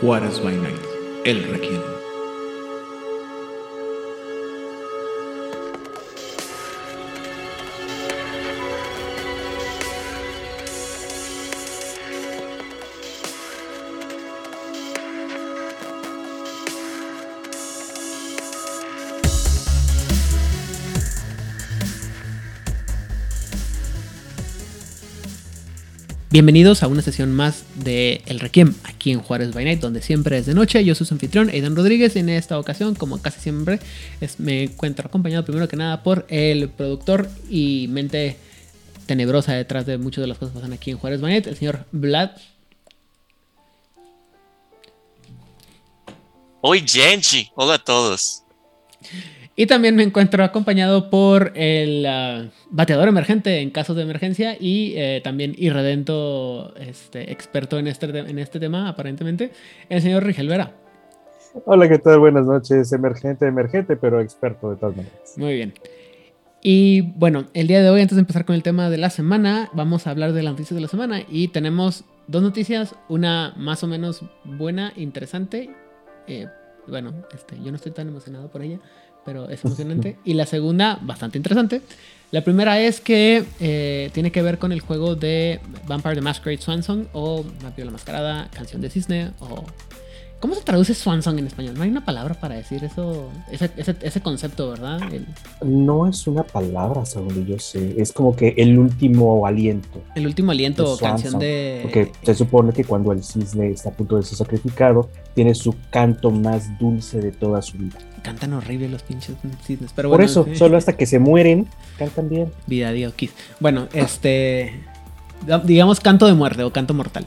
Juárez by Night, el Requiem. Bienvenidos a una sesión más de El Requiem aquí en Juárez by Night, donde siempre es de noche. Yo soy su anfitrión, Aidan Rodríguez. Y en esta ocasión, como casi siempre, me encuentro acompañado primero que nada por el productor y mente tenebrosa detrás de muchas de las cosas que pasan aquí en Juárez by Night, el señor Vlad. Oi, gente! Olá a todos. Y también me encuentro acompañado por el ah, bateador emergente en casos de emergencia y eh, también irredento este, experto en este, te- en este tema, aparentemente, el señor Rigel Vera. Hola, ¿qué tal? Buenas noches. Emergente, emergente, pero experto de todas maneras. Muy bien. Y bueno, el día de hoy, antes de empezar con el tema de la semana, vamos a hablar de las noticias de la semana. Y tenemos dos noticias, una más o menos buena, interesante. eh, bueno, este, yo no estoy tan emocionado por ella, pero es emocionante. y la segunda, bastante interesante. La primera es que eh, tiene que ver con el juego de Vampire the Masquerade Swansong o Vampiro la Mascarada, Canción de Cisne o... ¿Cómo se traduce Swansong en español? No hay una palabra para decir eso, ese, ese, ese concepto, ¿verdad? El- No es una palabra, según yo sé. Es como que el último aliento. El último aliento De o canción de. Porque se supone que cuando el cisne está a punto de ser sacrificado, tiene su canto más dulce de toda su vida. Cantan horrible los pinches cisnes. Pero Por bueno, eso, sí. solo hasta que se mueren, cantan bien. Vida, Dios, Kiss. Bueno, este. Digamos canto de muerte o canto mortal.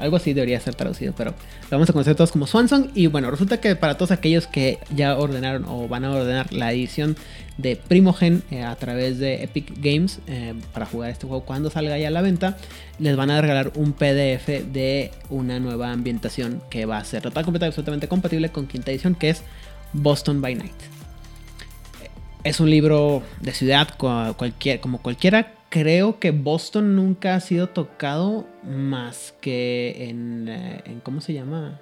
Algo así debería ser traducido, pero lo vamos a conocer todos como Swansong. Y bueno, resulta que para todos aquellos que ya ordenaron o van a ordenar la edición de Primogen eh, a través de Epic Games eh, para jugar este juego cuando salga ya a la venta, les van a regalar un PDF de una nueva ambientación que va a ser total, completa y absolutamente compatible con quinta edición, que es Boston by Night. Es un libro de ciudad cua- cualquier, como cualquiera. Creo que Boston nunca ha sido tocado más que en, eh, en ¿cómo se llama?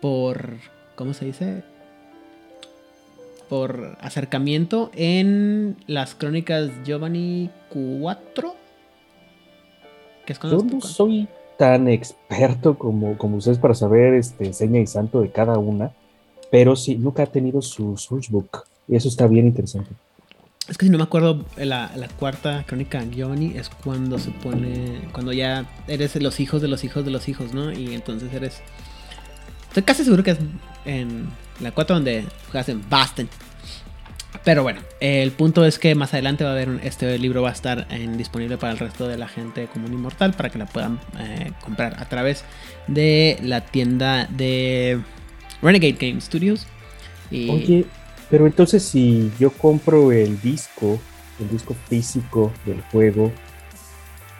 Por, ¿cómo se dice? Por acercamiento en las crónicas Giovanni 4. Que es cuando Yo no soy tan experto como, como ustedes para saber este, seña y santo de cada una, pero sí, nunca ha tenido su sourcebook. Y eso está bien interesante. Es que si no me acuerdo, la, cuarta crónica Giovanni es cuando se pone. Cuando ya eres los hijos de los hijos de los hijos, ¿no? Y entonces eres. Estoy casi seguro que es en la cuarta donde juegas en Boston. Pero bueno, el punto es que más adelante va a haber este libro va a estar disponible para el resto de la gente común y mortal para que la puedan eh, comprar a través de la tienda de Renegade Game Studios. Y pero entonces si yo compro el disco, el disco físico del juego,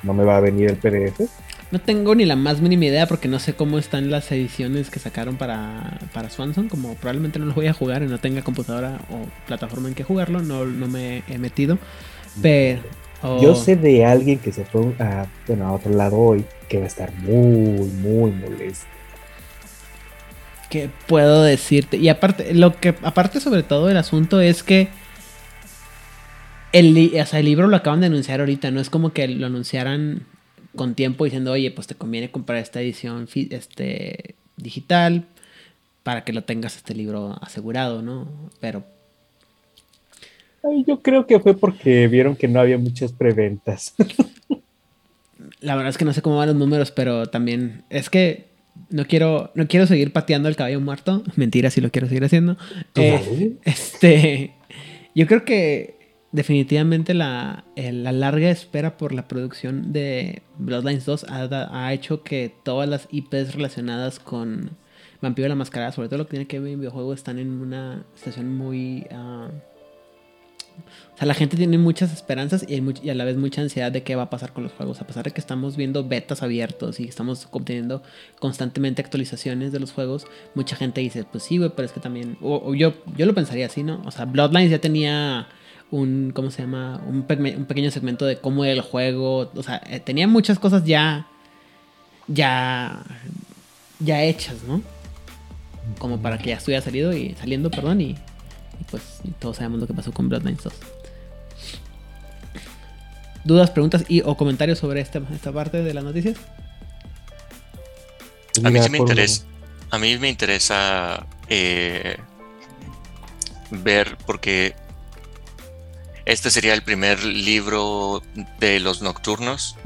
¿no me va a venir el PDF? No tengo ni la más mínima idea porque no sé cómo están las ediciones que sacaron para, para Swanson. Como probablemente no lo voy a jugar y no tenga computadora o plataforma en que jugarlo, no, no me he metido. Pero. Yo sé de alguien que se fue a, bueno, a otro lado hoy que va a estar muy, muy molesto. ¿Qué puedo decirte? Y aparte, lo que, aparte sobre todo el asunto es que el, o sea, el libro lo acaban de anunciar ahorita, no es como que lo anunciaran con tiempo diciendo, oye, pues te conviene comprar esta edición este, digital para que lo tengas este libro asegurado, ¿no? Pero Ay, yo creo que fue porque vieron que no había muchas preventas. la verdad es que no sé cómo van los números, pero también es que no quiero, no quiero seguir pateando el caballo muerto. Mentira, si lo quiero seguir haciendo. Eh. Este, yo creo que definitivamente la, el- la larga espera por la producción de Bloodlines 2 ha, ha hecho que todas las IPs relacionadas con Vampiro la Mascarada, sobre todo lo que tiene que ver en videojuegos, están en una situación muy... ah, o sea, la gente tiene muchas esperanzas y, a la vez mucha ansiedad de qué va a pasar con los juegos. A pesar de que estamos viendo betas abiertos y estamos obteniendo constantemente actualizaciones de los juegos, mucha gente dice, pues sí, güey, pero es que también... O, yo, yo lo pensaría así, ¿no? O sea, Bloodlines ya tenía un, ¿cómo se llama? Un, pe- un pequeño segmento de cómo era el juego. O sea, eh, tenía muchas cosas ya, ya ya hechas, ¿no? Como para que ya estuviera salido y saliendo, perdón, y, y pues todos sabemos lo que pasó con Bloodlines 2. ¿Dudas, preguntas y o comentarios sobre esta, esta parte de las noticias? A mí sí me interesa. A mí me interesa eh, ver porque este sería el primer libro de los nocturnos.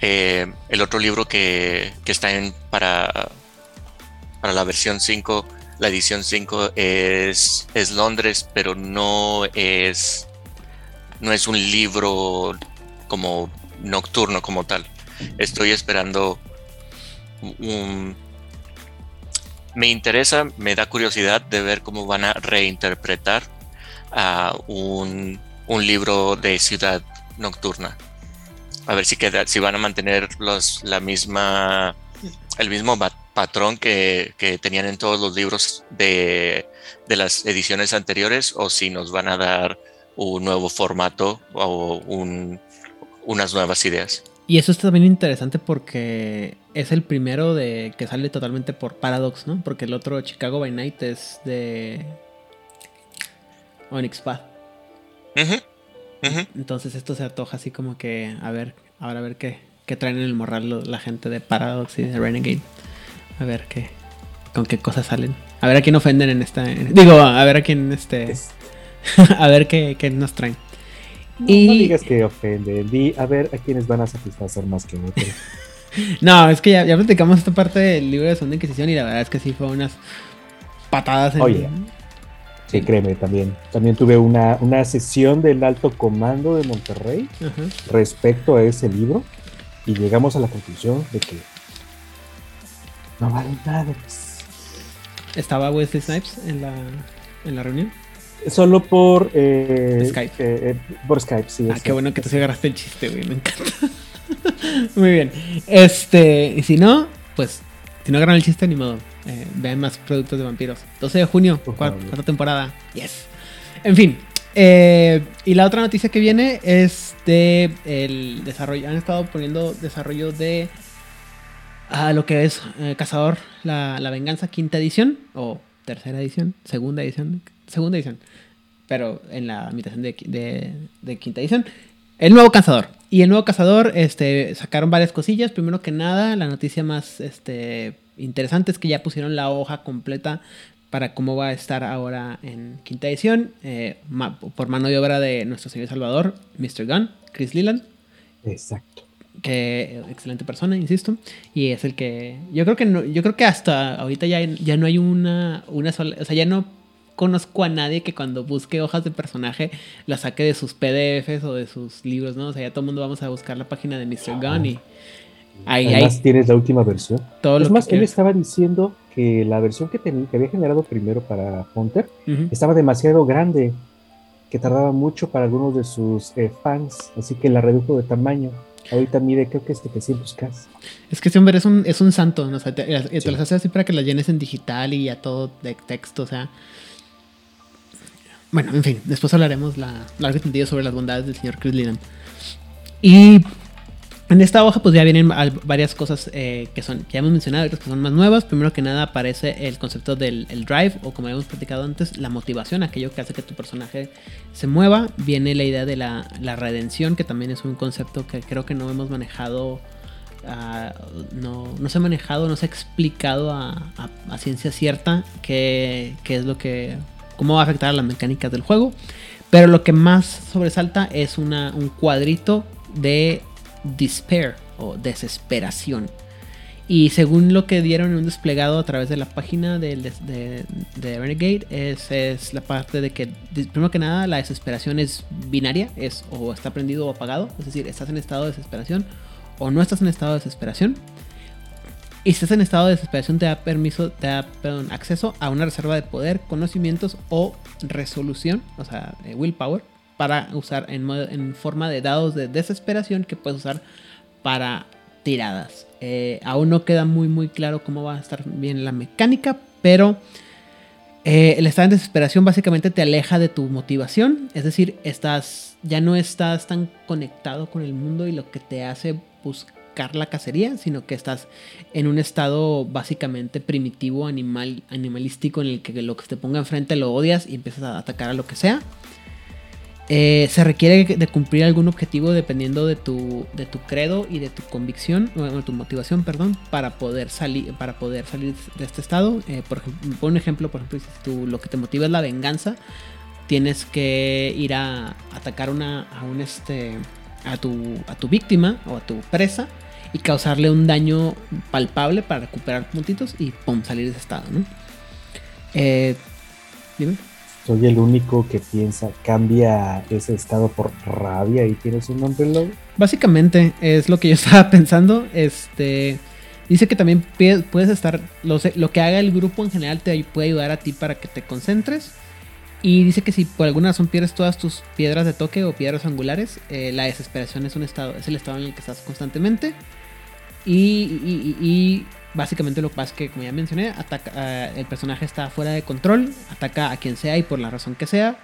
Eh, el otro libro que, que está en para, para la versión 5, la edición 5 es, es Londres, pero no es no es un libro como nocturno como tal. Estoy esperando un me interesa, me da curiosidad de ver cómo van a reinterpretar a un, un libro de ciudad nocturna. A ver si queda, si van a mantener los, la misma, el mismo patrón que, que tenían en todos los libros de, de las ediciones anteriores o si nos van a dar un nuevo formato o un- unas nuevas ideas. Y eso está también interesante porque es el primero de que sale totalmente por Paradox, ¿no? Porque el otro Chicago by Night es de Onyx Path. Entonces esto se antoja así como que a ver, ahora a ver qué, qué traen en el morral lo- la gente de Paradox y de Renegade. A ver qué con qué cosas salen. A ver a quién ofenden en esta en- digo, a ver a quién este Es- a ver qué, qué nos traen. No, Y- no digas que ofende, di a ver a quienes van a satisfacer más que otros. No, es que ya, ya platicamos esta parte del libro de Segunda Inquisición y la verdad es que sí fue unas patadas en... Oye. Sí, créeme, también. También tuve una, una sesión del alto comando de Monterrey Ajá. respecto a ese libro y llegamos a la conclusión de que no vale nada. Estaba Wesley Snipes en la, en la reunión. Solo por eh, Skype. eh, eh, por Skype, sí. Ah, qué bueno que te agarraste el chiste, güey, me encanta. Muy bien. Este, y si no, pues, si no agarran el chiste, ni modo. Eh, vean más productos de vampiros. 12 de junio, Por cuar- favor. cuarta temporada. Yes. En fin. y la otra noticia que viene es de el desarrollo. Han estado poniendo desarrollo de ah, lo que es Cazador, la, la Venganza, quinta edición. O tercera edición, segunda edición. Segunda edición. Pero en la imitación de, de- de quinta edición. El nuevo cazador. Y el nuevo cazador, este, sacaron varias cosillas. Primero que nada, la noticia más este, interesante es que ya pusieron la hoja completa para cómo va a estar ahora en quinta edición. eh, ma- por mano de obra de nuestro señor Salvador, Mr. Gunn, Chris Leland. Exacto. Que excelente persona, insisto. Y es el que. Yo creo que no, yo creo que hasta ahorita ya, ya no hay una, una sola. O sea, ya no conozco a nadie que cuando busque hojas de personaje la saque de sus PDFs o de sus libros, ¿no? O sea, ya todo el mundo vamos a buscar la página de Mr. Gunn y ahí Además, tienes la última versión. todo es más, que él quieras. estaba diciendo que la versión que, ten- que había generado primero para Hunter estaba demasiado grande, que tardaba mucho para algunos de sus eh, fans, así que la redujo de tamaño. Ahorita mide, creo que es 700K. Es que este hombre es un, es un santo, ¿no? O sea, te, te Sí. las hace así para que las llenes en digital y a todo de texto, o sea. Bueno, en fin, después hablaremos la largo y tendido sobre las bondades del señor Chris Leland. Y en esta hoja, pues ya vienen varias cosas eh, que son, que ya hemos mencionado, otras que son más nuevas. Primero que nada aparece el concepto del el drive, o como habíamos platicado antes, la motivación, aquello que hace que tu personaje se mueva. Viene la idea de la, la redención, que también es un concepto que creo que no hemos manejado ah, no, no se ha manejado, no se ha explicado a, a- a ciencia cierta qué, qué es lo que. Cómo va a afectar las mecánicas del juego. Pero lo que más sobresalta es una, un cuadrito de despair o desesperación. Y según lo que dieron en un desplegado a través de la página de, de- de Renegade, es, es la parte de que, primero que nada, la desesperación es binaria, es o está prendido o apagado, es decir, estás en estado de desesperación o no estás en estado de desesperación. Y si estás en estado de desesperación, te da permiso, te da perdón, acceso a una reserva de poder, conocimientos o resolución, o sea, eh, willpower, para usar en, forma de dados de desesperación que puedes usar para tiradas. Eh, aún no queda muy muy claro cómo va a estar bien la mecánica, pero eh, el estar en desesperación básicamente te aleja de tu motivación, es decir, estás ya no estás tan conectado con el mundo y lo que te hace buscar la cacería, sino que estás en un estado básicamente primitivo, animal, animalístico, en el que lo que te ponga enfrente lo odias y empiezas a atacar a lo que sea. Eh, se requiere de cumplir algún objetivo dependiendo de tu, de tu credo y de tu convicción, o de tu motivación, perdón, para poder salir, para poder salir de este estado. Eh, por ejemplo, por un ejemplo, por ejemplo, si tú, lo que te motiva es la venganza, tienes que ir a atacar una, a un este, a tu, a tu víctima o a tu presa y causarle un daño palpable para recuperar puntitos y pum, salir de ese estado, ¿no? Eh, dime soy el único que piensa, cambia ese estado por rabia y tienes un nombre lobo. Básicamente es lo que yo estaba pensando. Este dice que también puedes estar, lo, lo que haga el grupo en general te puede ayudar a ti para que te concentres. Y dice que si por alguna razón pierdes todas tus piedras de toque o piedras angulares, eh, la desesperación es un estado, es el estado en el que estás constantemente. Y Básicamente lo que pasa es que, como ya mencioné, ataca, el personaje está fuera de control, ataca a quien sea y por la razón que sea.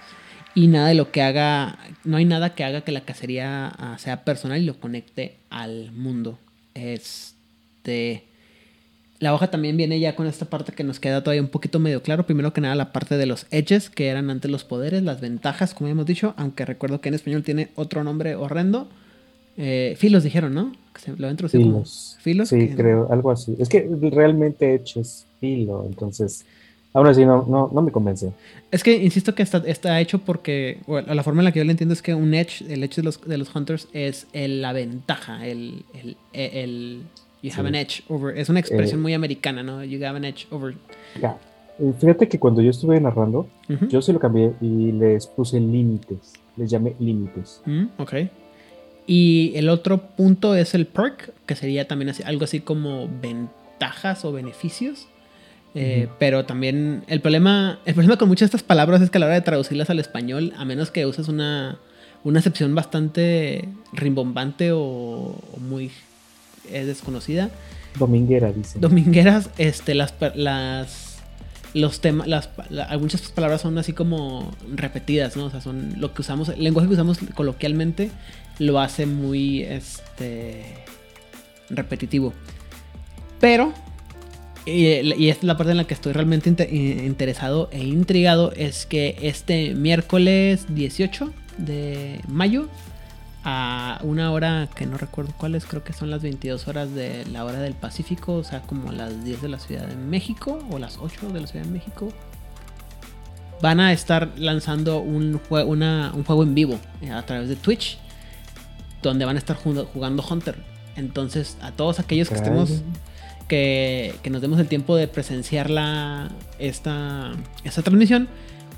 Y nada de lo que haga, no hay nada que haga que la cacería ah, sea personal y lo conecte al mundo. Este. La hoja también viene ya con esta parte que nos queda todavía un poquito medio claro. Primero que nada, la parte de los edges, que eran antes los poderes, las ventajas, como hemos dicho. Aunque recuerdo que en español tiene otro nombre horrendo. Eh, filos dijeron, ¿no? lo filos. filos. Sí, creo, algo así. Es que realmente Edge es filo, entonces. Aún así no, no, no me convence. Es que insisto que está, está hecho porque bueno, la forma en la que yo lo entiendo es que un edge, el edge de los, de los hunters es la ventaja, el, el, el, you have an edge over. Es una expresión eh. muy americana, ¿no? You have an edge over. Ya. Eh, fíjate que cuando yo estuve narrando, yo se lo cambié y les puse límites. Les llamé límites. Mm, ok. Y el otro punto es el perk, que sería también así, algo así como ventajas o beneficios. Eh, pero también el problema, el problema con muchas de estas palabras es que a la hora de traducirlas al español, a menos que uses una, una acepción bastante rimbombante o, muy eh, desconocida. Dominguera, dice. Domingueras, este, las, las los temas, las, muchas palabras son así como repetidas, ¿no? O sea, son lo que usamos, el lenguaje que usamos coloquialmente lo hace muy este, repetitivo. Pero, y, esta es la parte en la que estoy realmente interesado e intrigado, es que este miércoles 18 de mayo, a una hora que no recuerdo cuál es, creo que son las 22 horas de la hora del Pacífico, o sea, como las 10 de la Ciudad de México, o las 8 de la Ciudad de México, van a estar lanzando un, un juego en vivo eh, a través de Twitch donde van a estar jugando Hunter. Entonces, a todos aquellos que estemos, que, nos demos el tiempo de presenciar la, esta, esta transmisión,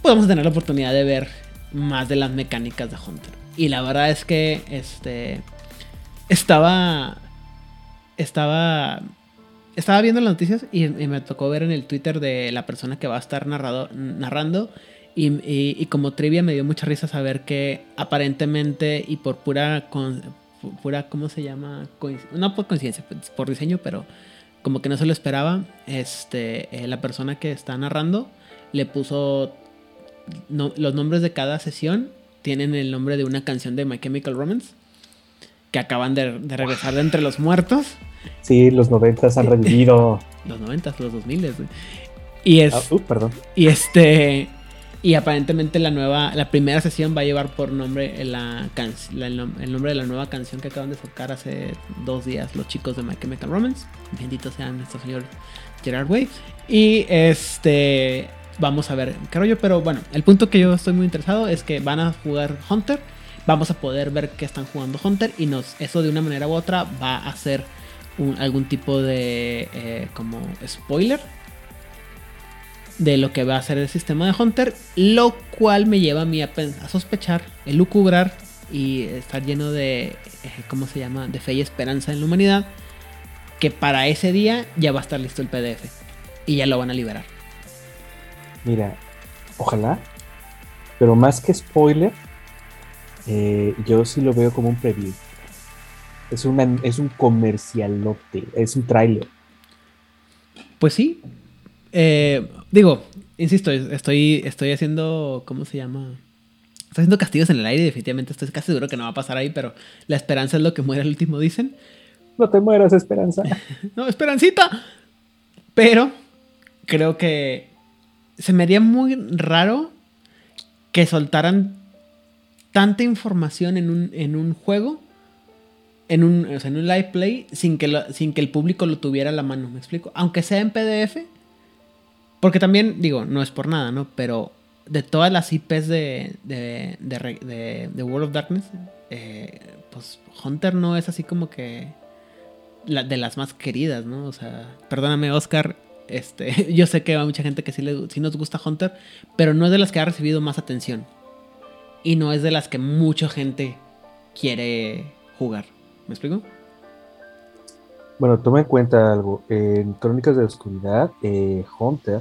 podemos tener la oportunidad de ver más de las mecánicas de Hunter. Y la verdad es que este estaba estaba estaba viendo las noticias y, me tocó ver en el Twitter de la persona que va a estar narrado, narrando y, como trivia me dio mucha risa saber que aparentemente y por pura, pura ¿cómo se llama? No por coincidencia, pues, por diseño, pero como que no se lo esperaba, este, eh, la persona que está narrando le puso los nombres de cada sesión, tienen el nombre de una canción de My Chemical Romance, que acaban de, regresar de entre los muertos. Sí, los noventas han revivido. los noventas, los dos miles. Y es... Ah, uh, perdón. Y este... Y aparentemente la nueva, la primera sesión va a llevar por nombre el nombre de la nueva canción que acaban de sacar hace dos días los chicos de My Chemical Romance. Bendito sean nuestro señor Gerard Way. Y este vamos a ver qué rollo. Pero bueno, el punto que yo estoy muy interesado es que van a jugar Hunter. Vamos a poder ver que están jugando Hunter. Y eso de una manera u otra va a ser algún tipo de eh, como spoiler de lo que va a ser el sistema de Hunter, lo cual me lleva a mí a, sospechar, el lucubrar y estar lleno de, eh, ¿cómo se llama?, de fe y esperanza en la humanidad, que para ese día ya va a estar listo el PDF y ya lo van a liberar. Mira, ojalá, pero más que spoiler, eh, yo sí lo veo como un preview. Es, una, es un comercialote, es un tráiler. Pues sí, eh, digo, insisto, estoy, estoy haciendo, ¿cómo se llama? Estoy haciendo castigos en el aire definitivamente estoy casi seguro que no va a pasar ahí, pero la esperanza es lo que muere al último, dicen. No te mueras, Esperanza. no, Esperancita. Pero creo que se me haría muy raro que soltaran tanta información en un, en un juego, en un, o sea, en un live play, sin que, lo- sin que el público lo tuviera a la mano, ¿me explico? Aunque sea en PDF, porque también, digo, no es por nada, ¿no? Pero de todas las IPs de, de, World of Darkness, eh, pues Hunter no es así como que la- de las más queridas, ¿no? O sea, perdóname, Oscar. Este, yo sé que hay mucha gente que sí, le, sí nos gusta Hunter, pero no es de las que ha recibido más atención. Y no es de las que mucha gente quiere jugar. ¿Me explico? Bueno, toma en cuenta algo. En Crónicas de la Oscuridad, eh, Hunter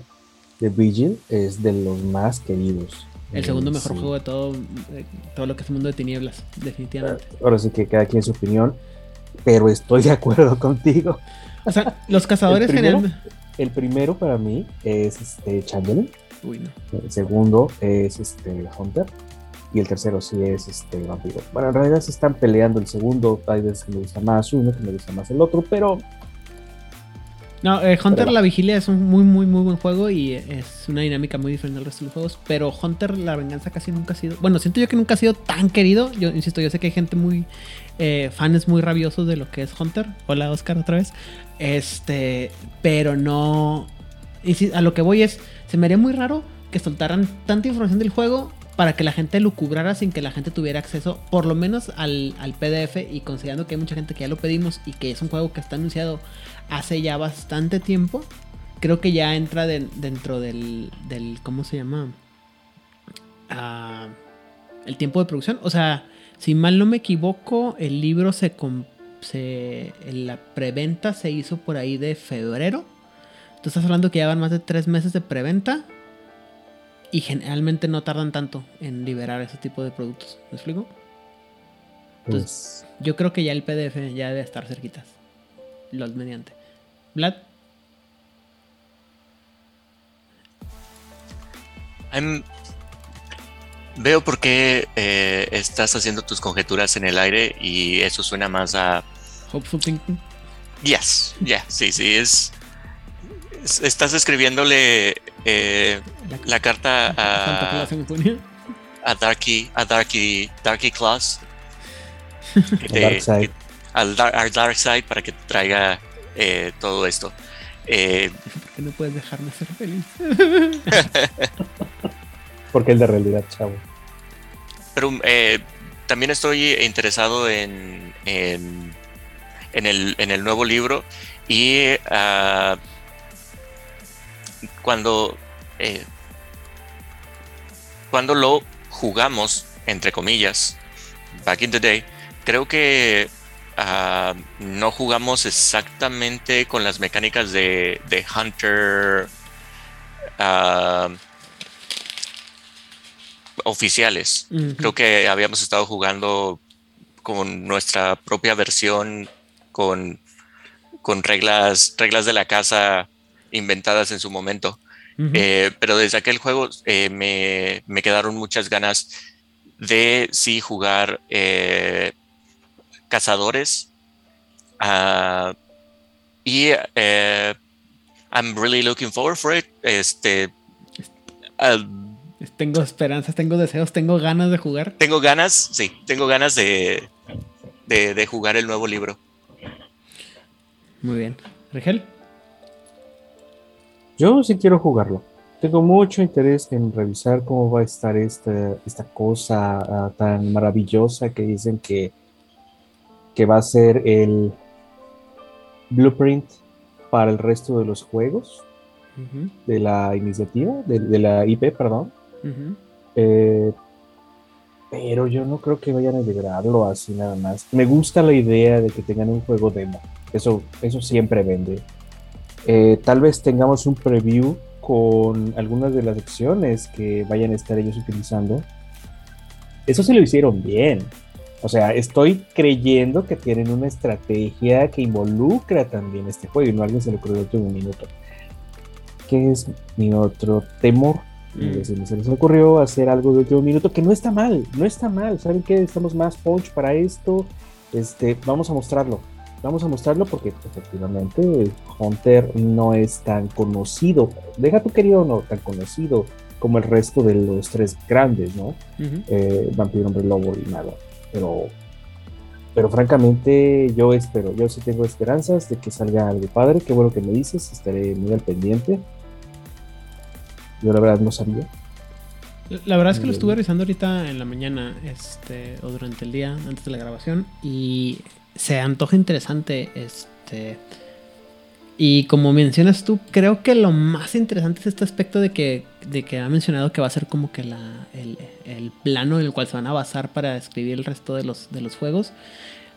de Vigil es de los más queridos. El Eh, segundo mejor sí. juego de todo, eh, todo lo que es el mundo de tinieblas, definitivamente. Ahora sí que cada quien su opinión, pero estoy de acuerdo contigo. O sea, los cazadores ¿El primero? El primero para mí es este Chamberlain, Uy, no. el segundo es este Hunter y el tercero sí es este Vampiro. Bueno, en realidad se están peleando el segundo, hay veces que me gusta más uno, que me gusta más el otro, pero No, eh, Hunter Pero- la vigilia es un muy, muy, muy buen juego y es una dinámica muy diferente al resto de los juegos. Pero Hunter la venganza casi nunca ha sido. Bueno, siento yo que nunca ha sido tan querido. Yo insisto, yo sé que hay gente muy. Eh, fans muy rabiosos de lo que es Hunter. Hola, Oscar, otra vez. Este. Pero no. y si- a lo que voy es. Se me haría muy raro que soltaran tanta información del juego para que la gente lo cubrara sin que la gente tuviera acceso, por lo menos al, al PDF. Y considerando que hay mucha gente que ya lo pedimos y que es un juego que está anunciado hace ya bastante tiempo. Creo que ya entra de- dentro del, del. ¿Cómo se llama? Ah, el tiempo de producción. O sea, si mal no me equivoco, el libro se. se la preventa se hizo por ahí de febrero. Tú estás hablando que ya van más de tres meses de preventa. Y generalmente no tardan tanto en liberar ese tipo de productos. ¿Me explico? pues Yo creo que ya el PDF ya debe estar cerquitas. Los mediante. Vlad. I'm- Veo por qué eh, estás haciendo tus conjeturas en el aire y eso suena más a... Hopeful Thinking. Yes, ya, sí, sí, es... es- Estás escribiéndole eh, la carta a, Darky, a Darky, Darky Claus. que- al, Dar- al Darkseid para que te traiga eh, todo esto. Eh, Que no puedes dejarme ser feliz. porque el de realidad, chavo. Pero eh, también estoy interesado en, en, en el, en el nuevo libro y ah, cuando, eh, cuando lo jugamos, entre comillas, back in the day, creo que ah, no jugamos exactamente con las mecánicas de, de Hunter. ah, oficiales. Creo que habíamos estado jugando con nuestra propia versión, con, con reglas, reglas de la casa inventadas en su momento. Eh, pero desde aquel juego eh, me, me quedaron muchas ganas de sí jugar eh, cazadores. ah, y eh, I'm really looking forward for it. Este, ah, Tengo esperanzas, tengo deseos, tengo ganas de jugar. tengo ganas, sí, tengo ganas de, de, de jugar el nuevo libro. Muy bien. Rigel. Yo sí quiero jugarlo. Tengo mucho interés en revisar cómo va a estar esta, esta cosa ah, tan maravillosa que dicen que, que va a ser el blueprint para el resto de los juegos de la iniciativa, de, de la IP, perdón. Eh, pero yo no creo que vayan a liberarlo así nada más. Me gusta la idea de que tengan un juego demo. Eso, eso siempre vende. Eh, tal vez tengamos un preview con algunas de las opciones que vayan a estar ellos utilizando. Eso sí lo hicieron bien. O sea, estoy creyendo que tienen una estrategia que involucra también este juego y no a alguien se le ocurrió en un minuto. ¿Qué es mi otro temor? Mm. Se se les ocurrió hacer algo de último minuto que no está mal, no está mal. ¿Saben qué? Estamos más punch para esto. Este, vamos a mostrarlo. Vamos a mostrarlo porque efectivamente Hunter no es tan conocido. Deja tu querido no tan conocido como el resto de los tres grandes, ¿no? Eh, Vampiro, Hombre Lobo y nada. Pero, pero francamente yo espero, yo sí tengo esperanzas de que salga algo padre. Qué bueno que me dices, estaré muy al pendiente. Yo la verdad no sabía. La verdad es que lo estuve revisando ahorita en la mañana, este, o durante el día, antes de la grabación, y se antoja interesante, este. Y como mencionas tú, creo que lo más interesante es este aspecto de que, de que ha mencionado que va a ser como que la, el, el, plano en el cual se van a basar para escribir el resto de los, de los juegos.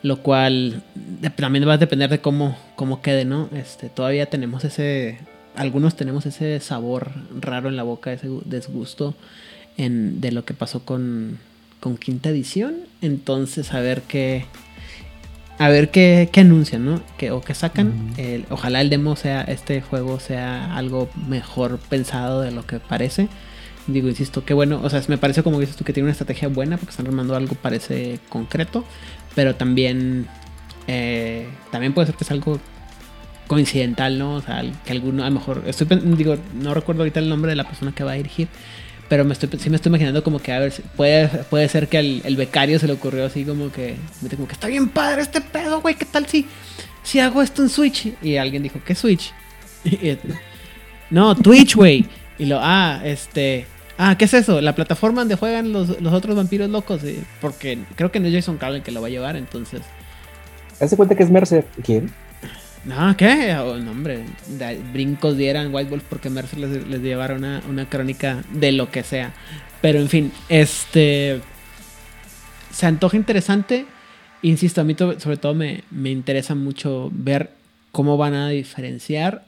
Lo cual también va a depender de cómo, cómo quede, ¿no? Este, todavía tenemos ese. Algunos tenemos ese sabor raro en la boca, ese desgusto en, de lo que pasó con, con quinta edición. Entonces, a ver qué. A ver qué, qué anuncian, ¿no? Que, o qué sacan. ojalá el demo sea, este juego sea algo mejor pensado de lo que parece. Digo, insisto, que bueno, o sea, me parece como dices tú que tiene una estrategia buena porque están armando algo parece concreto, pero también, eh, también puede ser que es algo coincidental, ¿no? O sea, que alguno, a lo mejor, estoy, digo, no recuerdo ahorita el nombre de la persona que va a dirigir, pero me estoy, sí me estoy imaginando como que, a ver, puede, puede ser que al el becario se le ocurrió así como que, como que está bien padre este pedo, güey, ¿qué tal si, si hago esto en Switch? Y alguien dijo, ¿qué Switch? no, Twitch, güey. Y lo, ah, este, ah, ¿qué es eso? La plataforma donde juegan los, los otros vampiros locos. Porque creo que no es Jason Carlin que lo va a llevar, entonces. Hace cuenta que es Mercer. ¿Quién? No, ¿qué? Oh, no, hombre, brincos dieran White Wolf porque Mercer les, les llevara una, una, crónica de lo que sea. Pero en fin, este. Se antoja interesante. Insisto, a mí sobre todo me, me interesa mucho ver cómo van a diferenciar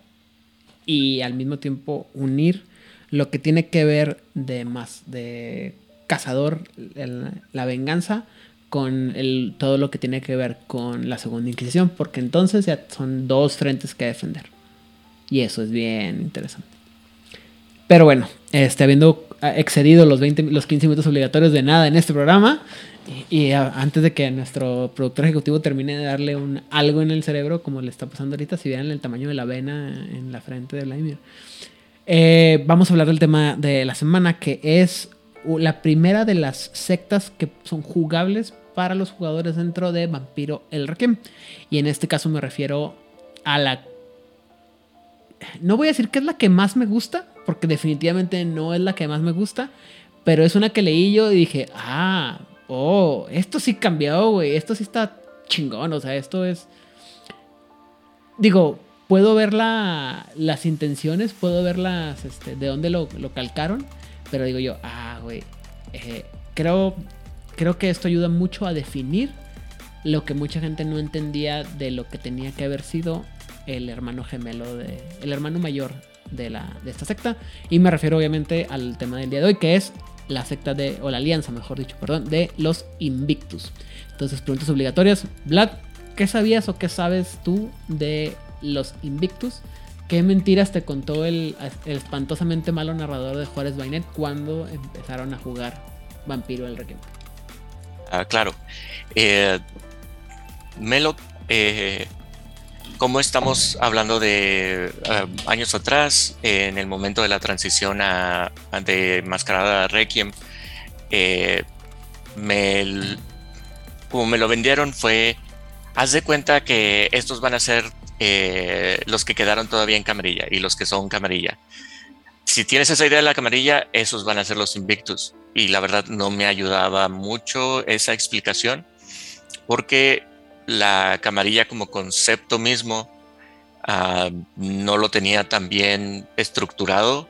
y al mismo tiempo unir lo que tiene que ver de más de cazador, la venganza con todo lo que tiene que ver con la segunda Inquisición, porque entonces ya son dos frentes que defender. Y eso es bien interesante. Pero bueno, este, habiendo excedido los, 20, los 15 minutos obligatorios de nada en este programa, y, antes de que nuestro productor ejecutivo termine de darle un, algo en el cerebro, como le está pasando ahorita, si vieran el tamaño de la vena en la frente de Vladimir, eh, vamos a hablar del tema de la semana, que es la primera de las sectas que son jugables para los jugadores dentro de Vampiro el Requiem. Y en este caso me refiero a la... No voy a decir que es la que más me gusta, porque definitivamente no es la que más me gusta, pero es una que leí yo y dije, ah, oh, esto sí cambió, güey, esto sí está chingón, o sea, esto es... Digo, puedo ver las intenciones, puedo ver las, este, de dónde lo, calcaron, pero digo yo, ah, güey, eh, creo creo que esto ayuda mucho a definir lo que mucha gente no entendía de lo que tenía que haber sido el hermano gemelo de el hermano mayor de la de esta secta. Y me refiero obviamente al tema del día de hoy que es la secta de o la alianza mejor dicho perdón de los Invictus. Entonces preguntas obligatorias. Vlad qué sabías o qué sabes tú de los Invictus qué mentiras te contó el, espantosamente malo narrador de Juárez Bainet cuando empezaron a jugar Vampiro el Requiem Ah, claro. Eh, Melo, eh, como estamos hablando de ah, años atrás, en el momento de la transición a, de Mascarada Requiem, eh, me, como me lo vendieron fue, haz de cuenta que estos van a ser los que quedaron todavía en camarilla y los que son camarilla. Si tienes esa idea de la camarilla, esos van a ser los Invictus. Y la verdad no me ayudaba mucho esa explicación porque la camarilla como concepto mismo ah, no lo tenía tan bien estructurado.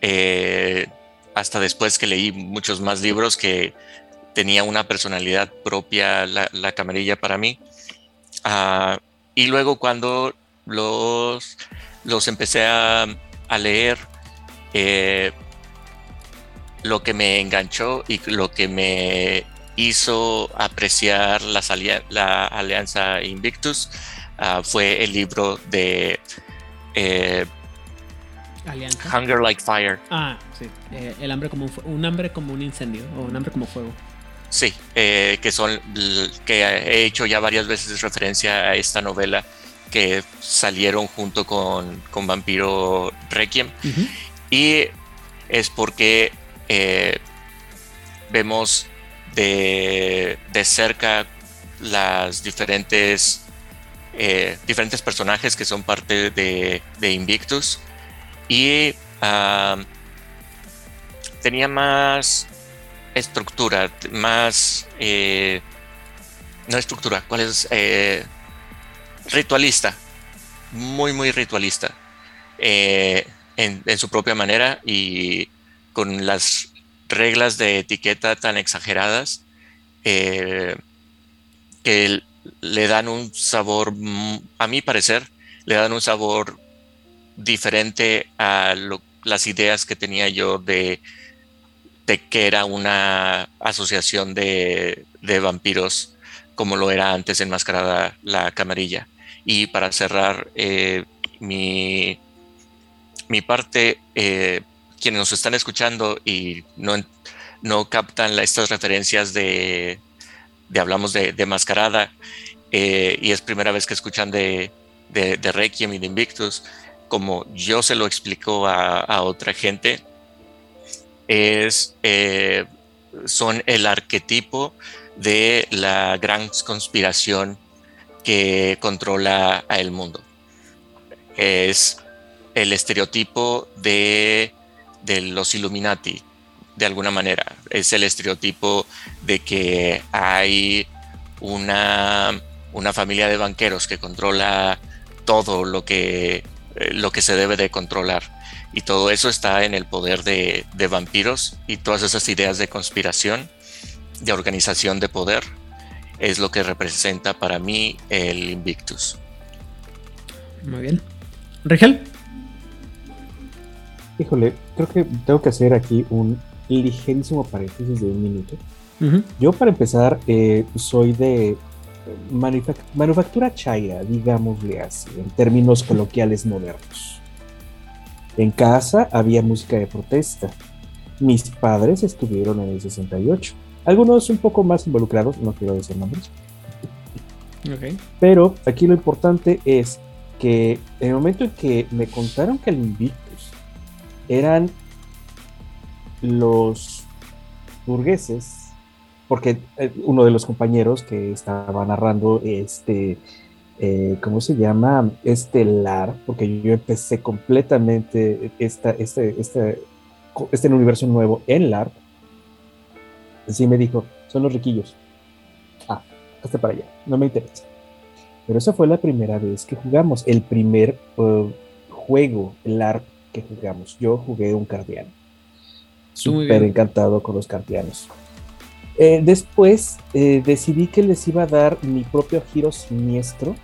Eh, hasta después que leí muchos más libros que tenía una personalidad propia la, camarilla para mí. Ah, y luego cuando los, los empecé a, leer eh, lo que me enganchó y lo que me hizo apreciar la alianza Invictus ah, fue el libro de eh, Hunger Like Fire. Ah, sí. Eh, el hambre como un, hambre como un incendio o un hambre como fuego. Sí, eh, que son que he hecho ya varias veces referencia a esta novela que salieron junto con, con Vampiro Requiem. Y es porque eh, vemos de, de, cerca las diferentes, eh, diferentes personajes que son parte de, de Invictus. Y tenía más estructura, más... Eh, no estructura, ¿cuál es? Eh, ritualista, muy, muy ritualista, eh, en, su propia manera y con las reglas de etiqueta tan exageradas que le dan un sabor, mm, a mi parecer, le dan un sabor diferente a las ideas que tenía yo de de que era una asociación de, vampiros como lo era antes enmascarada la camarilla. Y para cerrar eh, mi, mi, parte, eh, quienes nos están escuchando y no, no captan estas referencias de, de hablamos de, de mascarada, eh, y es primera vez que escuchan de, de, Requiem y de Invictus, como yo se lo explico a, a otra gente, es, son el arquetipo de la gran conspiración que controla el mundo. Es el estereotipo de, de los Illuminati, de alguna manera. Es el estereotipo de que hay una, una familia de banqueros que controla todo lo que, eh, lo que se debe de controlar y todo eso está en el poder de, vampiros y todas esas ideas de conspiración, de organización de poder, es lo que representa para mí el Invictus. Muy bien. Rigel. Híjole, creo que tengo que hacer aquí un ligerísimo paréntesis de un minuto. Yo para empezar eh, soy de manufactura chaira, digámosle así, en términos coloquiales modernos. En casa había música de protesta. Mis padres estuvieron en el 68. Algunos un poco más involucrados, no quiero decir nombres. Pero aquí lo importante es que en el momento en que me contaron que el Invictus eran los burgueses, porque eh, uno de los compañeros que estaba narrando este eh, ¿cómo se llama? Estelar, porque yo empecé completamente esta, este, este, este universo nuevo en LARP. Así me dijo, son los riquillos. Ah, hasta para allá, no me interesa. Pero esa fue la primera vez que jugamos, el primer uh, juego LARP que jugamos. Yo jugué un cardiano. Súper encantado con los cardianos. Eh, después eh, decidí que les iba a dar mi propio giro siniestro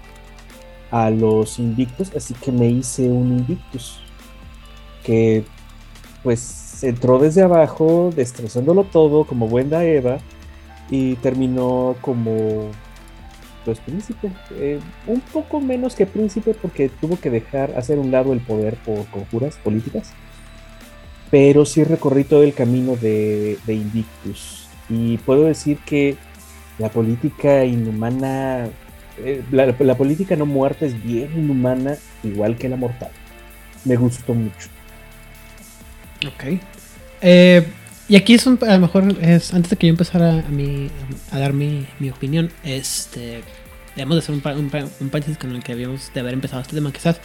a los Invictus, así que me hice un Invictus que pues entró desde abajo, destrozándolo todo como buena Eva y terminó como pues príncipe, eh, un poco menos que príncipe porque tuvo que dejar hacer un lado el poder por conjuras políticas, pero sí recorrí todo el camino de Invictus y puedo decir que la política inhumana, eh, la, política no muerta es bien inhumana, igual que la mortal. Me gustó mucho. Ok. Eh, y aquí es un, a lo mejor es antes de que yo empezara a, mi, a dar mi, mi, opinión, este debemos de hacer un, un, un paréntesis con el que habíamos de haber empezado este tema quizás,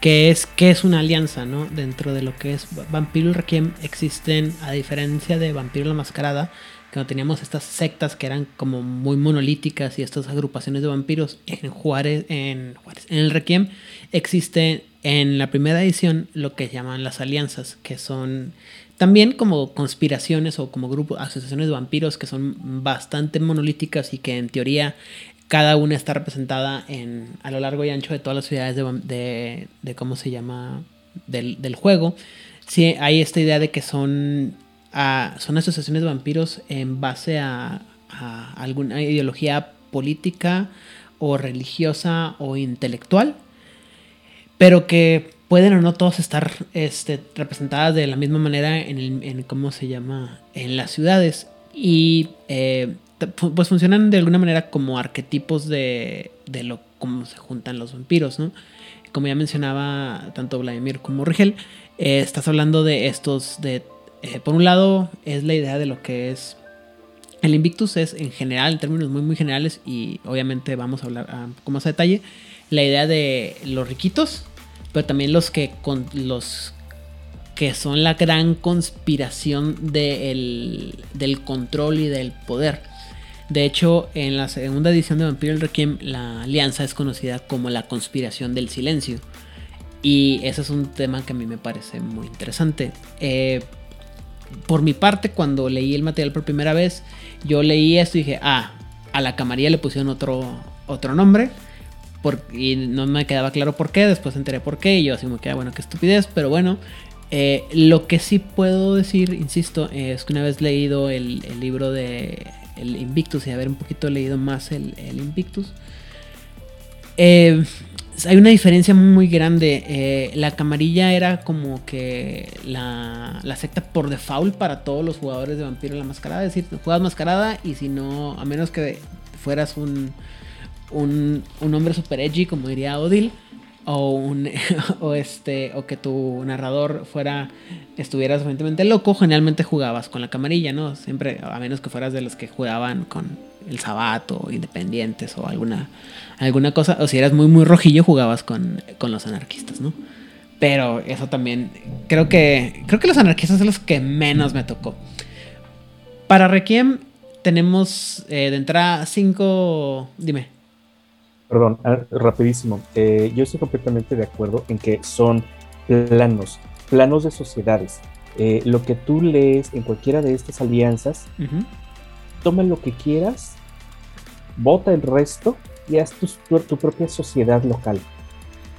que es que es una alianza, ¿no? Dentro de lo que es Vampiro y Requiem existen, a diferencia de Vampiro la Mascarada, cuando teníamos estas sectas que eran como muy monolíticas y estas agrupaciones de vampiros en Juárez, en, en el Requiem, existe en la primera edición lo que llaman las alianzas, que son también como conspiraciones o como grupos, asociaciones de vampiros que son bastante monolíticas y que en teoría cada una está representada en, a lo largo y ancho de todas las ciudades de, de, cómo se llama, del, del, juego. Sí, hay esta idea de que son son asociaciones de vampiros en base a, alguna ideología política o religiosa o intelectual, pero que pueden o no todos estar este, representadas de la misma manera en, cómo se llama en las ciudades. Y eh, pues funcionan de alguna manera como arquetipos de, de lo cómo se juntan los vampiros, ¿no? Como ya mencionaba tanto Vladimir como Rigel, eh, estás hablando de estos, de, eh, por un lado es la idea de lo que es el Invictus es en general, en términos muy muy generales y obviamente vamos a hablar un poco más a detalle, la idea de los riquitos, pero también los que con los que son la gran conspiración del control y del poder. De hecho, en la segunda edición de Vampiro el Requiem, la alianza es conocida como la conspiración del silencio. Y ese es un tema que a mí me parece muy interesante. Eh, por mi parte, cuando leí el material por primera vez, yo leí esto y dije, ah, a la camarilla le pusieron otro, otro nombre. Y no me quedaba claro por qué, después enteré por qué y yo así me quedé, bueno, qué estupidez, pero bueno, eh, lo que sí puedo decir, insisto, es que una vez leído el, el libro de el Invictus y haber un poquito leído más el, Invictus, eh, hay una diferencia muy grande. Eh, la camarilla era como que la, la, secta por default para todos los jugadores de Vampiro la Mascarada. Es decir, juegas Mascarada y si no, a menos que fueras un, un, un hombre super edgy, como diría Odil, o, un, o, este, o que tu narrador fuera, estuviera suficientemente loco, generalmente jugabas con la camarilla, ¿no? Siempre, a menos que fueras de los que jugaban con el Sabato, Independientes o alguna, alguna cosa, o si eras muy, muy rojillo, jugabas con, con los anarquistas, ¿no? Pero eso también, creo que, creo que los anarquistas son los que menos me tocó. Para Requiem tenemos eh, de entrada cinco, dime. Perdón, rapidísimo. Eh, yo estoy completamente de acuerdo en que son planos, planos de sociedades. Eh, lo que tú lees en cualquiera de estas alianzas, toma lo que quieras, vota el resto y haz tu, propia sociedad local.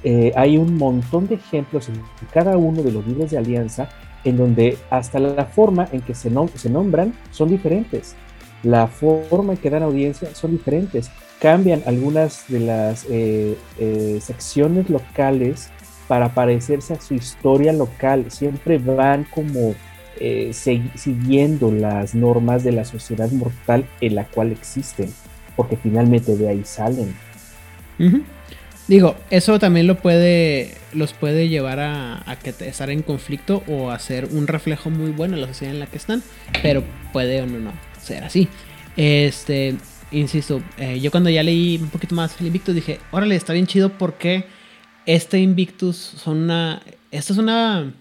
Eh, hay un montón de ejemplos en cada uno de los libros de alianza en donde hasta la forma en que se, se nombran son diferentes. La forma en que dan audiencia son diferentes cambian algunas de las eh, eh, secciones locales para parecerse a su historia local. Siempre van como eh, siguiendo las normas de la sociedad mortal en la cual existen, porque finalmente de ahí salen. Digo, eso también lo puede, los puede llevar a, estar en conflicto o a ser un reflejo muy bueno de la sociedad en la que están, pero puede o no, no ser así. Este, insisto, eh, yo cuando ya leí un poquito más el Invictus dije, órale, está bien chido porque este Invictus son una... Esto es una...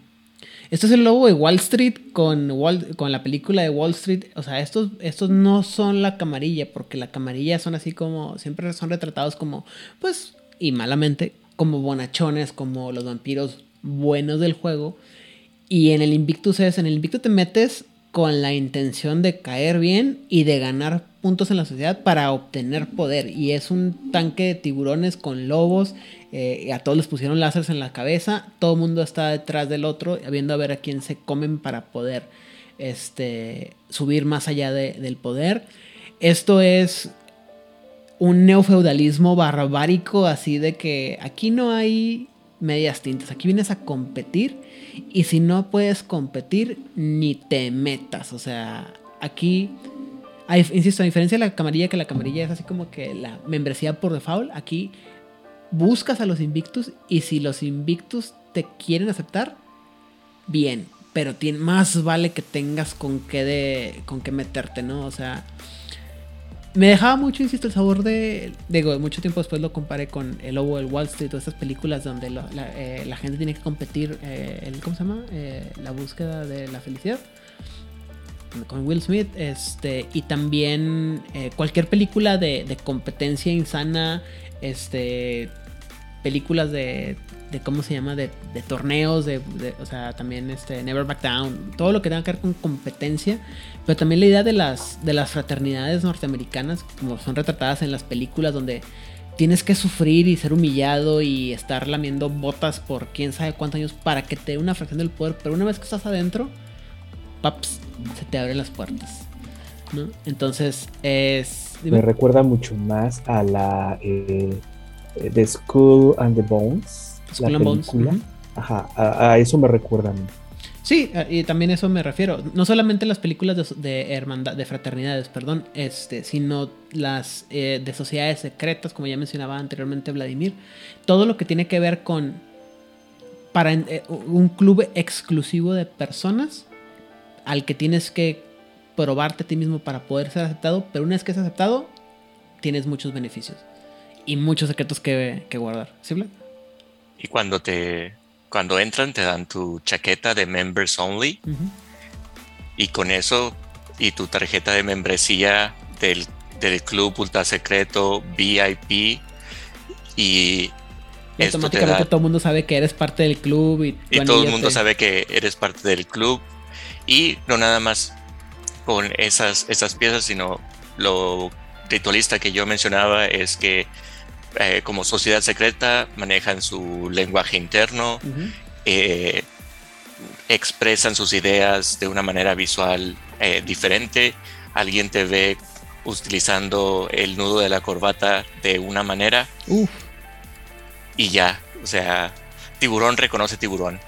Esto es el logo de Wall Street con, con la película de Wall Street. O sea, estos, estos no son la camarilla, porque la camarilla son así como, siempre son retratados como, pues, y malamente, como bonachones, como los vampiros buenos del juego. Y en el Invictus es, en el Invictus te metes con la intención de caer bien y de ganar puntos en la sociedad para obtener poder. Y es un tanque de tiburones con lobos. Eh, a todos les pusieron láseres en la cabeza. Todo el mundo está detrás del otro, viendo a ver a quién se comen para poder este, subir más allá del poder. Esto es un neofeudalismo barbárico, así de que aquí no hay medias tintas. Aquí vienes a competir y si no puedes competir, ni te metas. O sea, aquí, insisto, a diferencia de la camarilla, que la camarilla es así como que la membresía por default, aquí buscas a los invictus y si los invictus te quieren aceptar, bien. Pero tiene, más vale que tengas con qué, de, con qué meterte, ¿no? O sea, me dejaba mucho, insisto, el sabor de. Digo, mucho tiempo después lo comparé con El Lobo del Wall Street o estas películas donde eh, la, gente tiene que competir. Eh, el, ¿Cómo se llama? Eh, la búsqueda de la felicidad. Con Will Smith. Este, y también cualquier película de, de competencia insana. Este. Películas de de cómo se llama, de, torneos, de, o sea, también este Never Back Down, todo lo que tenga que ver con competencia, pero también la idea de las, de las fraternidades norteamericanas, como son retratadas en las películas donde tienes que sufrir y ser humillado y estar lamiendo botas por quién sabe cuántos años para que te dé una fracción del poder, pero una vez que estás adentro, paps, se te abren las puertas. ¿no? Entonces es... Me recuerda mucho más a la... Eh, The School and the Bones la película. Ajá, a, eso me recuerda a mí. Sí, eh, y también eso me refiero. No solamente las películas de, de hermandad, de fraternidades, perdón, este, sino las eh, de sociedades secretas, como ya mencionaba anteriormente Vladimir. Todo lo que tiene que ver con para eh, un club exclusivo de personas al que tienes que probarte a ti mismo para poder ser aceptado, pero una vez que es aceptado, tienes muchos beneficios y muchos secretos que, que guardar. ¿Sí, Vlad? Y cuando te cuando entran te dan tu chaqueta de members only Ujú. y con eso y tu tarjeta de membresía del, del club ultra secreto VIP y Y esto te automáticamente da todo el mundo sabe que eres parte del club y, todo el mundo sabe que eres parte del club y no nada más con esas, esas piezas, sino lo ritualista que yo mencionaba es que eh, como sociedad secreta manejan su lenguaje interno, eh, expresan sus ideas de una manera visual eh, diferente. Alguien te ve utilizando el nudo de la corbata de una manera y ya, o sea, tiburón reconoce tiburón.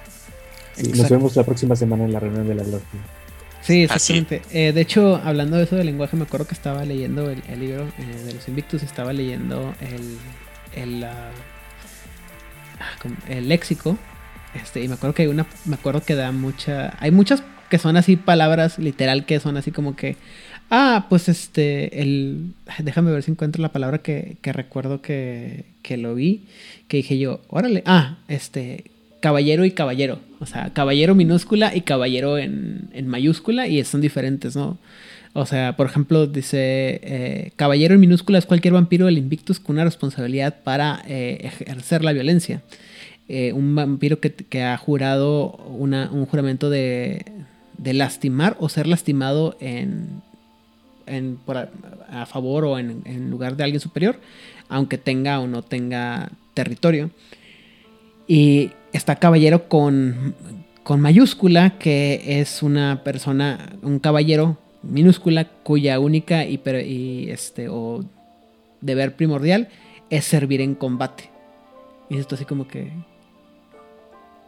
Nos vemos la próxima semana en la reunión de la Gloria. Sí, exactamente. Eh, de hecho, hablando de eso del lenguaje, me acuerdo que estaba leyendo el, el libro eh, de los Invictus, estaba leyendo el, el, como- el léxico. Este, y me acuerdo que hay una, me acuerdo que da mucha, hay muchas que son así palabras literal que son así como que, ah, pues este, el, déjame ver si encuentro la palabra que, que recuerdo que, que lo vi, que dije yo, órale, ah, este, caballero y caballero, o sea, caballero minúscula y caballero en, mayúscula y son diferentes, ¿no? O sea, por ejemplo, dice, eh, caballero en minúscula es cualquier vampiro del Invictus con una responsabilidad para eh, ejercer la violencia. Eh, un vampiro que, ha jurado un juramento de, de lastimar o ser lastimado en, en- por a, a favor o en, en lugar de alguien superior, aunque tenga o no tenga territorio. Y está caballero con, con mayúscula, que es una persona, un caballero minúscula, cuya única y, y, este, o deber primordial es servir en combate. Y esto así como que.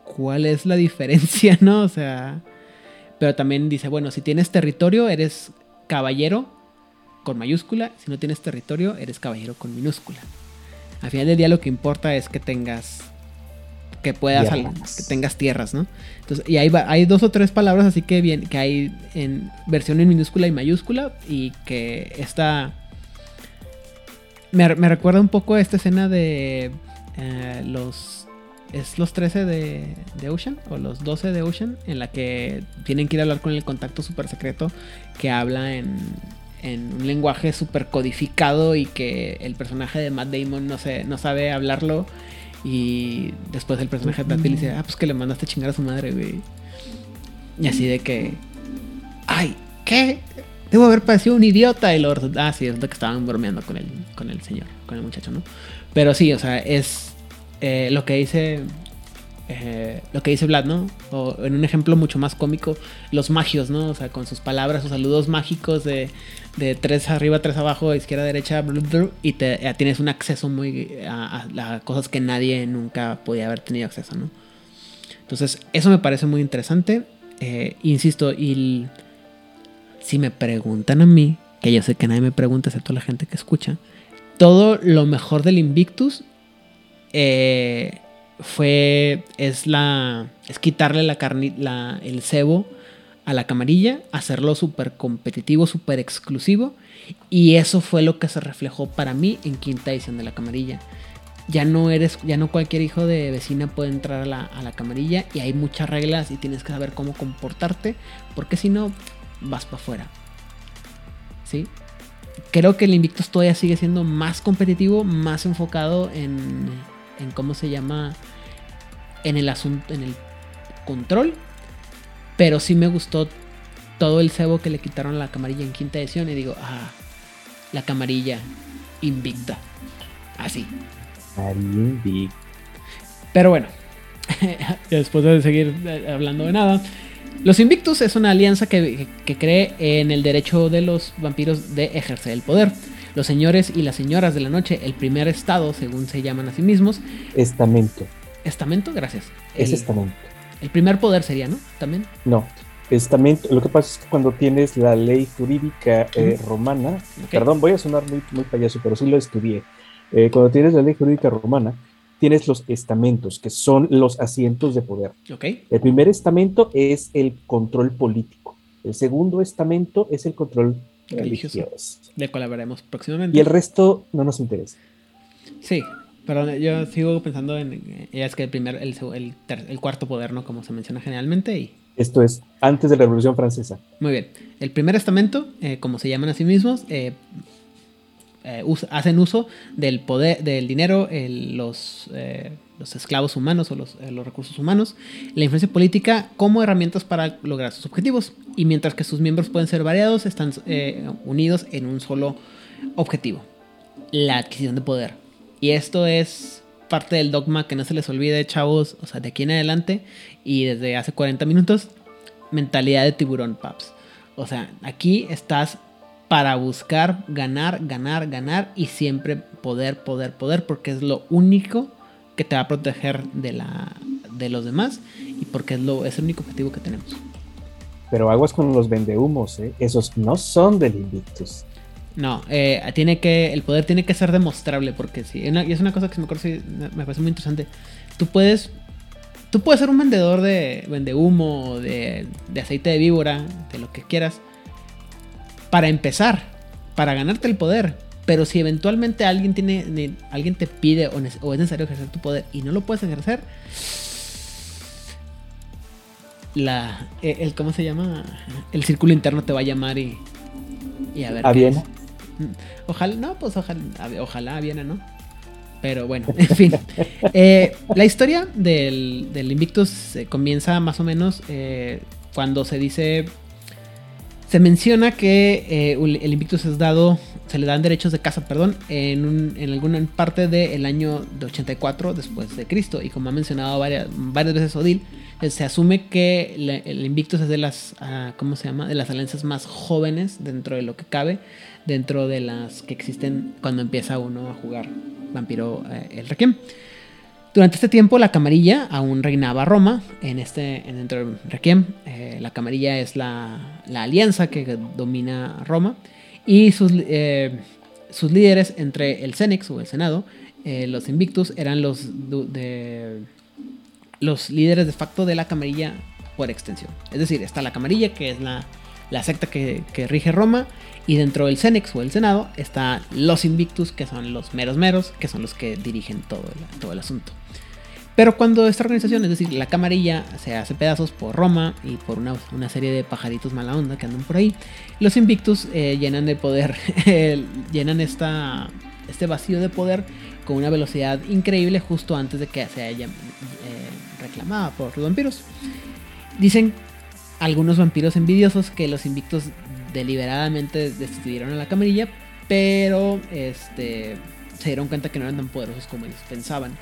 ¿Cuál es la diferencia, no? O sea. Pero también dice, bueno, si tienes territorio, eres caballero con mayúscula. Si no tienes territorio, eres caballero con minúscula. Al final del día lo que importa es que tengas que puedas al- que tengas tierras, ¿no? Entonces, y hay, hay dos o tres palabras así que bien, que hay en versión en minúscula y mayúscula y que esta me, me recuerda un poco a esta escena de eh, los es los 13 de, de Ocean o los 12 de Ocean en la que tienen que ir a hablar con el contacto super secreto que habla en, en un lenguaje super codificado y que el personaje de Matt Damon no, no sabe hablarlo y después el personaje de le dice, ah, pues que le mandaste a chingar a su madre, güey. Y así de que, ay, ¿qué? Debo haber parecido un idiota. Y lo ah, sí, resulta que estaban bromeando con el, con el señor, con el muchacho, ¿no? Pero sí, o sea, es eh, lo que dice. Eh, lo que dice Vlad, ¿no? O en un ejemplo mucho más cómico, los magios, ¿no? O sea, con sus palabras, sus saludos mágicos de, tres arriba, tres abajo, izquierda, derecha, blu, y tienes un acceso muy a, cosas que nadie nunca podía haber tenido acceso, ¿no? Entonces, eso me parece muy interesante. Eh, insisto, y si me preguntan a mí, que yo sé que nadie me pregunta excepto la gente que escucha, todo lo mejor del Invictus eh, fue es la es quitarle la carne la, el cebo a la camarilla hacerlo súper competitivo súper exclusivo y eso fue lo que se reflejó para mí en quinta edición de la camarilla. Ya no eres ya no cualquier hijo de vecina puede entrar a la, a la camarilla y hay muchas reglas y tienes que saber cómo comportarte porque si no vas para afuera sí creo que el Invictus todavía sigue siendo más competitivo más enfocado en en cómo se llama en el asunto en el control pero sí me gustó todo el cebo que le quitaron a la camarilla en quinta edición y digo ah la camarilla invicta así. Pero bueno, después de seguir eh, hablando de nada, los Invictus es una alianza que, que cree en el derecho de los vampiros de ejercer el poder. Los señores y las señoras de la noche, el primer estado, según se llaman a sí mismos, Estamento. estamento, gracias. Es El- estamento. El primer poder sería, ¿no? También. No. Estamento, lo que pasa es que cuando tienes la ley jurídica eh, romana, perdón, voy a sonar muy, muy payaso, pero sí lo estudié. Eh, cuando tienes la ley jurídica romana, tienes los estamentos, que son los asientos de poder. Okay. El primer estamento es el control político. El segundo estamento es el control religioso. religioso. De cual hablaremos próximamente. Y el resto no nos interesa. Sí, Perdón, yo sigo pensando en. es que el primer, el, el, el, cuarto poder, ¿no? Como se menciona generalmente. Y... Esto es antes de la Revolución Francesa. Muy bien. El primer estamento, eh, como se llaman a sí mismos, eh, eh, hacen uso del poder, del dinero, el, los, los esclavos humanos o los, los, recursos humanos, la influencia política como herramientas para lograr sus objetivos. Y mientras que sus miembros pueden ser variados, están unidos en un solo objetivo: la adquisición de poder. Y esto es parte del dogma que no se les olvide, chavos, o sea, de aquí en adelante y desde hace 40 minutos, mentalidad de tiburón, paps. O sea, aquí estás para buscar ganar, ganar, ganar y siempre poder, poder, poder, porque es lo único que te va a proteger de, la, de los demás y porque es, lo, es el único objetivo que tenemos. Pero aguas con los vendehumos, ¿eh? esos no son del Invictus. No, eh, tiene que, el poder tiene que ser demostrable, porque sí, y es una cosa que me, acuerdo, me parece muy interesante. Tú puedes, tú puedes ser un vendedor de, vende humo, de, de aceite de víbora, de lo que quieras, para empezar, para ganarte el poder. Pero si eventualmente alguien tiene, alguien te pide o, es necesario ejercer tu poder y no lo puedes ejercer, la, e, el, ¿cómo se llama? El círculo interno te va a llamar y, y a ver. ¿A Viena? Ojalá, no, pues ojalá, ojalá Viena, ¿no? Pero bueno, en fin. Eh, la historia del, Invictus comienza más o menos eh, cuando se dice. Se menciona que eh, el Invictus es dado. Se le dan derechos de casa, perdón, en, en alguna parte del año de 84 después de Cristo. Y como ha mencionado varias, varias veces Odil, se asume que el Invictus es de las. Ah, ¿Cómo se llama? De las alianzas más jóvenes dentro de lo que cabe dentro de las que existen cuando empieza uno a jugar Vampiro eh, el Requiem. Durante este tiempo la camarilla aún reinaba Roma en este, dentro del Requiem. Eh, la camarilla es la, alianza que domina Roma y sus, eh, líderes entre el Cenex o el Senado, los Invictus, eran los, de, los líderes de facto de la camarilla por extensión. Es decir, está la camarilla que es la, secta que, rige Roma y dentro del Cenex o el Senado están los Invictus, que son los meros meros, que son los que dirigen todo el, todo el asunto. Pero cuando esta organización, es decir, la camarilla, se hace pedazos por Roma y por una, una serie de pajaritos mala onda que andan por ahí, los Invictus eh, llenan de poder, llenan esta, este vacío de poder con una velocidad increíble justo antes de que se haya eh, reclamada por los vampiros. Dicen algunos vampiros envidiosos que los Invictus deliberadamente destruyeron a la camarilla, pero este, se dieron cuenta que no eran tan poderosos como ellos pensaban.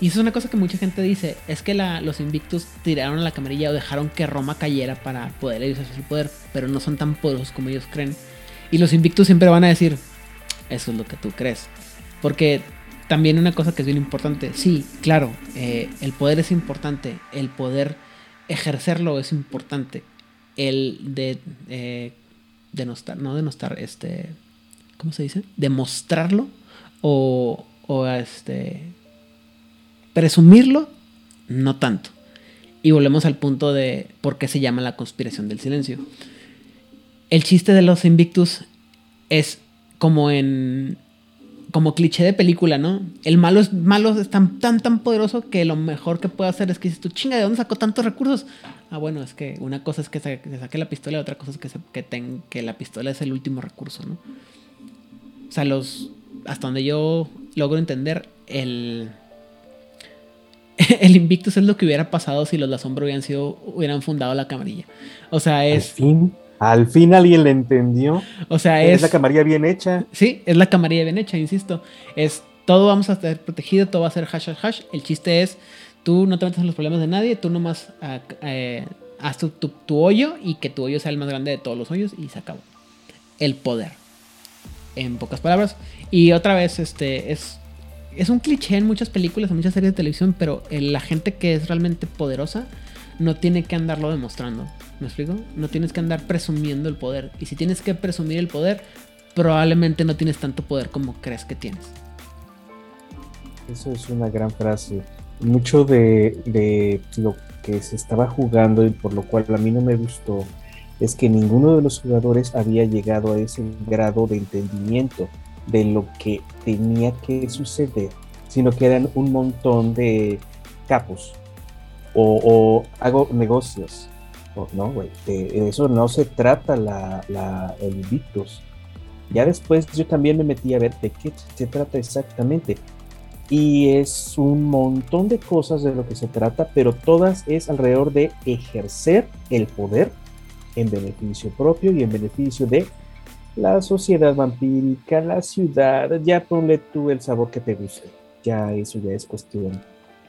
Y eso es una cosa que mucha gente dice, es que los Invictus tiraron a la camarilla o dejaron que Roma cayera para poder usar su poder, pero no son tan poderosos como ellos creen. Y los Invictus siempre van a decir, eso es lo que tú crees. Porque también una cosa que es bien importante, sí, claro, eh, el poder es importante, el poder ejercerlo es importante, el de eh, denostar, no denostar, este, ¿cómo se dice? Demostrarlo o, o este, presumirlo, no tanto. Y volvemos al punto de por qué se llama la conspiración del silencio. El chiste de los Invictus es como en como cliché de película, ¿no? El malo es malo es tan tan tan poderoso que lo mejor que puede hacer es que dices tú, chinga, ¿de dónde sacó tantos recursos? Ah, bueno, es que una cosa es que, se, saque la pistola y otra cosa es que, ten, que la pistola es el último recurso, ¿no? O sea, los. Hasta donde yo logro entender, el. El Invictus es lo que hubiera pasado si los La Sombra hubieran sido. hubieran fundado la camarilla. O sea, es. Al fin, al fin alguien le entendió. O sea, es. Es la camarilla bien hecha. Sí, es la camarilla bien hecha, insisto. Es. Todo vamos a estar protegido, todo va a ser hash hash hash. El chiste es Tú no te metes en los problemas de nadie, tú nomás ah, eh, haz tu, hoyo y que tu hoyo sea el más grande de todos los hoyos y se acabó. El poder. En pocas palabras. Y otra vez, este es, es un cliché en muchas películas, en muchas series de televisión, pero la gente que es realmente poderosa no tiene que andarlo demostrando. ¿Me explico? No tienes que andar presumiendo el poder. Y si tienes que presumir el poder, probablemente no tienes tanto poder como crees que tienes. Eso es una gran frase. Mucho de, de lo que se estaba jugando y por lo cual a mí no me gustó es que ninguno de los jugadores había llegado a ese grado de entendimiento de lo que tenía que suceder, sino que eran un montón de capos o, hago negocios. no, güey, de eso no se trata la, la, el Invictus. Ya después yo también me metí a ver de qué se trata exactamente. Y es un montón de cosas de lo que se trata, pero todas es alrededor de ejercer el poder en beneficio propio y en beneficio de la sociedad vampírica, la ciudad. Ya ponle tú el sabor que te guste. Ya eso ya es cuestión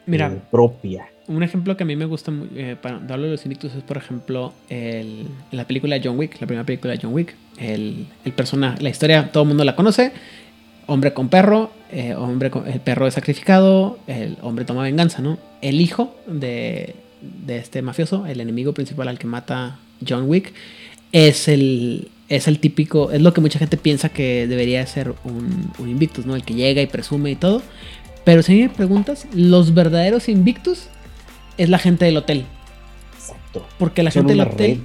Mira, eh, propia. Un ejemplo que a mí me gusta eh, para darle los invictus es, por ejemplo, el, la película John Wick, la primera película de John Wick. El, el persona, la historia, todo el mundo la conoce. Hombre con perro, eh, hombre con, el perro es sacrificado, el hombre toma venganza, ¿no? El hijo de, de este mafioso, el enemigo principal al que mata John Wick, es el, es el típico, es lo que mucha gente piensa que debería ser un, un Invictus, ¿no? El que llega y presume y todo. Pero si me preguntas, los verdaderos Invictus es la gente del hotel. Exacto. Porque la gente del hotel,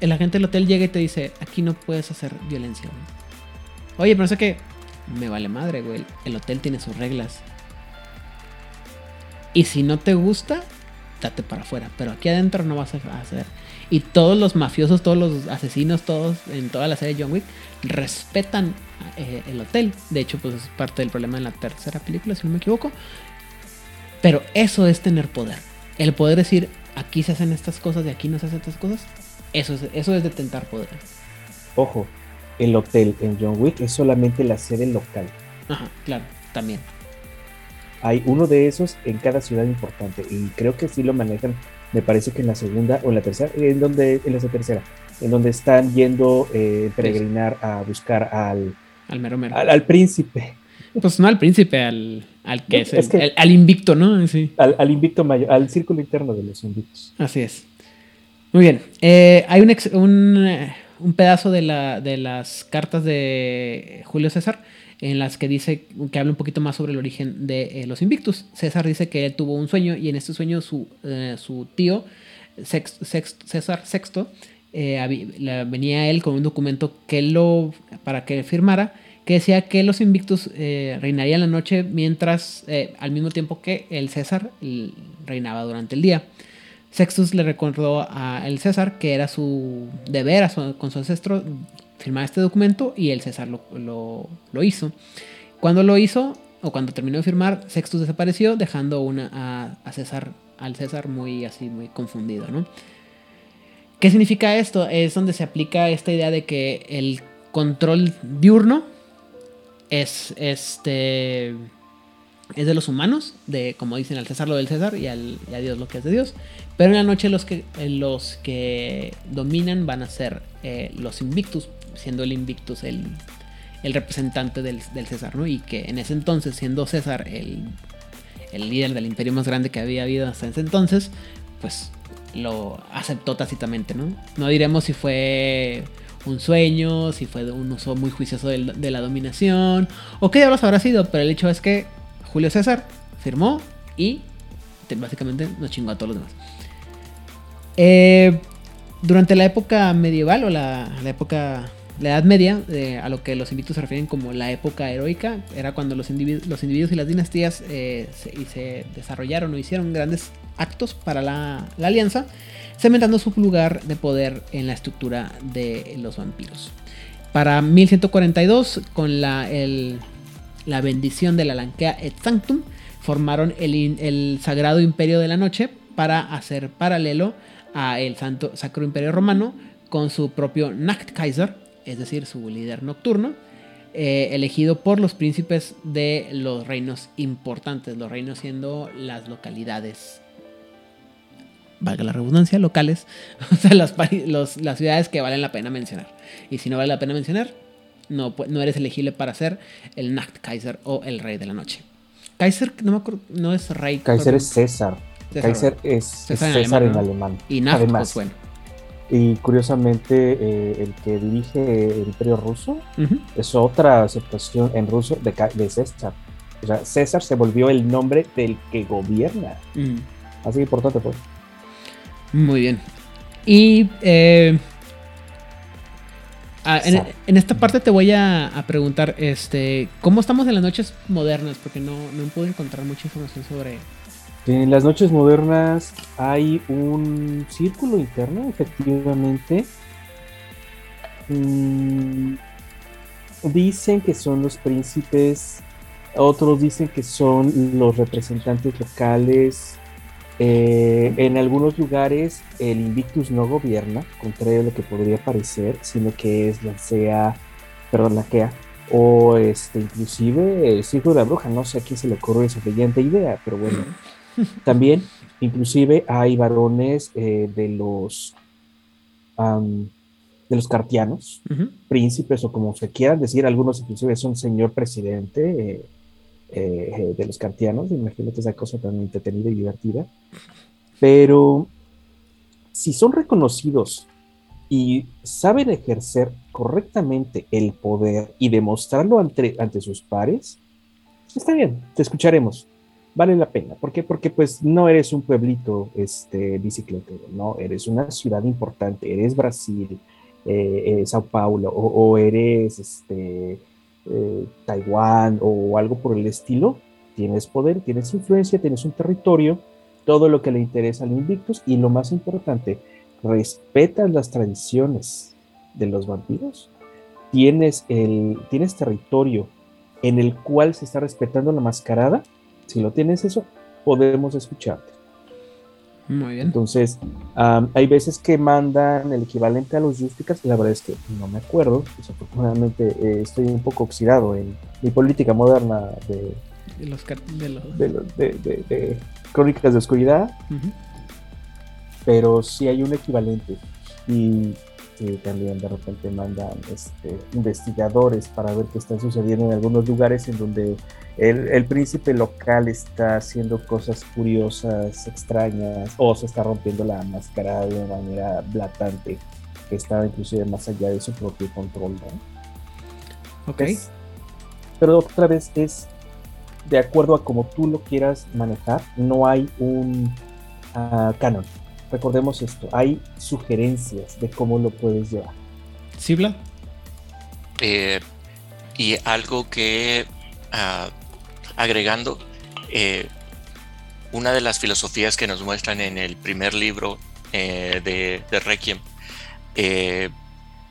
la gente del hotel llega y te dice, aquí no puedes hacer violencia. Oye, pero sé que me vale madre, güey. El hotel tiene sus reglas. Y si no te gusta, date para afuera. Pero aquí adentro no vas a hacer. Y todos los mafiosos, todos los asesinos, todos en toda la serie de John Wick respetan eh, el hotel. De hecho, pues es parte del problema en la tercera película, si no me equivoco. Pero eso es tener poder. El poder decir, aquí se hacen estas cosas y aquí no se hacen estas cosas. Eso es, eso es detentar poder. Ojo, el hotel en John Wick es solamente la sede local. Ajá, claro, también. Hay uno de esos en cada ciudad importante y creo que sí lo manejan, me parece que en la segunda o en la tercera, en donde en la tercera, en donde están yendo eh, peregrinar a buscar al al mero mero. Al, príncipe. Pues no al príncipe, al, al que es, el, al invicto, ¿no? Sí. Al, invicto mayor, al círculo interno de los invictos. Así es. Muy bien. Eh, hay un, un, un, pedazo de, la, de las cartas de Julio César en las que dice que habla un poquito más sobre el origen de eh, los invictus. César dice que él tuvo un sueño y en este sueño su, eh, su tío, César VI, eh, venía él con un documento que lo, para que firmara, que decía que los invictus reinarían la noche mientras, al mismo tiempo que el César reinaba durante el día. Sextus le recordó a el César que era su deber con su ancestro firmar este documento y el César lo, hizo. Cuando lo hizo, o cuando terminó de firmar, Sextus desapareció, dejando una, a, a César, al César muy así, muy confundido, ¿no? ¿Qué significa esto? Es donde se aplica esta idea de que el control diurno es este es de los humanos, de como dicen al César lo del César y, al, a Dios lo que es de Dios. Pero en la noche los que, los que dominan van a ser eh, los Invictus, siendo el Invictus el, el representante del, César, ¿no? Y que en ese entonces, siendo César el, el líder del imperio más grande que había habido hasta ese entonces, pues lo aceptó tácitamente, ¿no? No diremos si fue un sueño, si fue un uso muy juicioso de, la dominación, o qué diablos habrá sido, pero el hecho es que Julio César firmó y básicamente nos chingó a todos los demás. Eh, durante la época medieval o la, época, la Edad Media, a lo que los invictos se refieren como la época heroica, era cuando los, individuos y las dinastías eh, se, se desarrollaron o hicieron grandes actos para la, alianza, cementando su lugar de poder en la estructura de los vampiros. Para 1142, con la, la bendición de la Lankea et Sanctum, formaron el, el, Sagrado Imperio de la Noche para hacer paralelo a el Santo Sacro Imperio Romano con su propio Nachtkaiser, es decir, su líder nocturno, eh, elegido por los príncipes de los reinos importantes, los reinos siendo las localidades valga la redundancia, locales, o sea, las, las ciudades que valen la pena mencionar. Y si no vale la pena mencionar, no, no eres elegible para ser el Kaiser o el Rey de la Noche. Kaiser, no me acuerdo, no es Rey. Kaiser es César. Kaiser es César César, en en alemán. Y Naft, Además, pues bueno. Y curiosamente, eh, el que dirige el Imperio Ruso es otra aceptación en ruso de, César. O sea, César se volvió el nombre del que gobierna. Mm. Así importante pues. Muy bien. Y eh, ah, en, esta parte te voy a, a preguntar, este, ¿cómo estamos en las noches modernas? Porque no, no pude encontrar mucha información sobre. En las noches modernas hay un círculo interno, efectivamente. Mm, dicen que son los príncipes, otros dicen que son los representantes locales. Eh, en algunos lugares el Invictus no gobierna, contrario a lo que podría parecer, sino que es la CEA, perdón, la KEA, o este, inclusive el Círculo de la Bruja. No sé a quién se le ocurrió esa brillante idea, pero bueno. También, inclusive, hay varones eh, de los de los cartianos, príncipes o como se quieran decir, algunos inclusive son señor presidente eh, eh, de los cartianos, imagínate esa cosa tan entretenida y divertida. Pero si son reconocidos y saben ejercer correctamente el poder y demostrarlo ante, ante sus pares, está bien, te escucharemos. Vale la pena. ¿Por qué? Porque pues no eres un pueblito este, bicicletero, no, eres una ciudad importante, eres Brasil, eh, eh, Sao Paulo, o, eres este, eh, Taiwán o algo por el estilo. Tienes poder, tienes influencia, tienes un territorio, todo lo que le interesa al Invictus y lo más importante, respetas las tradiciones de los vampiros. Tienes, el, tienes territorio en el cual se está respetando la mascarada. Si lo tienes eso, podemos escucharte. Muy bien. Entonces, am, hay veces que mandan el equivalente a los Justicas, la verdad es que no me acuerdo, desafortunadamente eh, estoy un poco oxidado en mi política moderna de, De los, de los- de, Crónicas de Oscuridad, pero sí hay un equivalente. Y eh, también de repente mandan este, investigadores para ver qué está sucediendo en algunos lugares en donde el, el príncipe local está haciendo cosas curiosas, extrañas, o se está rompiendo la máscara de una manera blatante, que está inclusive más allá de su propio control. ¿no? Ok. Es- pero otra vez es de acuerdo a como tú lo quieras manejar, no hay un ah, canon. Recordemos esto, hay sugerencias de cómo lo puedes llevar. ¿Sí, Vlad? Eh, y algo que ah, agregando, eh, una de las filosofías que nos muestran en el primer libro eh, de, de Requiem, eh,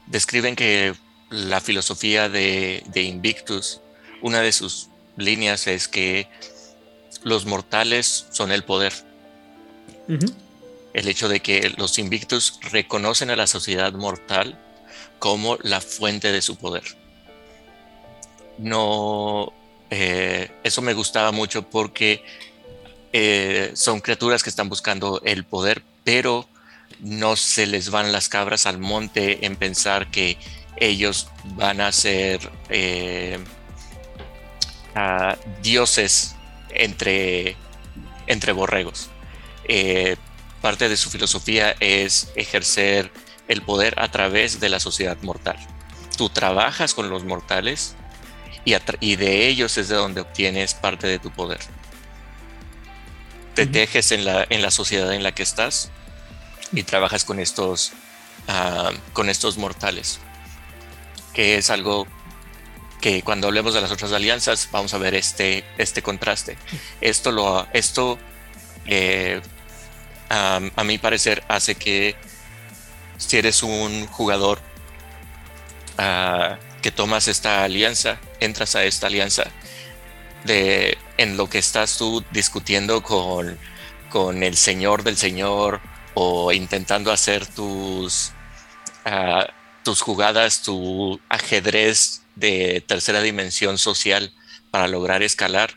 describen que la filosofía de, de Invictus, una de sus líneas es que los mortales son el poder. Ujú. El hecho de que los Invictus reconocen a la sociedad mortal como la fuente de su poder. No, eh, eso me gustaba mucho porque eh, son criaturas que están buscando el poder, pero no se les van las cabras al monte en pensar que ellos van a ser eh, dioses entre, entre borregos. Parte de su filosofía es ejercer el poder a través de la sociedad mortal. Tú trabajas con los mortales y, de ellos es de donde obtienes parte de tu poder. Te Ujú. tejes en la, en la sociedad en la que estás y trabajas con estos, ah, con estos mortales, que es algo que cuando hablemos de las otras alianzas vamos a ver este, este contraste. Esto, lo, esto eh, a, mi parecer hace que si eres un jugador ah, que tomas esta alianza, entras a esta alianza, de, en lo que estás tú discutiendo con, con el señor del señor o intentando hacer tus, ah, tus jugadas, tu ajedrez de tercera dimensión social para lograr escalar,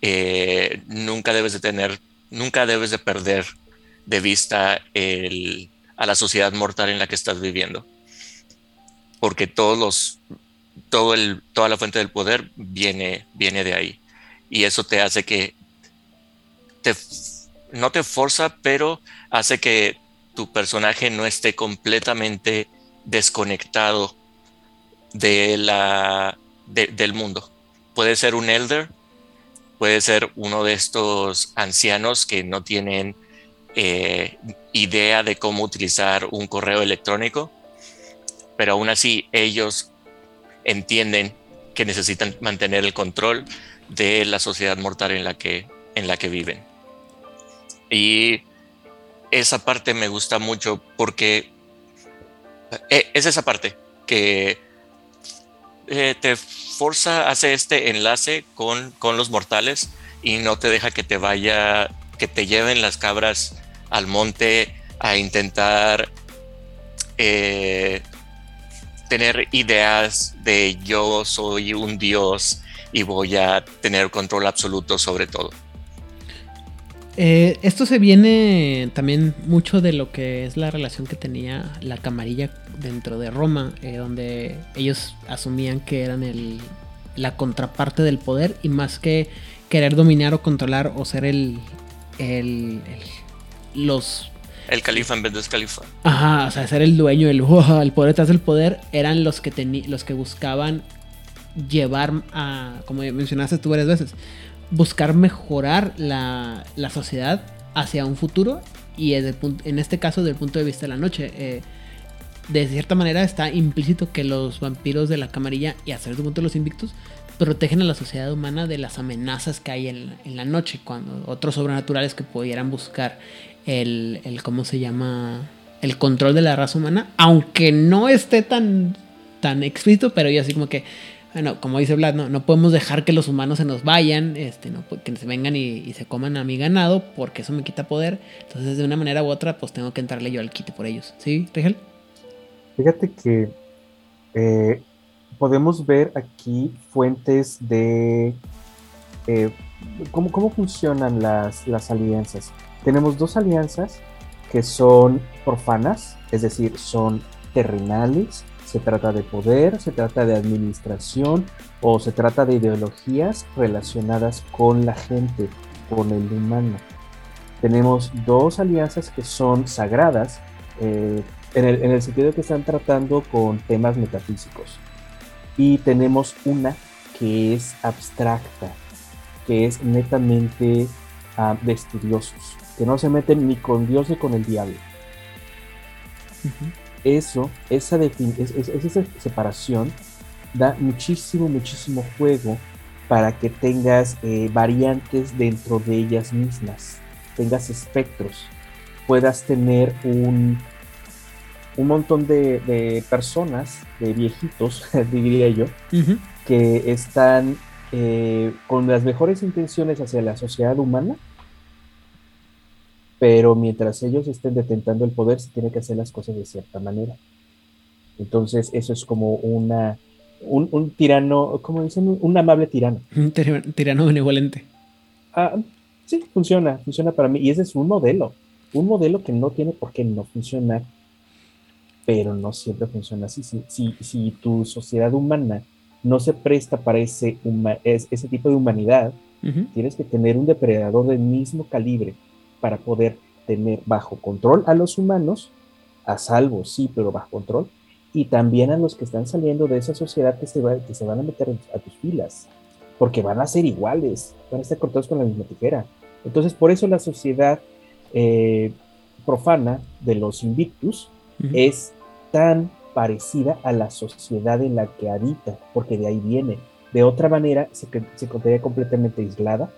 eh, nunca debes de tener, nunca debes de perder de vista a la sociedad mortal en la que estás viviendo. Porque todos los, todo el, toda la fuente del poder viene, viene de ahí. Y eso te hace que te no te forza, pero hace que tu personaje no esté completamente desconectado de la, del mundo. Puede ser un elder, puede ser uno de estos ancianos que no tienen eh, idea de cómo utilizar un correo electrónico, pero aún así ellos entienden que necesitan mantener el control de la sociedad mortal en la que, en la que viven. Y esa parte me gusta mucho porque eh, es esa parte que eh, te forza, hace este enlace con, con los mortales y no te deja que te vaya, que te lleven las cabras al monte a intentar eh, tener ideas de yo soy un dios y voy a tener control absoluto sobre todo. Eh, esto se viene también mucho de lo que es la relación que tenía la camarilla dentro de Roma, eh, donde ellos asumían que eran el, la contraparte del poder y más que querer dominar o controlar o ser el, el, los el califa en vez de califa. Ajá, o sea, ser el dueño, el, el poder detrás del poder, eran los que, los que buscaban llevar a, como mencionaste tú varias veces, buscar mejorar la, sociedad hacia un futuro y en este caso desde el punto de vista de la noche. Eh, de cierta manera está implícito que los vampiros de la camarilla y a cierto punto los invictos protegen a la sociedad humana de las amenazas que hay en, la noche, cuando otros sobrenaturales que pudieran buscar el, el, ¿cómo se llama? El control de la raza humana, aunque no esté tan, tan explícito, pero yo así como que bueno, como dice Vlad, no, no podemos dejar que los humanos se nos vayan, este, no, que se vengan y, se coman a mi ganado, porque eso me quita poder. Entonces, de una manera u otra, pues tengo que entrarle yo al quite por ellos. ¿Sí, Rigel? Fíjate que eh, podemos ver aquí fuentes de eh, ¿cómo, cómo, funcionan las, las alianzas. Tenemos dos alianzas que son profanas, es decir, son terrenales, se trata de poder, se trata de administración o se trata de ideologías relacionadas con la gente, con el humano. Tenemos dos alianzas que son sagradas eh, en, el, en el sentido de que están tratando con temas metafísicos. Y tenemos una que es abstracta, que es netamente ah, de estudiosos, que no se meten ni con Dios ni con el diablo. Eso, esa, esa separación da muchísimo, muchísimo juego para que tengas eh, variantes dentro de ellas mismas, tengas espectros, puedas tener un, un montón de, personas, de viejitos, diría yo, que están eh, con las mejores intenciones hacia la sociedad humana, pero mientras ellos estén detentando el poder, se tiene que hacer las cosas de cierta manera. Entonces, eso es como una, un, tirano, ¿cómo dicen? Un amable tirano. Un tirano benevolente. Ah, sí, funciona, funciona para mí. Y ese es un modelo, un modelo que no tiene por qué no funcionar, pero no siempre funciona así. Si, si, si tu sociedad humana no se presta para ese, ese tipo de humanidad, tienes que tener un depredador del mismo calibre para poder tener bajo control a los humanos, a salvo, sí, pero bajo control, y también a los que están saliendo de esa sociedad que se, va, que se van a meter a tus filas, porque van a ser iguales, van a estar cortados con la misma tijera. Entonces, por eso la sociedad eh, profana de los Invictus es tan parecida a la sociedad en la que habita, porque de ahí viene. De otra manera, se, se quedaría completamente aislada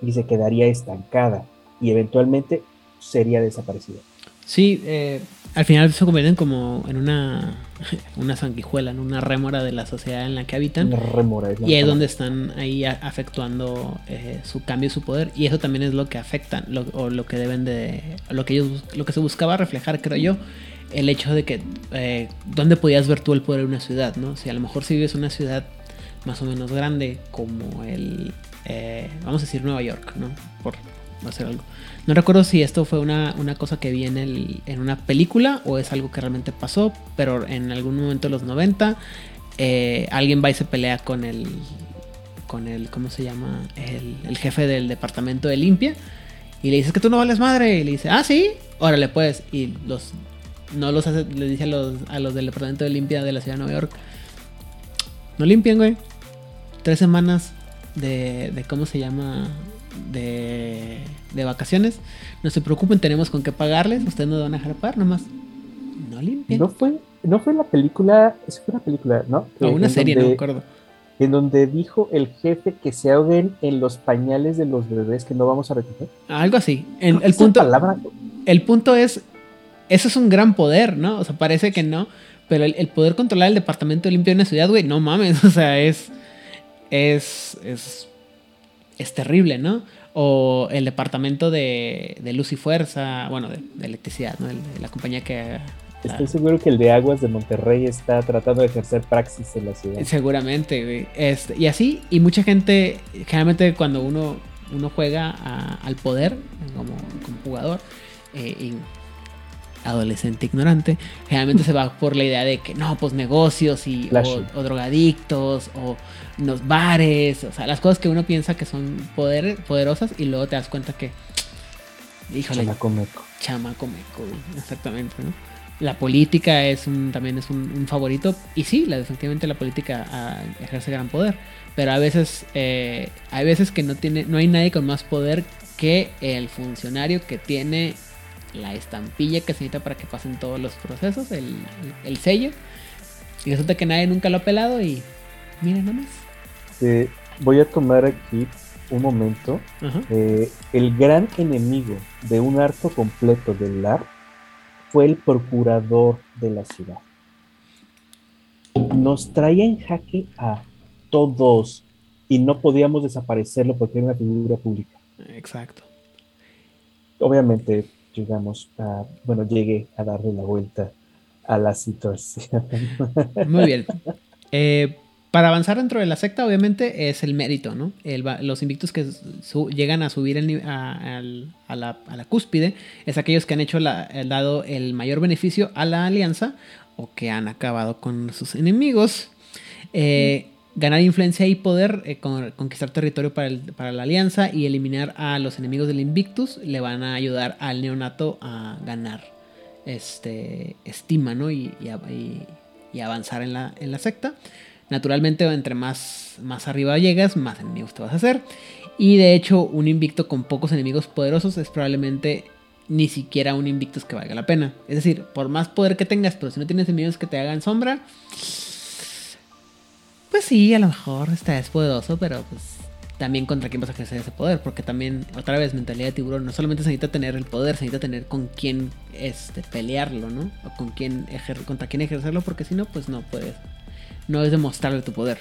y se quedaría estancada y eventualmente sería desaparecida. Sí, eh, al final se convierten como en una, una sanguijuela, en una rémora de la sociedad en la que habitan. Una rémora. y es donde están ahí afectuando eh, su cambio y su poder. Y eso también es lo que afectan, o lo que deben de, lo que ellos, lo que se buscaba reflejar, creo yo, el hecho de que, eh, ¿dónde podías ver tú el poder de una ciudad? ¿no? Si a lo mejor si vives en una ciudad más o menos grande como el, eh, vamos a decir Nueva York, ¿no? Por hacer algo. No recuerdo si esto fue una, cosa que vi en, en, una película o es algo que realmente pasó, pero en algún momento de los 90 eh, alguien va y se pelea con el, con el, ¿cómo se llama? El, jefe del departamento de limpia Y le dices que tú no vales madre. Y le dice, ah, sí, órale pues. Y los no los hace, le dice a los, a los del departamento de limpia de la ciudad de Nueva York. No limpien, güey. Tres semanas de, de ¿cómo se llama? De, de vacaciones. No se preocupen, tenemos con qué pagarles. Ustedes no van a dejar pagar, nomás. No limpien. No fue, no fue la película, eso fue una película, ¿no? No, una En serie, no me donde- acuerdo. En donde dijo el jefe que se ahoguen en los pañales de los bebés que no vamos a recoger. Algo así. El, el punto, palabra, el punto es, eso es un gran poder, ¿no? O sea, parece que no, pero el, el poder controlar el departamento de limpio de una ciudad, güey, no mames, o sea, es, es, es, es terrible, ¿no? O el departamento de, de luz y fuerza, bueno, de, de electricidad, ¿no? El- de la compañía que... Estoy seguro que el de Aguas de Monterrey está tratando de ejercer praxis en la ciudad. Seguramente, güey. Este, y así, y mucha gente, generalmente cuando uno, uno juega a- al poder como, como jugador, eh, y adolescente ignorante, generalmente se va por la idea de que no, pues negocios y o, o drogadictos o los bares, o sea, las cosas que uno piensa que son poder, poderosas y luego te das cuenta que, híjole, Chamaco meco. chamaco meco, exactamente, ¿no? La política es un, también es un, un favorito y sí, la, definitivamente la política ah, ejerce gran poder, pero a veces eh, hay veces que no tiene, no hay nadie con más poder que el funcionario que tiene la estampilla que se necesita para que pasen todos los procesos, el, el sello, y resulta que nadie nunca lo ha pelado y miren nomás. Eh, voy a tomar aquí un momento. Eh, el gran enemigo de un arco completo del LAR fue el procurador de la ciudad. Nos traía en jaque a todos y no podíamos desaparecerlo porque era una figura pública. Exacto. Obviamente llegamos a, bueno, llegué a darle la vuelta a la situación. Muy bien. Eh, para avanzar dentro de la secta, obviamente, es el mérito, ¿no? Los invictos que llegan a subir a, la, cúspide es aquellos que han hecho la, el dado el mayor beneficio a la alianza o que han acabado con sus enemigos. Eh, ganar influencia y poder, eh, con- conquistar territorio para, la alianza y eliminar a los enemigos del Invictus le van a ayudar al neonato a ganar este, estima, ¿no? Y, avanzar en la secta. Naturalmente, entre más, más arriba llegas, más enemigos te vas a hacer. Y de hecho, un invicto con pocos enemigos poderosos es probablemente ni siquiera un invictus que valga la pena. Es decir, por más poder que tengas, pero si no tienes enemigos que te hagan sombra, pues sí, a lo mejor está es poderoso, pero pues también contra quién vas a ejercer ese poder, porque también, otra vez, mentalidad de tiburón, no solamente se necesita tener el poder, se necesita tener con quién este, pelearlo, ¿no? O con quién contra quién ejercerlo, porque si no, pues no puedes, no es demostrarle tu poder.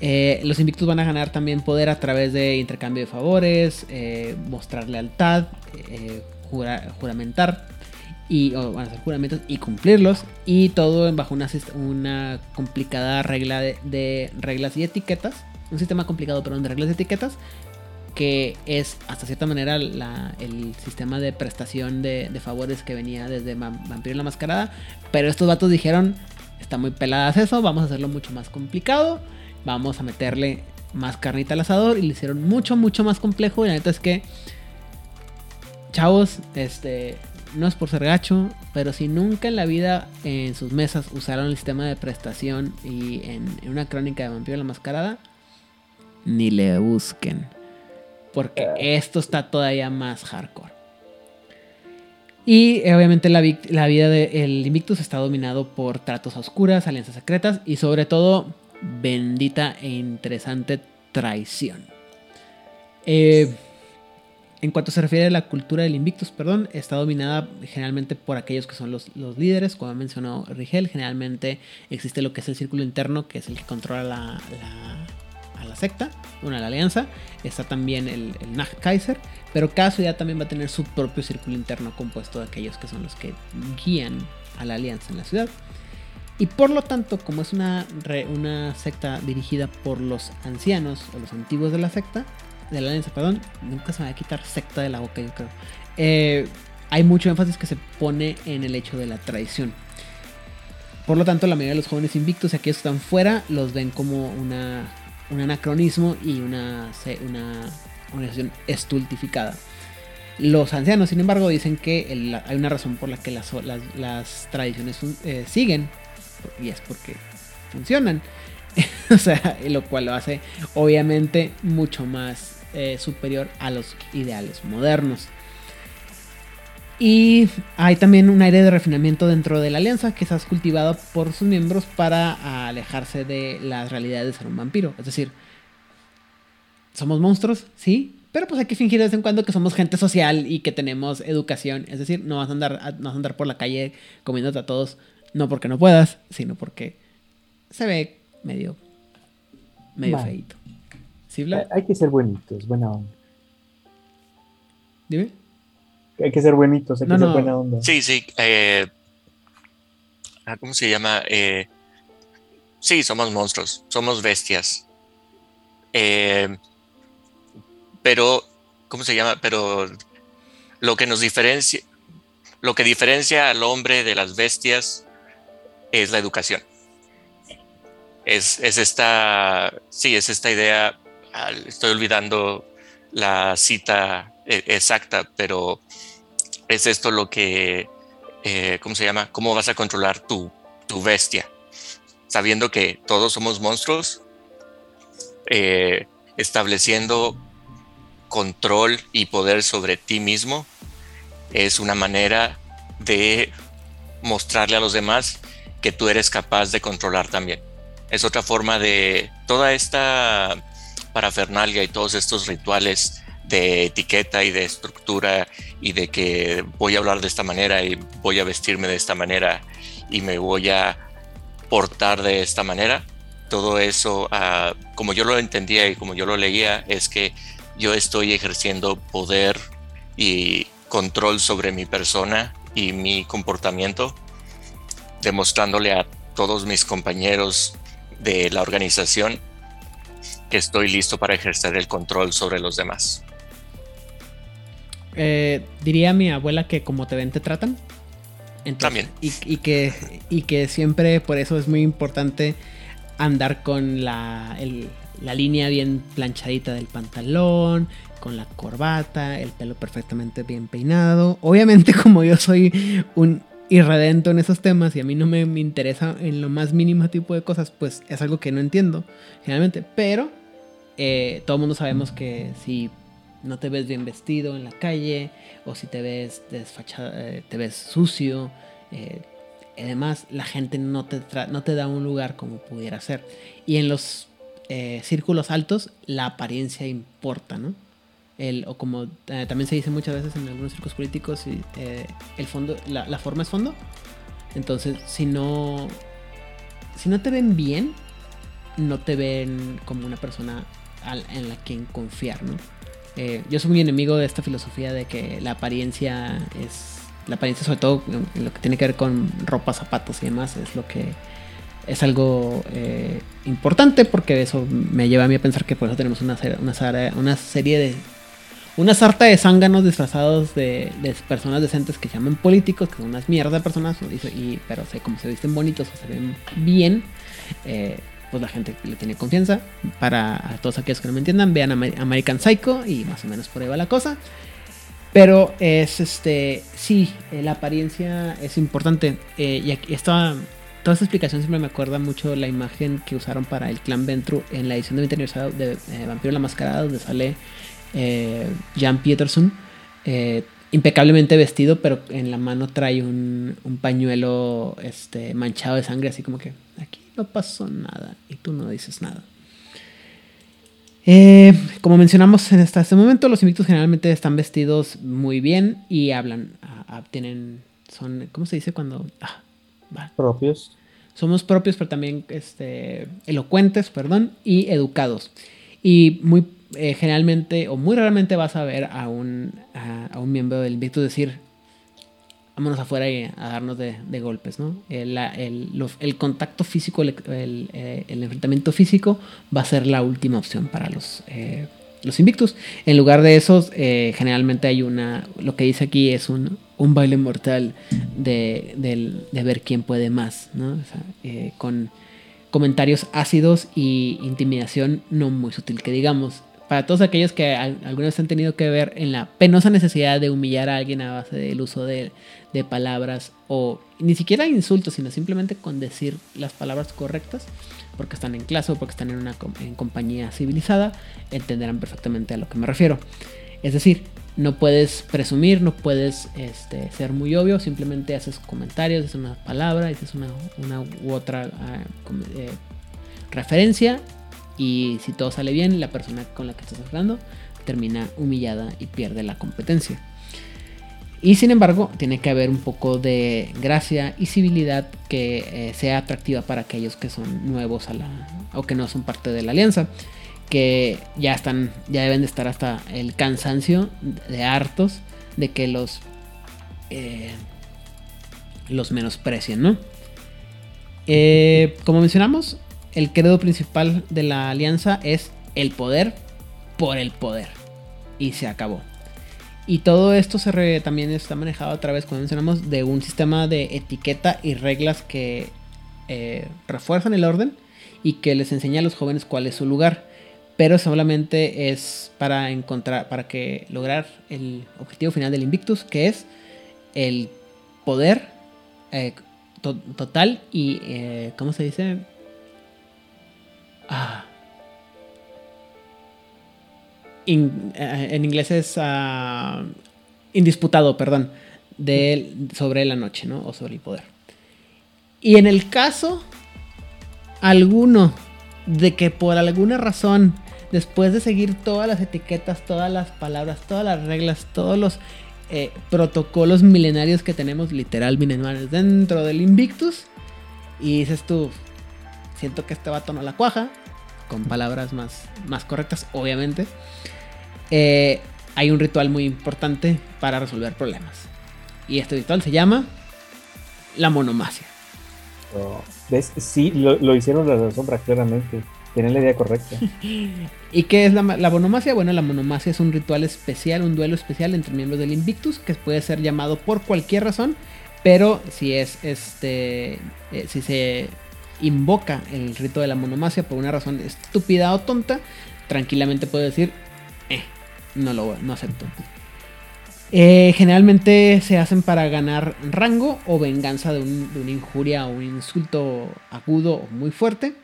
Eh, los invictos van a ganar también poder a través de intercambio de favores, eh, mostrar lealtad, eh, jura- juramentar y van a hacer juramentos y cumplirlos y todo bajo una, complicada regla de, reglas y etiquetas, un sistema complicado perdón de reglas y etiquetas que es hasta cierta manera el sistema de prestación de, favores que venía desde Va- Vampiro y la Mascarada, pero estos vatos dijeron está muy peladas eso, vamos a hacerlo mucho más complicado, vamos a meterle más carnita al asador y lo hicieron mucho mucho más complejo y la neta es que chavos, este, no es por ser gacho, pero si nunca en la vida en sus mesas usaron el sistema de prestación y en, en una crónica de Vampiro la Mascarada, ni le busquen. Porque esto está todavía más hardcore. Y eh, obviamente la, vida del Invictus está dominado por tratos a oscuras, alianzas secretas y sobre todo bendita e interesante traición. Eh, en cuanto se refiere a la cultura del Invictus, perdón, está dominada generalmente por aquellos que son los, los líderes, como mencionó Rigel. Generalmente existe lo que es el círculo interno, que es el que controla la, la- a la secta, una la alianza. Está también el, el Kaiser, pero cada ciudad también va a tener su propio círculo interno compuesto de aquellos que son los que guían a la alianza en la ciudad. Y por lo tanto, como es una, una secta dirigida por los ancianos o los antiguos de la secta, de la alianza, perdón, nunca se me va a quitar secta de la boca, yo creo. Eh, hay mucho énfasis que se pone en el hecho de la traición. Por lo tanto, la mayoría de los jóvenes invictos, aquellos que están fuera, los ven como una, un anacronismo y una, una organización estultificada. Los ancianos, sin embargo, dicen que hay una razón por la que las, las, tradiciones eh, siguen, y es porque funcionan. o sea, lo cual lo hace obviamente mucho más eh, superior a los ideales modernos. Y hay también un aire de refinamiento dentro de la alianza, quizás cultivado por sus miembros para alejarse de las realidades de ser un vampiro. Es decir, somos monstruos, sí, pero pues hay que fingir de vez en cuando que somos gente social y que tenemos educación. Es decir, no vas a andar, no vas a andar por la calle comiéndote a todos, no porque no puedas, sino porque se ve medio, medio feito. ¿Sí, Vlad? Hay- que ser buenitos, buena onda. Dime. Hay que ser buenitos, hay que No, ser no. buena onda. Sí, sí. eh, ah, ¿Cómo se llama? Eh, sí, somos monstruos, somos bestias. Eh, pero, ¿cómo se llama? Pero lo que nos diferencia, lo que diferencia al hombre de las bestias es la educación. Es, es esta, sí, es esta idea, estoy olvidando la cita exacta, pero es esto lo que, eh, ¿cómo se llama? ¿Cómo vas a controlar tu, tu bestia? Sabiendo que todos somos monstruos, eh, estableciendo control y poder sobre ti mismo es una manera de mostrarle a los demás que tú eres capaz de controlar también. Es otra forma de toda esta parafernalia y todos estos rituales de etiqueta y de estructura y de que voy a hablar de esta manera y voy a vestirme de esta manera y me voy a portar de esta manera. Todo eso, ah, como yo lo entendía y como yo lo leía, es que yo estoy ejerciendo poder y control sobre mi persona y mi comportamiento, demostrándole a todos mis compañeros de la organización que estoy listo para ejercer el control sobre los demás. Eh, diría mi abuela que como te ven te tratan. Entonces, También. Y, y que, y que siempre por eso es muy importante andar con la, el- la línea bien planchadita del pantalón, con la corbata, el pelo perfectamente bien peinado. Obviamente como yo soy un irredento en esos temas y a mí no me, me interesa en lo más mínimo tipo de cosas, pues es algo que no entiendo generalmente. Pero eh, todo el mundo sabemos que si no te ves bien vestido en la calle o si te ves desfachado, eh, te ves sucio. eh, además, la gente no te, no te da un lugar como pudiera ser. Y en los eh, círculos altos, la apariencia importa, ¿no? El, o como eh, también se dice muchas veces en algunos círculos políticos, eh, el fondo, la, la forma es fondo. Entonces, si no, si no te ven bien, no te ven como una persona en la quien confiar, ¿no? Eh, yo soy muy enemigo de esta filosofía de que la apariencia es. La apariencia, sobre todo en- lo que tiene que ver con ropa, zapatos y demás, es lo que es algo eh, importante porque eso me lleva a mí a pensar que por eso tenemos una, ser- una, sara- una serie de. Una sarta de zánganos disfrazados de, personas decentes que se llaman políticos, que son unas mierdas de personas, pero sé, como se visten bonitos o se ven bien, eh, pues la gente le tiene confianza. Para todos aquellos que no me entiendan, vean Amer- American Psycho y más o menos por ahí va la cosa. Pero es este, sí, eh, la apariencia es importante. eh, y aquí esta, toda esta explicación siempre me acuerda mucho la imagen que usaron para el clan Ventru en la edición de 20 aniversario de eh, Vampiro la Mascarada, donde sale Jan Peterson. impecablemente vestido, pero en la mano trae un, un pañuelo este, manchado de sangre, así como que aquí no pasó nada y tú no dices nada. Eh, como mencionamos en hasta este momento, los invictos generalmente están vestidos muy bien y hablan, tienen, son, ¿cómo se dice cuando? ah, va. Propios. Somos propios, pero también este, elocuentes, perdón, y educados. Y muy eh, generalmente, o muy raramente vas a ver a un, a, a un miembro del Invictus decir, vámonos afuera y a darnos de, golpes, ¿no? El, contacto físico, eh, el enfrentamiento físico va a ser la última opción para los, eh, los Invictus. En lugar de esos, eh, generalmente hay una, lo que dice aquí es un, baile mortal de ver quién puede más, ¿no? O sea, eh, con comentarios ácidos y intimidación no muy sutil, que digamos, para todos aquellos que alguna vez han tenido que ver en la penosa necesidad de humillar a alguien a base del uso de, de palabras o ni siquiera insultos, sino simplemente con decir las palabras correctas, porque están en clase o porque están en una en compañía civilizada, entenderán perfectamente a lo que me refiero. Es decir, no puedes presumir, no puedes este, ser muy obvio, simplemente haces comentarios, dices una palabra, dices una, una u otra ah, eh, referencia y si todo sale bien, la persona con la que estás hablando termina humillada y pierde la competencia. Y sin embargo, tiene que haber un poco de gracia y civilidad que eh, sea atractiva para aquellos que son nuevos a la, o que no son parte de la alianza que ya están, ya deben de estar hasta el cansancio de hartos de que los eh, los menosprecien, ¿no? Eh, como mencionamos, el credo principal de la alianza es el poder por el poder y se acabó. Y todo esto se también está manejado a través, como mencionamos, de un sistema de etiqueta y reglas que eh, refuerzan el orden y que les enseña a los jóvenes cuál es su lugar pero solamente es para encontrar, para que lograr el objetivo final del Invictus, que es el poder eh, total y, eh, ¿cómo se dice? Ah. Eh, en inglés es ah, indisputado, perdón, sobre la noche, ¿no? O sobre el poder. Y en el caso alguno de que por alguna razón después de seguir todas las etiquetas, todas las palabras, todas las reglas, todos los eh, protocolos milenarios que tenemos, literal milenarios, dentro del Invictus, y dices tú, siento que este vato no la cuaja, con palabras más, más correctas, obviamente. Eh, hay un ritual muy importante para resolver problemas. Y este ritual se llama la monomasia. Oh, ¿Ves? Sí, lo, lo hicieron las sombras claramente. Tienen la idea correcta. ¿Y qué es la, la, monomasia? Bueno, la monomasia es un ritual especial, un duelo especial entre miembros del Invictus que puede ser llamado por cualquier razón, pero si es este, eh, si se invoca el rito de la monomasia por una razón estúpida o tonta, tranquilamente puede decir, eh, no lo no acepto. Eh, generalmente se hacen para ganar rango o venganza de, de una injuria o un insulto agudo o muy fuerte.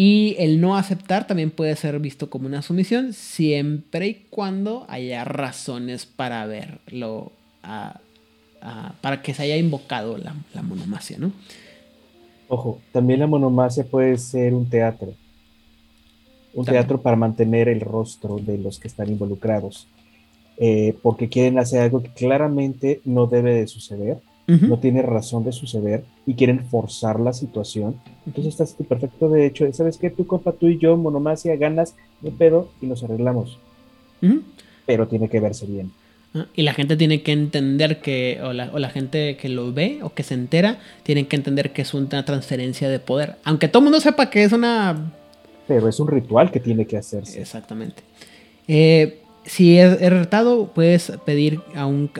Y el no aceptar también puede ser visto como una sumisión siempre y cuando haya razones para verlo, para que se haya invocado la, monomasia, ¿no? Ojo, también la monomasia puede ser un teatro. Un teatro para mantener el rostro de los que están involucrados. Eh, porque quieren hacer algo que claramente no debe de suceder no tiene razón de suceder y quieren forzar la situación. Entonces estás tu perfecto de hecho, ¿sabes qué? Tu compa, tú y yo, monomasia, ganas, un pedo y nos arreglamos. Pero tiene que verse bien. Y la gente tiene que entender que, o la, o la, gente que lo ve o que se entera, tienen que entender que es una transferencia de poder. Aunque todo el mundo sepa que es una... Pero es un ritual que tiene que hacerse. Exactamente. Eh, si es, retado, puedes pedir a, un,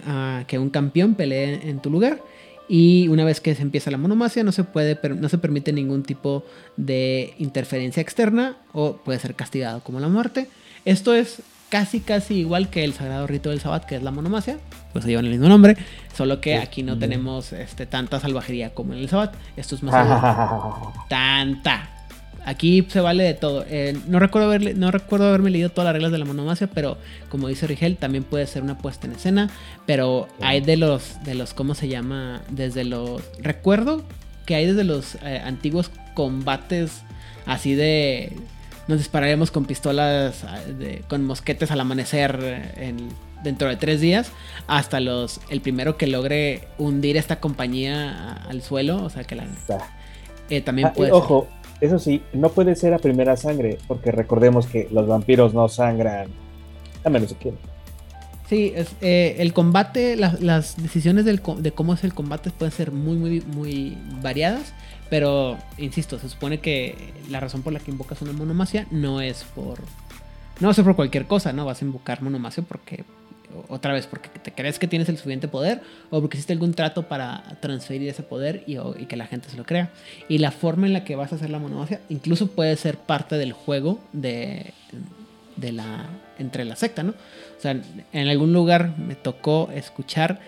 que un campeón pelee en tu lugar. Y una vez que se empieza la monomasia, no se, puede, no se permite ningún tipo de interferencia externa o puede ser castigado como la muerte. Esto es casi casi igual que el sagrado rito del Sabbat, que es la monomasia, pues se llevan el mismo nombre, solo que aquí no tenemos este, tanta salvajería como en el Sabbat. Esto es más tanta. Aquí se vale de todo. Eh, no, recuerdo haberle, no recuerdo haberme leído todas las reglas de la monomasia, pero como dice Rigel, también puede ser una puesta en escena. Pero hay de los, de los, ¿cómo se llama? Desde los... Recuerdo que hay desde los eh, antiguos combates así de... Nos dispararemos con pistolas, ah, con mosquetes al amanecer eh, dentro de tres días, hasta los el primero que logre hundir esta compañía al suelo, o sea que la... también ah, puede... Ojo, eso sí, no puede ser a primera sangre, porque recordemos que los vampiros no sangran, a menos que Sí, es, eh, el combate, las decisiones de cómo es el combate pueden ser muy, muy, muy variadas, pero insisto, se supone que la razón por la que invocas una monomasia no es por. No va a ser por cualquier cosa, ¿no? Vas a invocar monomasia porque otra vez porque te crees que tienes el suficiente poder o porque hiciste algún trato para transferir ese poder y, que la gente se lo crea. Y la forma en la que vas a hacer la monomasia incluso puede ser parte del juego de de la, entre la secta, ¿no? O sea, en algún lugar me tocó escuchar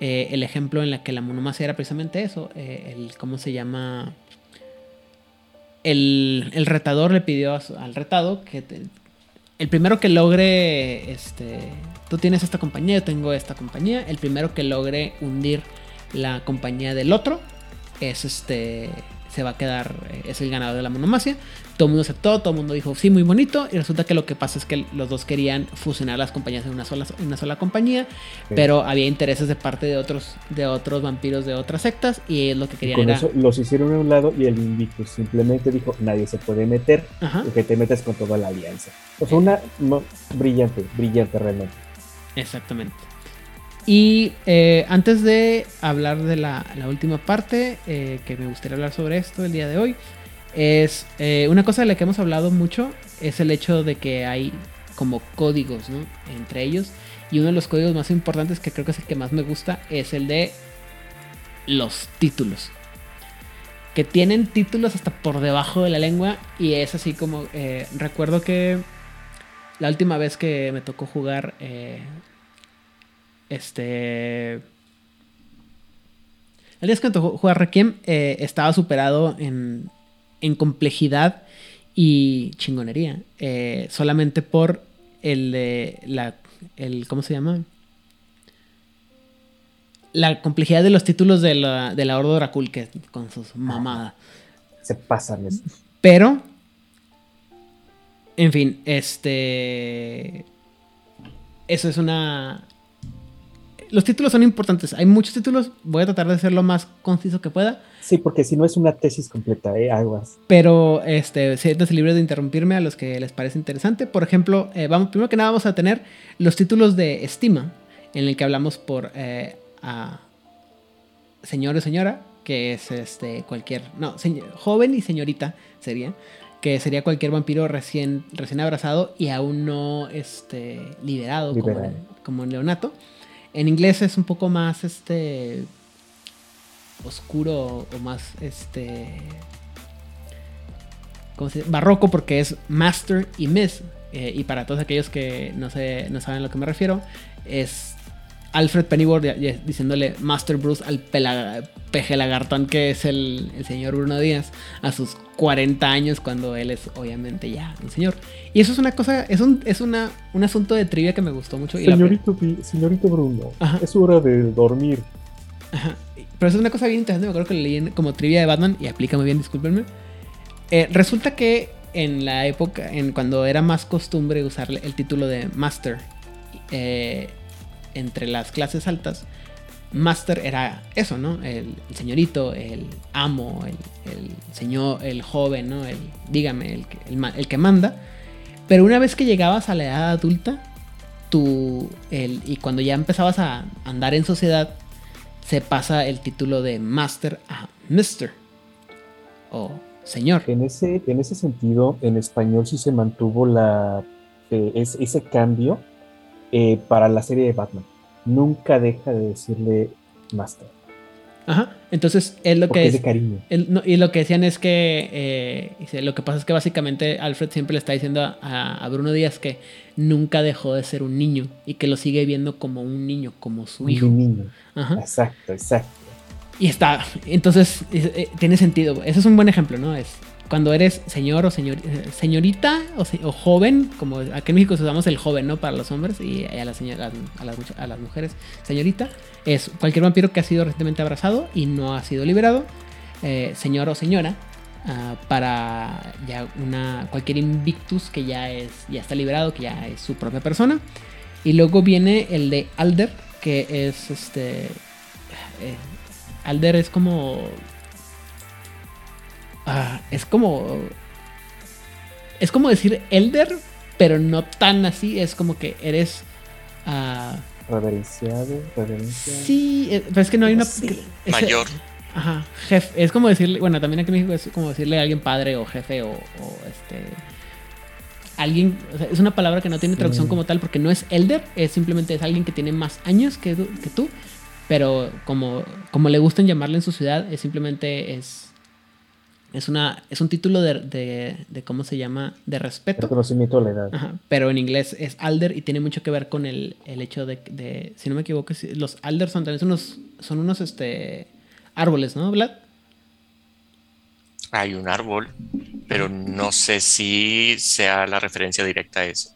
eh, el ejemplo en la que la monomasia era precisamente eso, eh, el, ¿cómo se llama? El, el retador le pidió al retado que te- el primero que logre, este, tú tienes esta compañía, yo tengo esta compañía, el primero que logre hundir la compañía del otro es este, se va a quedar, eh, es el ganador de la monomasia. Todo el mundo aceptó, todo el mundo dijo sí, muy bonito. Y resulta que lo que pasa es que los dos querían fusionar las compañías en una sola, una sola compañía, pero había intereses de parte de otros, de otros vampiros de otras sectas y ellos lo que Y querían con era, eso los hicieron a un lado y el Invictus simplemente dijo, nadie se puede meter, Ajá. porque te metes con toda la alianza. O sea, una no, brillante, brillante realmente. Exactamente. Y eh, antes de hablar de la, última parte, eh, que me gustaría hablar sobre esto el día de hoy, es eh, una cosa de la que hemos hablado mucho, es el hecho de que hay como códigos, ¿no? Entre ellos. Y uno de los códigos más importantes, que creo que es el que más me gusta, es el de los títulos. Que tienen títulos hasta por debajo de la lengua y es así como, recuerdo que la última vez que me tocó jugar, este... El día que me tocó jugar Requiem eh, estaba superado en, en complejidad y chingonería. eh, solamente por el de la... El, ¿Cómo se llama? La complejidad de los títulos de la, de la Horda Dracul, que con sus mamadas. Se pasan eso. Pero, en fin, este. Eso es una. Los títulos son importantes. Hay muchos títulos. Voy a tratar de ser lo más conciso que pueda. Sí, porque si no es una tesis completa, ¿eh? Aguas. Pero, este, siéntanse libres de interrumpirme a los que les parece interesante. Por ejemplo, eh, vamos, primero que nada vamos a tener los títulos de estima, en el que hablamos por eh, a señor o señora, que es este cualquier, no, señ- joven y señorita sería, que sería cualquier vampiro recién, recién abrazado y aún no este, liberado, Como, Liberado. como en Leonato. En inglés es un poco más este oscuro o más este ¿cómo se dice? barroco porque es master y miss Eh, y para todos aquellos que no sé no saben a lo que me refiero es Alfred Pennyworth diciéndole Master Bruce al peje lagartón que es el, el señor Bruno Díaz a sus 40 años cuando él es obviamente ya un señor y eso es una cosa es un es una un asunto de trivia que me gustó mucho y la- Señorito, Bruno, Ajá. es hora de dormir. Ajá. Pero eso es una cosa bien interesante. Me acuerdo que leí como trivia de Batman y aplica muy bien, discúlpenme. Eh, resulta que en la época, en cuando era más costumbre usar el título de Master eh, entre las clases altas, Master era eso, ¿no? El, señorito, el amo, el, señor, el joven, ¿no? El, dígame, el que, el, que manda. Pero una vez que llegabas a la edad adulta, tú, y cuando ya empezabas a andar en sociedad, se pasa el título de Master a Mister. O señor. En ese, en ese sentido, en español sí se mantuvo la, eh, es- ese cambio eh, para la serie de Batman. Nunca deja de decirle Master, Ajá. Entonces, es lo porque que es de cariño. el- no, y lo que decían es que eh, dice, lo que pasa es que básicamente Alfred siempre le está diciendo a, a Bruno Díaz que nunca dejó de ser un niño y que lo sigue viendo como un niño, como su hijo. Un niño. Ajá. Exacto, exacto. Y está, entonces eh, tiene sentido. Ese es un buen ejemplo, ¿no? Es cuando eres señor o señor, señorita o, joven, como aquí en México usamos el joven, ¿no? Para los hombres y a las mujeres, señorita, es cualquier vampiro que ha sido recientemente abrazado y no ha sido liberado, eh, señor o señora, ah, para ya una cualquier invictus que ya es ya está liberado, que ya es su propia persona. Y luego viene el de Alder, que es este eh, Alder es como. Ah, es como. Es como decir Elder, pero no tan así. Es como que eres. ah, Reverenciado, reverenciado. sí, eh, pero es que no hay una. Sí. es- Mayor. Ajá, jefe. Es como decirle. Bueno, también aquí en México es como decirle a alguien padre o jefe o, o este. Alguien. o sea, es una palabra que no tiene Sí. traducción como tal porque no es elder, es simplemente es alguien que tiene más años que, tú- que tú. Pero como, como le gustan llamarle en su ciudad, es simplemente es. Es, una, es un título de, de, de ¿cómo se llama? De respeto. Reconocimiento a la edad. Ajá, pero en inglés es Alder y tiene mucho que ver con el, el hecho de, de, si no me equivoco, si- los Alders son también son unos, son unos este, árboles, ¿no, Vlad? Hay un árbol, pero no sé si sea la referencia directa a eso.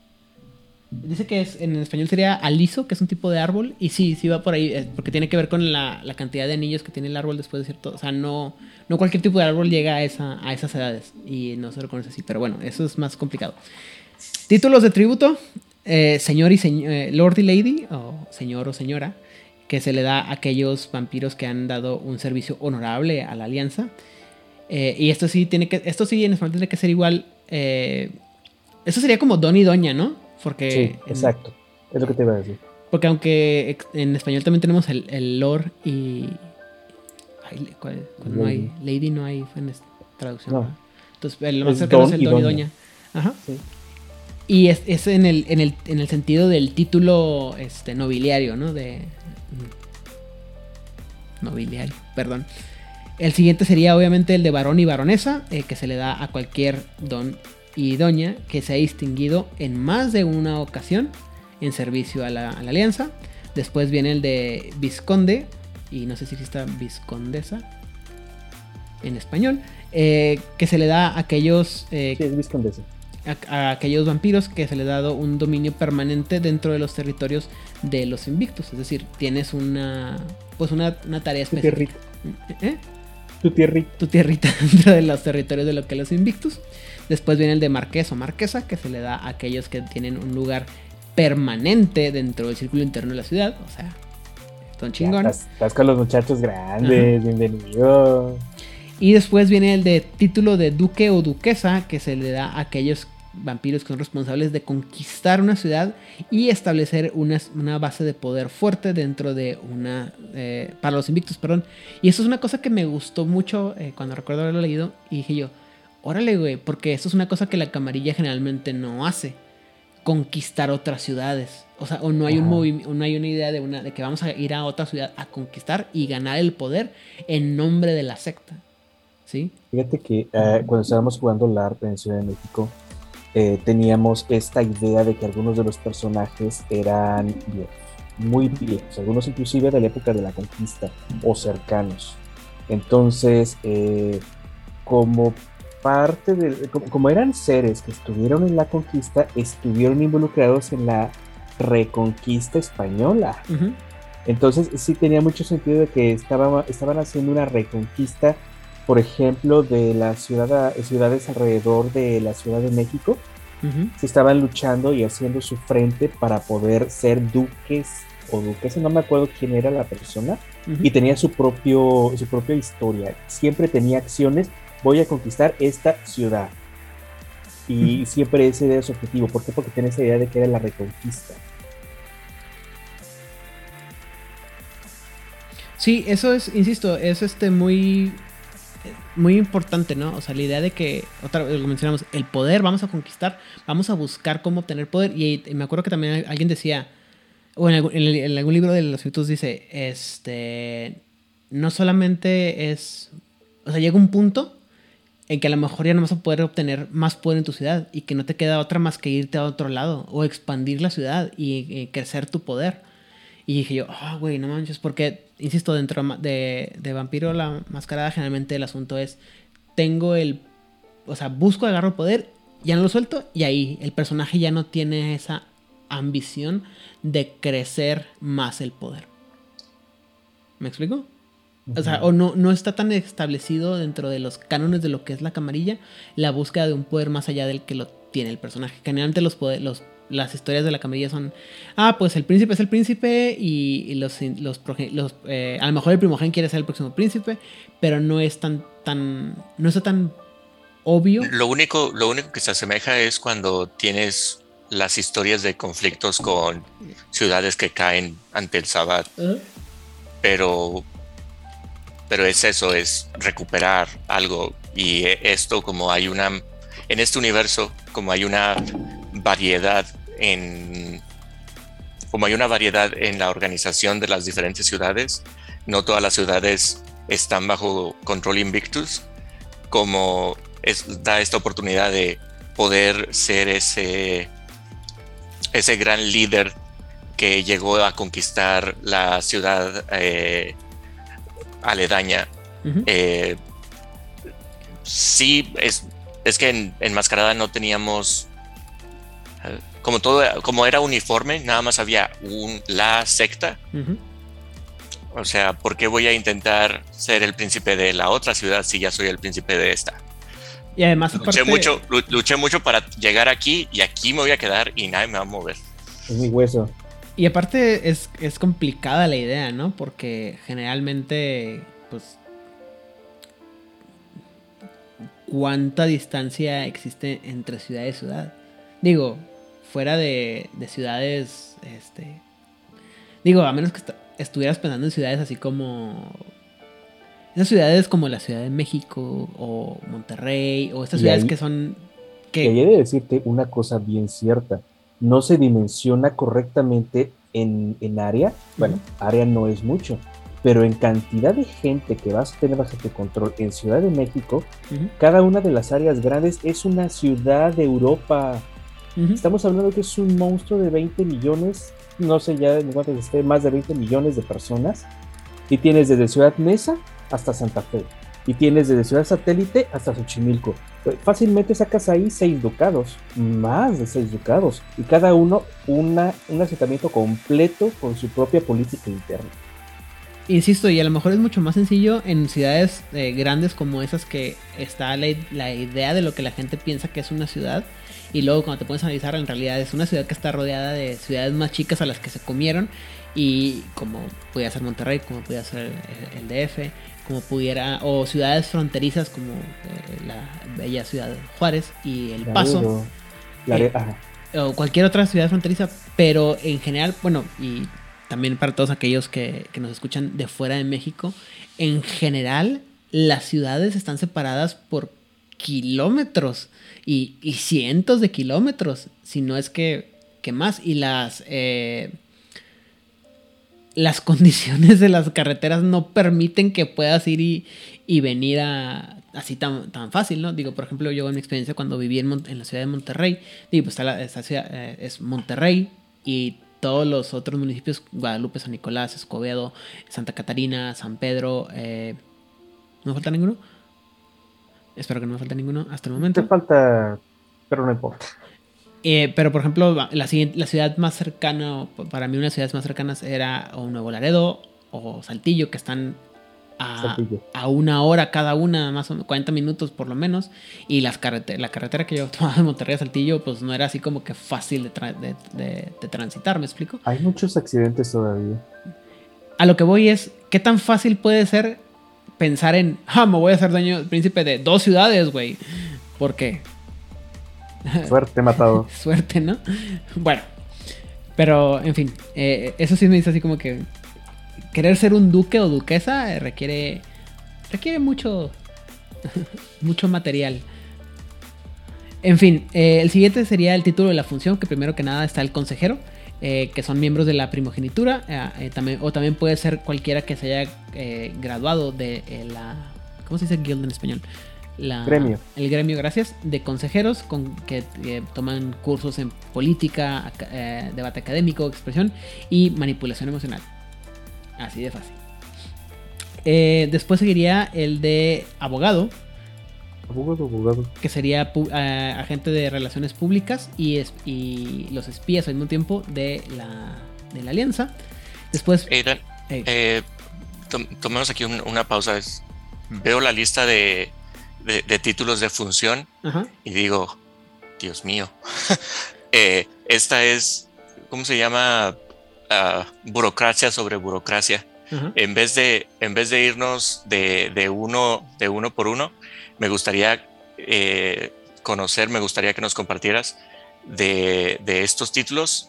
Dice que es, en español sería aliso, que es un tipo de árbol, y sí, sí va por ahí, eh, porque tiene que ver con la, cantidad de anillos que tiene el árbol después de cierto, o sea, no, no cualquier tipo de árbol llega a, esa, a esas edades, y no se lo conoce así, pero bueno, eso es más complicado. Títulos de tributo, eh, señor y señor, Lord y Lady, o señor o señora, que se le da a aquellos vampiros que han dado un servicio honorable a la alianza. Eh, y esto sí tiene que, esto sí en español tiene que ser igual. eh, esto sería como don y doña, ¿no? Porque, Sí, en- exacto. Es lo que te iba a decir. porque aunque en español también tenemos el, el lord y. ay, ¿cuál- cuál no hay? Lady no hay en traducción. No. Entonces, el más Es cercano es el don y doña. doña. Ajá. Sí. Y es, es en, el, en, el, en el sentido del título este, nobiliario, ¿no? De. mm, Nobiliario, perdón. El siguiente sería obviamente el de varón y baronesa, eh, que se le da a cualquier don y doña que se ha distinguido en más de una ocasión en servicio a la, a la alianza. Después viene el de visconde, y no sé si exista viscondesa en español, eh, que se le da a aquellos eh, Sí, es viscondesa. a, a aquellos vampiros que se le ha dado un dominio permanente dentro de los territorios de los invictos. Es decir, tienes una pues una, una tarea Tu específica. tierrita. ¿Eh? Tu tierrita. Tu tierrita dentro de los territorios de lo que los invictus. Después viene el de marqués o marquesa, que se le da a aquellos que tienen un lugar permanente dentro del círculo interno de la ciudad. O sea, son chingones. Estás, estás con los muchachos grandes. Bienvenido. Y después viene el de título de duque o duquesa, que se le da a aquellos vampiros que son responsables de conquistar una ciudad y establecer una, una base de poder fuerte dentro de una... eh, para los invictos, perdón. Y eso es una cosa que me gustó mucho eh, cuando recuerdo haberlo leído y dije yo, órale, güey, porque eso es una cosa que la camarilla generalmente no hace. Conquistar otras ciudades. O sea, o no hay, movim- o no hay una idea de, una, de que vamos a ir a otra ciudad a conquistar y ganar el poder en nombre de la secta. ¿Sí? Fíjate que eh, cuando estábamos jugando LARP en Ciudad de México, eh, teníamos esta idea de que algunos de los personajes eran viejos, muy viejos, algunos inclusive de la época de la conquista o cercanos. Entonces, eh, como parte de, como, eran seres que estuvieron en la conquista, estuvieron involucrados en la reconquista española. Entonces sí tenía mucho sentido de que estaba- estaban haciendo una reconquista, por ejemplo, de las ciudad- ciudades alrededor de la Ciudad de México. Se estaban luchando y haciendo su frente para poder ser duques o duquesas, no me acuerdo quién era la persona, y tenía su, propio, su propia historia. Siempre tenía acciones, voy a conquistar esta ciudad. Y siempre ese era su objetivo. ¿Por qué? Porque tenía esa idea de que era la reconquista. Sí, eso es, insisto, es este muy muy importante, ¿no? O sea, la idea de que, otra vez lo mencionamos, el poder, vamos a conquistar, vamos a buscar cómo obtener poder. Y, me acuerdo que también alguien decía, o en algún libro de los mitos dice, este, no solamente es, o sea, llega un punto en que a lo mejor ya no vas a poder obtener más poder en tu ciudad y que no te queda otra más que irte a otro lado o expandir la ciudad y, y crecer tu poder. Y dije yo, ah, güey, no manches, porque, insisto, dentro de, de Vampiro la Mascarada, generalmente el asunto es, tengo el, o sea, busco, agarro poder, ya no lo suelto, y ahí el personaje ya no tiene esa ambición de crecer más el poder. ¿Me explico? O sea, o no, no está tan establecido dentro de los cánones de lo que es la camarilla la búsqueda de un poder más allá del que lo tiene el personaje. Generalmente los, poder- los las historias de la camarilla son, ah, pues el príncipe es el príncipe y, y los, los, los, eh, a lo mejor el primogén quiere ser el próximo príncipe, pero no es tan, tan, no está tan obvio. Lo único, lo único que se asemeja es cuando tienes las historias de conflictos con ciudades que caen ante el Sabbat, pero, pero es eso, es recuperar algo. Y eh, esto, como hay una, en este universo, como hay una variedad en, como hay una variedad en la organización de las diferentes ciudades, no todas las ciudades están bajo control Invictus. como es, da esta oportunidad de poder ser ese, ese gran líder que llegó a conquistar la ciudad eh, aledaña. Eh, sí, es, es que en Enmascarada no teníamos. Como todo, como era uniforme, nada más había un, la secta. O sea, ¿por qué voy a intentar ser el príncipe de la otra ciudad si ya soy el príncipe de esta? Y además, Luché aparte, mucho, lu- luché mucho para llegar aquí y aquí me voy a quedar y nadie me va a mover. Es mi hueso. Y aparte es, es complicada la idea, ¿no? Porque generalmente, pues, ¿cuánta distancia existe entre ciudad y ciudad? Digo, fuera de, de ciudades, este... Digo, a menos que est- estuvieras pensando en ciudades así como... Esas ciudades como la Ciudad de México o Monterrey o estas Y ciudades ahí- que son... Y Que, ahí he de decirte una cosa bien cierta. No se dimensiona correctamente en, en área. Bueno, área no es mucho. Pero en cantidad de gente que vas a tener bajo tu control en Ciudad de México, cada una de las áreas grandes es una ciudad de Europa. Estamos hablando que es un monstruo de 20 millones, no sé ya en cuántos esté, más de 20 millones de personas. Y tienes desde Ciudad Mesa hasta Santa Fe. Y tienes desde Ciudad Satélite hasta Xochimilco. Pues, Fácilmente sacas ahí seis ducados, más de seis ducados. Y cada uno una, un asentamiento completo con su propia política interna. Insisto, y a lo mejor es mucho más sencillo en ciudades eh, grandes como esas que está la, la idea de lo que la gente piensa que es una ciudad. Y luego cuando te pones a analizar, en realidad es una ciudad que está rodeada de ciudades más chicas a las que se comieron. Y como pudiera ser Monterrey, como pudiera ser el DF, como pudiera, o ciudades fronterizas como eh, la bella ciudad de Juárez y El Paso Lare- Eh, ajá. o cualquier otra ciudad fronteriza, pero en general, bueno, y también para todos aquellos que, que nos escuchan de fuera de México, en general las ciudades están separadas por kilómetros y, y cientos de kilómetros, si no es que, que más, y las... eh, las condiciones de las carreteras no permiten que puedas ir y, venir a, así tan, tan fácil, ¿no? Digo, por ejemplo, yo en mi experiencia cuando viví en, Mon- en la ciudad de Monterrey, digo, pues está la, esta ciudad, eh, es Monterrey y todos los otros municipios, Guadalupe, San Nicolás, Escobedo, Santa Catarina, San Pedro, eh, ¿no me falta ninguno? Espero que no me falta ninguno hasta el momento. Te falta, pero no importa. Eh, pero por ejemplo, la, la ciudad más cercana, para mí unas ciudades más cercanas era o Nuevo Laredo o Saltillo, que están a, a una hora cada una, más o menos 40 minutos por lo menos. Y las carrete- la carretera que yo tomaba de Monterrey a Saltillo, pues no era así como que fácil de, tra- de- de- de transitar, ¿me explico? Hay muchos accidentes todavía. A lo que voy es, ¿qué tan fácil puede ser pensar en, ah, me voy a hacer dueño príncipe de dos ciudades, güey? ¿Por qué? Suerte, matado. Suerte, ¿no? Bueno, pero en fin, eh, eso sí me dice así como que querer ser un duque o duquesa requiere requiere mucho mucho material. En fin, eh, el siguiente sería el título de la función, que primero que nada está el consejero, eh, que son miembros de la primogenitura, también, o también puede ser cualquiera que se haya graduado de la... ¿Cómo se dice guild en español? La- Gremio. El gremio, gracias, de consejeros con, que toman cursos en política, eh, debate académico, expresión y manipulación emocional. Así de fácil. Eh, después seguiría el de abogado, Abogado, abogado. que sería eh, agente de relaciones públicas y, es- y los espías al mismo tiempo de la, de la alianza. Después, eh, eh, tom- tomemos aquí un- una pausa. Es- veo la lista de, de- de títulos de función y digo, Dios mío, Eh, esta es, ¿cómo se llama? Ah, burocracia sobre burocracia. En vez de, en vez de irnos de, de uno, de uno por uno, me gustaría eh, conocer, me gustaría que nos compartieras de, de estos títulos.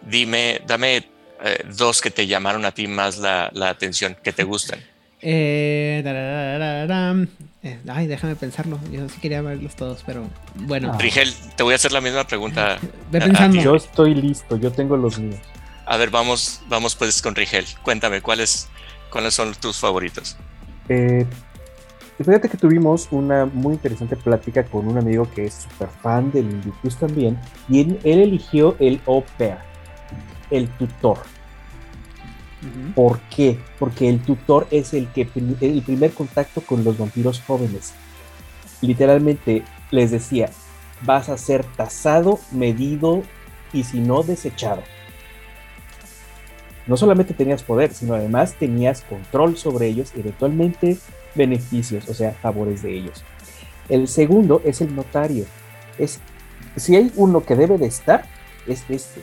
Dime, dame eh, dos que te llamaron a ti más la, la atención, que te gustan. Eh. Eh, ay, déjame pensarlo. Yo sí quería verlos todos, pero bueno, Ah. Rigel, te voy a hacer la misma pregunta. ve a pensando. Yo estoy listo, yo tengo los míos. A ver, vamos, vamos pues con Rigel. Cuéntame, ¿cuáles, cuáles son tus favoritos? Eh, fíjate que tuvimos una muy interesante plática con un amigo que es súper fan del Invictus también, y él, él eligió el au pair, el tutor. ¿Por qué? Porque el tutor es el, que, el primer contacto con los vampiros jóvenes. Literalmente les decía, vas a ser tasado, medido y si no, desechado. No solamente tenías poder, sino además tenías control sobre ellos y eventualmente beneficios, o sea, favores de ellos. El segundo es el notario. Es, si hay uno que debe de estar, es este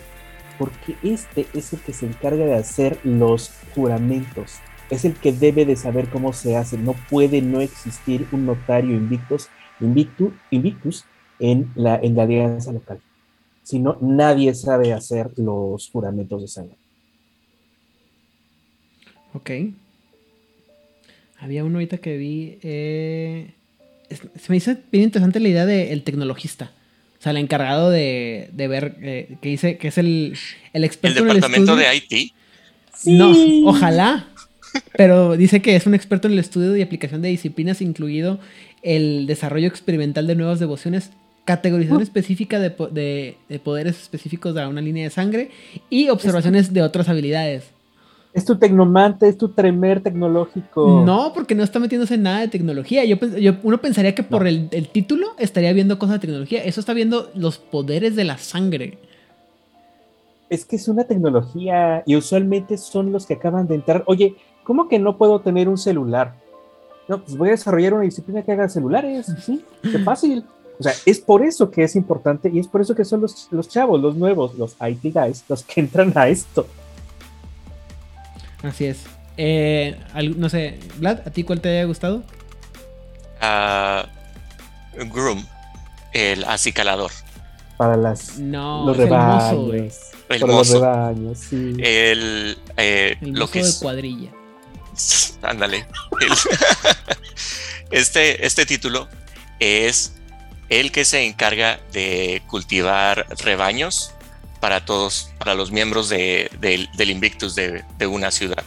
porque este es el que se encarga de hacer los juramentos. Es el que debe de saber cómo se hace. No puede no existir un notario invictus, invictu, invictus en, la, en la alianza local. Si no, nadie sabe hacer los juramentos de sangre. Ok. Había uno ahorita que vi. eh, se me hizo bien interesante la idea del tecnologista. O sea, el encargado de, de ver. eh, que dice que es el, el El experto en el departamento estudio. de IT. No, ojalá. Pero dice que es un experto en el estudio y aplicación de disciplinas, incluido el desarrollo experimental de nuevas devociones, categorización específica de, po- de- de poderes específicos de una línea de sangre y observaciones de otras habilidades. Es tu tecnomante, es tu tremer tecnológico. No, porque no está metiéndose en nada de tecnología. Yo, yo- uno pensaría que por No. el, el título estaría viendo cosas de tecnología. Eso está viendo los poderes de la sangre. Es que es una tecnología y usualmente son los que acaban de entrar. Oye, ¿cómo que no puedo tener un celular? No, pues voy a desarrollar una disciplina que haga celulares. Sí, qué fácil. O sea, es por eso que es importante y es por eso que son los, los chavos, los nuevos, los IT guys, los que entran a esto. Así es. Eh, al- no sé, Vlad, ¿a ti cuál te haya gustado? ah, Groom, el acicalador. Para las, No, los rebaños. El para mozo. los rebaños, sí. El, eh, El lo mozo que de es. cuadrilla. Ándale. El- este, este título es el que se encarga de cultivar rebaños para todos, para los miembros de- del- del Invictus de, de una ciudad,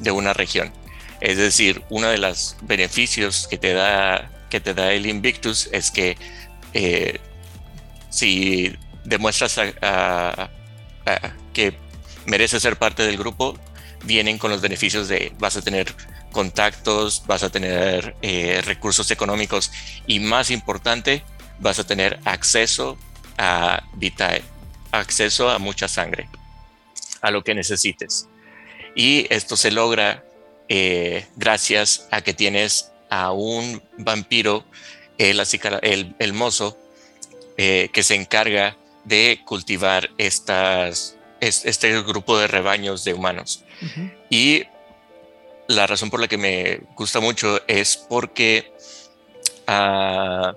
de una región. Es decir, uno de los beneficios que te da, que te da el Invictus es que eh, si demuestras a- a- a- que mereces ser parte del grupo, vienen con los beneficios de vas a tener contactos, vas a tener eh, recursos económicos y más importante, vas a tener acceso a Vitae, acceso a mucha sangre, a lo que necesites. Y esto se logra eh, gracias a que tienes a un vampiro, el, el, el mozo, eh, que se encarga de cultivar estas, es- este grupo de rebaños de humanos. Y la razón por la que me gusta mucho es porque ah,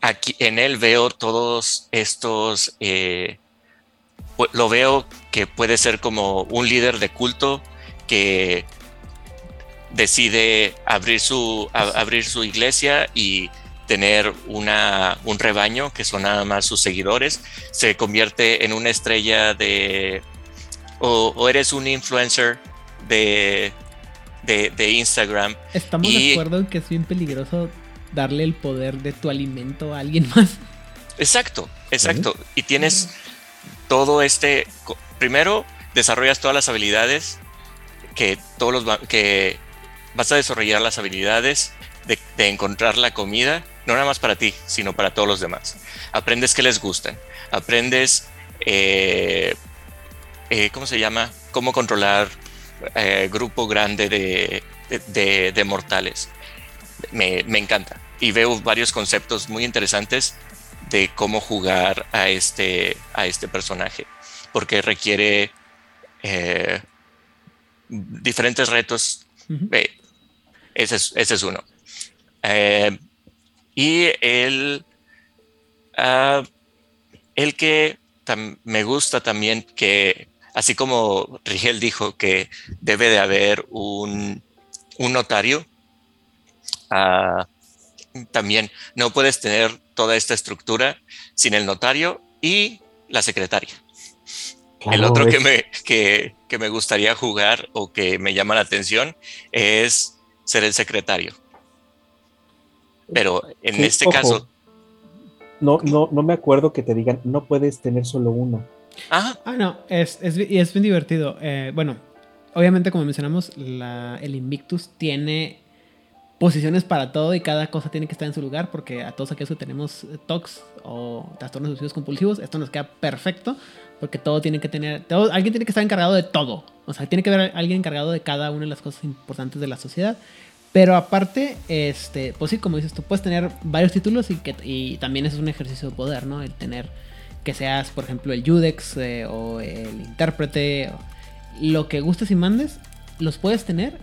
aquí en él veo todos estos. eh, lo veo que puede ser como un líder de culto que decide abrir su, a- abrir su iglesia y tener una, un rebaño que son nada más sus seguidores, se convierte en una estrella de, o, o eres un influencer de, de, de Instagram. Estamos Y- de acuerdo en que es bien peligroso darle el poder de tu alimento a alguien más. Exacto, exacto. Y tienes todo este, primero desarrollas todas las habilidades que todos los, que vas a desarrollar las habilidades de, de encontrar la comida, no nada más para ti, sino para todos los demás. Aprendes qué les gustan, aprendes, eh, eh, ¿cómo se llama? Cómo controlar eh, grupo grande de, de- de- de mortales. Me, me encanta. Y veo varios conceptos muy interesantes de cómo jugar a este, a este personaje, porque requiere eh, diferentes retos eh, ese, es, ese es uno. Eh, y el, ah, el que me gusta también que, así como Rigel dijo que debe de haber un, un notario, ah, también no puedes tener toda esta estructura sin el notario y la secretaria. El otro que me, que, que me gustaría jugar o que me llama la atención es ser el secretario. Pero en Sí, este ojo. caso, No, no, no me acuerdo que te digan, no puedes tener solo uno. ah, Ah, no, es, es, es bien divertido. Eh, bueno, obviamente, como mencionamos, la- el Invictus tiene posiciones para todo y cada cosa tiene que estar en su lugar porque a todos aquellos que tenemos eh, TOCs o trastornos obsesivos compulsivos, esto nos queda perfecto porque todo tiene que tener, todo- alguien tiene que estar encargado de todo. O sea, tiene que haber alguien encargado de cada una de las cosas importantes de la sociedad. Pero aparte, este, pues sí, como dices, tú puedes tener varios títulos y, que, y también es un ejercicio de poder, ¿no? El tener que seas, por ejemplo, el Judex eh, o el intérprete, lo que gustes y mandes, los puedes tener.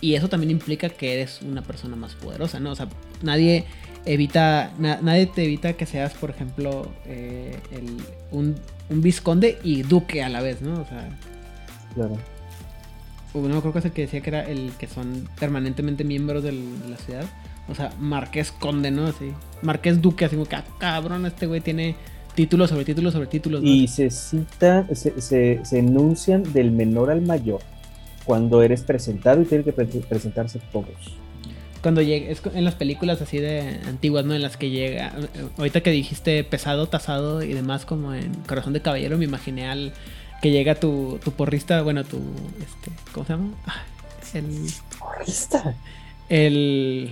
Y eso también implica que eres una persona más poderosa, ¿no? O sea, nadie evita, na- nadie te evita que seas, por ejemplo, eh, el- un, un visconde y duque a la vez, ¿no? O sea, Claro. no creo que es el que decía que era el que son permanentemente miembros del- de la ciudad. O sea, Marqués Conde, ¿no? Así. Marqués Duque, así como que, ah, cabrón, este güey tiene títulos sobre títulos sobre títulos. ¿no? Y se cita, se, se, se enuncian del menor al mayor cuando eres presentado y tienen que pre- presentarse todos. Cuando llega, es en las películas así de antiguas, ¿no? En las que llega, ahorita que dijiste pesado, tasado y demás, como en Corazón de Caballero, me imaginé al que llega tu, tu porrista, bueno, tu, este, ¿cómo se llama? Ah, El, ¡Porrista! el,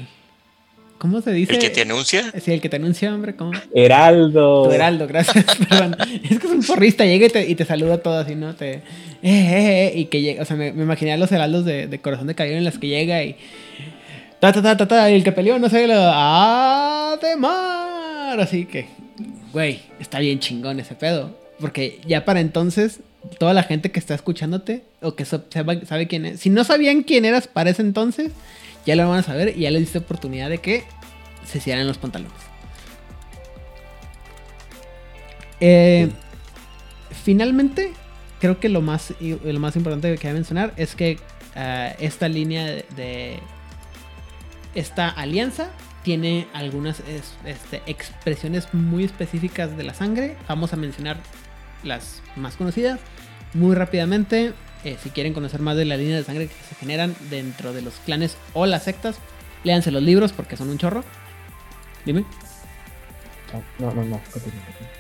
¿cómo se dice? el que te anuncia, Sí, el que te anuncia, hombre, ¿cómo? Heraldo. Tu heraldo, gracias, perdón. Es que es un porrista, llega y te, y te saluda todo así, ¿no? Te, eh, eh, eh, y que llega, o sea, me, me imaginé a los heraldos de, de Corazón de Caballero en las que llega y... Ta, ta, ta, ta, ta, y el que peleó, no sé, lo... Ademar. Así que, güey, está bien chingón ese pedo. Porque ya para entonces, toda la gente que está escuchándote, o que sabe, sabe quién es, si no sabían quién eras para ese entonces, ya lo van a saber y ya les diste oportunidad de que se cierren los pantalones. Eh, finalmente, creo que lo más, lo más importante que voy a mencionar es que ah, esta línea de, Esta alianza tiene algunas es- este, expresiones muy específicas de la sangre. Vamos a mencionar las más conocidas muy rápidamente. Eh, si quieren conocer más de la línea de sangre que se generan dentro de los clanes o las sectas, léanse los libros porque son un chorro. Dime. No, no, no. continúa, continúa.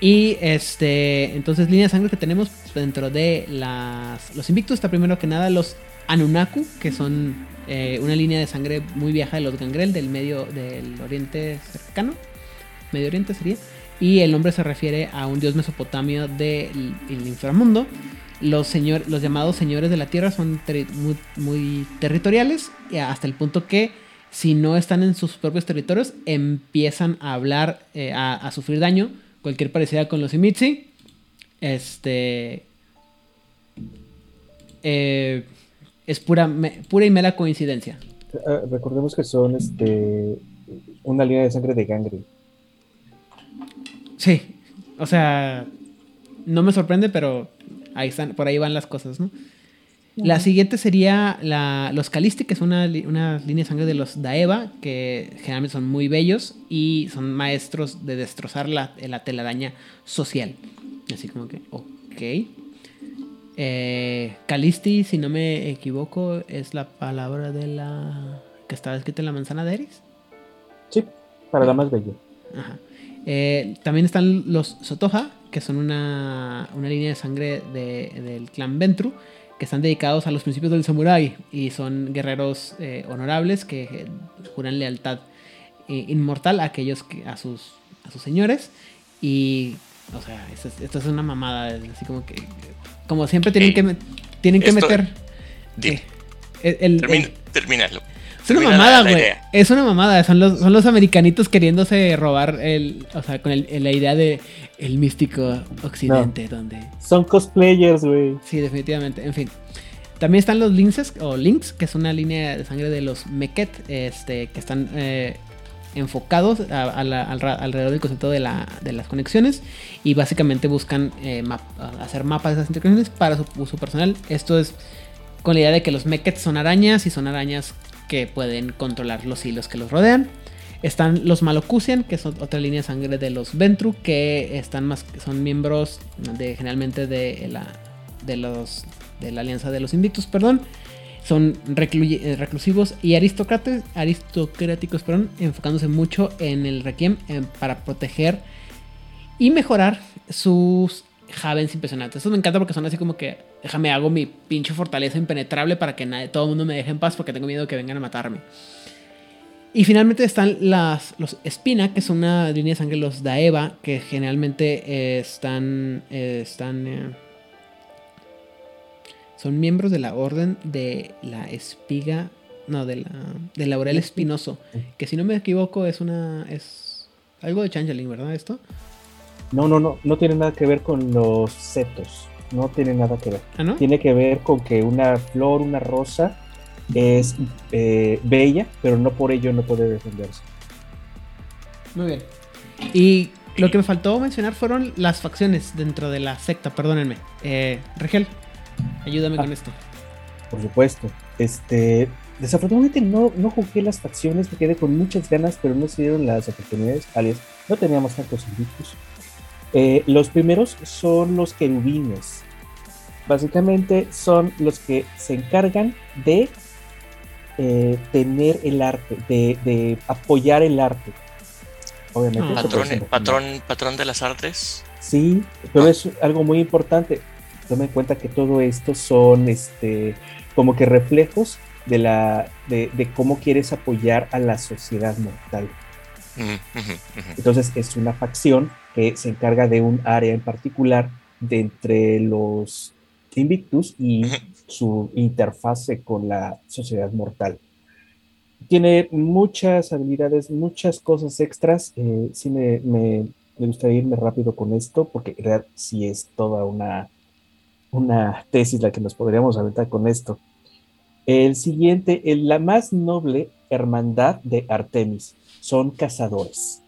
Y este, entonces línea de sangre que tenemos dentro de las, los invictos está primero que nada los Anunnaki, que son eh, una línea de sangre muy vieja de los Gangrel del medio del Oriente cercano, Medio Oriente sería, y el nombre se refiere a un dios mesopotamio del el inframundo. Los, señor, los llamados señores de la tierra son muy, muy territoriales, y hasta el punto que si no están en sus propios territorios, empiezan a hablar, eh, a sufrir daño, cualquier parecida con los Imitsi. Este. eh, es pura, me- pura y mera coincidencia. Ah, recordemos que son este una línea de sangre de Gangre. Sí, o sea, no me sorprende, pero ahí están, por ahí van las cosas, ¿no? La siguiente sería la, los Calisti, que es una, una línea de sangre de los Daeva, que generalmente son muy bellos y son maestros de destrozar la, la telaraña social. Así como que, ok. Eh, Calisti, si no me equivoco, es la palabra de la que estaba escrita en la manzana de Eris. Sí, para la más bella. Ajá. Eh, también están los Sotoja, que son una, una línea de sangre de- del clan Ventru, que están dedicados a los principios del samurái y son guerreros eh, honorables que eh, juran lealtad eh, inmortal a aquellos que, a sus a sus señores. Y o sea esto es, esto es una mamada así como que como siempre tienen Ey, que tienen que meter Di- eh, el- el- termina, el- termínalo. Es una mamada, güey. Es una mamada. Son los, son los americanitos queriéndose robar el. O sea, con el- la idea de el místico occidente, donde. Son cosplayers, güey. Sí, definitivamente. En fin. También están los linces o links, que es una línea de sangre de los Meket, este, que están eh, enfocados a- a la- al alrededor del concepto de, la- de las conexiones y básicamente buscan eh, map- hacer mapas de esas interconexiones para su uso personal. Esto es con la idea de que los Meket son arañas y son arañas que pueden controlar los hilos que los rodean. Están los Malocusian, que son otra línea de sangre de los Ventru, que están más, son miembros de generalmente de la, de los de la alianza de los Invictus, perdón. son eh, reclusivos y aristocráticos, perdón, enfocándose mucho en el Requiem en- para proteger y mejorar sus Havens impresionantes. Eso me encanta porque son así como que déjame hago mi pinche fortaleza impenetrable para que nadie, todo el mundo me deje en paz porque tengo miedo que vengan a matarme. Y finalmente están las, los Espina, que son una línea de sangre, los Daeva, que generalmente eh, están, eh, están eh, son miembros de la orden de la espiga, no, de la del laurel espinoso, que si no me equivoco es una es algo de changeling, ¿verdad? Esto. No, no, no, no tiene nada que ver con los setos. No tiene nada que ver. Ah, ¿no? Tiene que ver con que una flor, una rosa, es eh, bella, pero no por ello no puede defenderse. Muy bien. Y lo que me faltó mencionar fueron las facciones dentro de la secta, perdónenme. Eh, Regel, ayúdame Ah. con esto. Por supuesto. Este, desafortunadamente no, no jugué las facciones, me quedé con muchas ganas, pero no se dieron las oportunidades. Alias, no teníamos tantos invictus. Eh, los primeros son los querubines. Básicamente son los que se encargan de eh, tener el arte, de, de apoyar el arte. Obviamente. Eso Patrón, patrón, patrón de las artes. Sí, pero es algo muy importante. Toma en cuenta que todo esto son este como que reflejos de la de, de cómo quieres apoyar a la sociedad mortal. Ujú. Entonces es una facción que se encarga de un área en particular de entre los Invictus y su interfase con la sociedad mortal. Tiene muchas habilidades, muchas cosas extras. Eh, sí me, me- me gustaría irme rápido con esto porque en realidad sí es toda una, una tesis la que nos podríamos aventar con esto. El siguiente, el- la más noble hermandad de Artemis, son cazadores.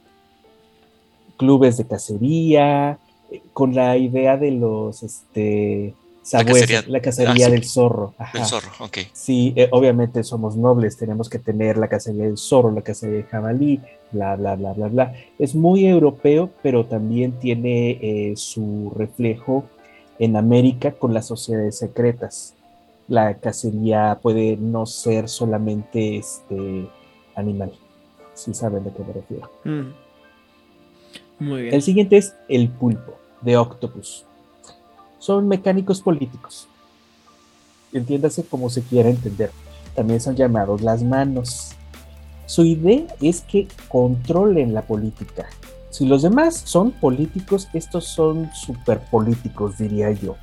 Clubes de cacería, eh, con la idea de los este, sabuesos, cacería- la cacería ah, sí. del zorro. Del ajá. zorro, ok. Sí, eh, obviamente somos nobles, tenemos que tener la cacería del zorro, la cacería del jabalí, bla, bla, bla, bla, bla. Es muy europeo, pero también tiene eh, su reflejo en América con las sociedades secretas. La cacería puede no ser solamente este animal, si saben de qué me refiero. Mm. Muy bien. El siguiente es el pulpo de Octopus. Son mecánicos políticos. Entiéndase como se quiera entender. También son llamados las manos. Su idea es que controlen la política. Si los demás son políticos, estos son super políticos, diría yo.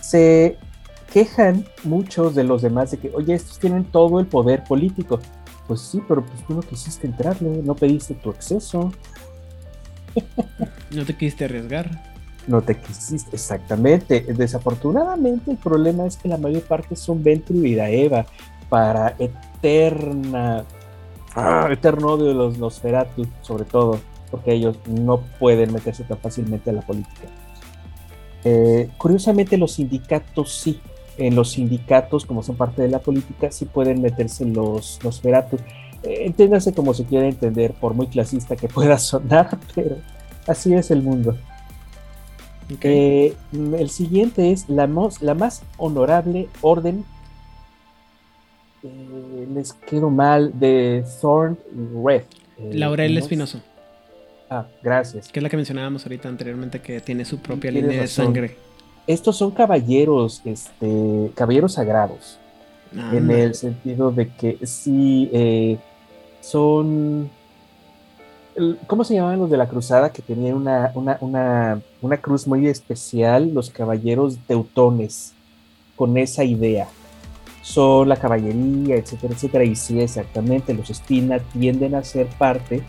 Se quejan muchos de los demás de que, oye, estos tienen todo el poder político. Pues sí, pero pues tú no quisiste entrarle, no pediste tu acceso. No te quisiste arriesgar. No te quisiste, exactamente. Desafortunadamente, el problema es que la mayor parte son Ventru y Daeva para eterna, ah, eterno odio de los Nosferatu, sobre todo, porque ellos no pueden meterse tan fácilmente a la política. Eh, curiosamente, los sindicatos sí. En los sindicatos, como son parte de la política, sí pueden meterse los Nosferatu. Entiéndase como se quiere entender, por muy clasista que pueda sonar, pero así es el mundo. Ok. Eh, el siguiente es la, mos- la más honorable orden. eh, les quedo mal de Thorn Red. eh, Laurel ¿no? Espinoso, Ah, gracias. que es la que mencionábamos ahorita anteriormente, que tiene su propia línea de sangre. Estos son caballeros, este, caballeros sagrados, en Anda. el sentido de que sí eh, son. ¿Cómo se llamaban los de la cruzada? Que tenían una, una, una, una cruz muy especial, los caballeros teutones, con esa idea. Son la caballería, etcétera, etcétera. Y sí, exactamente, los Espina tienden a ser parte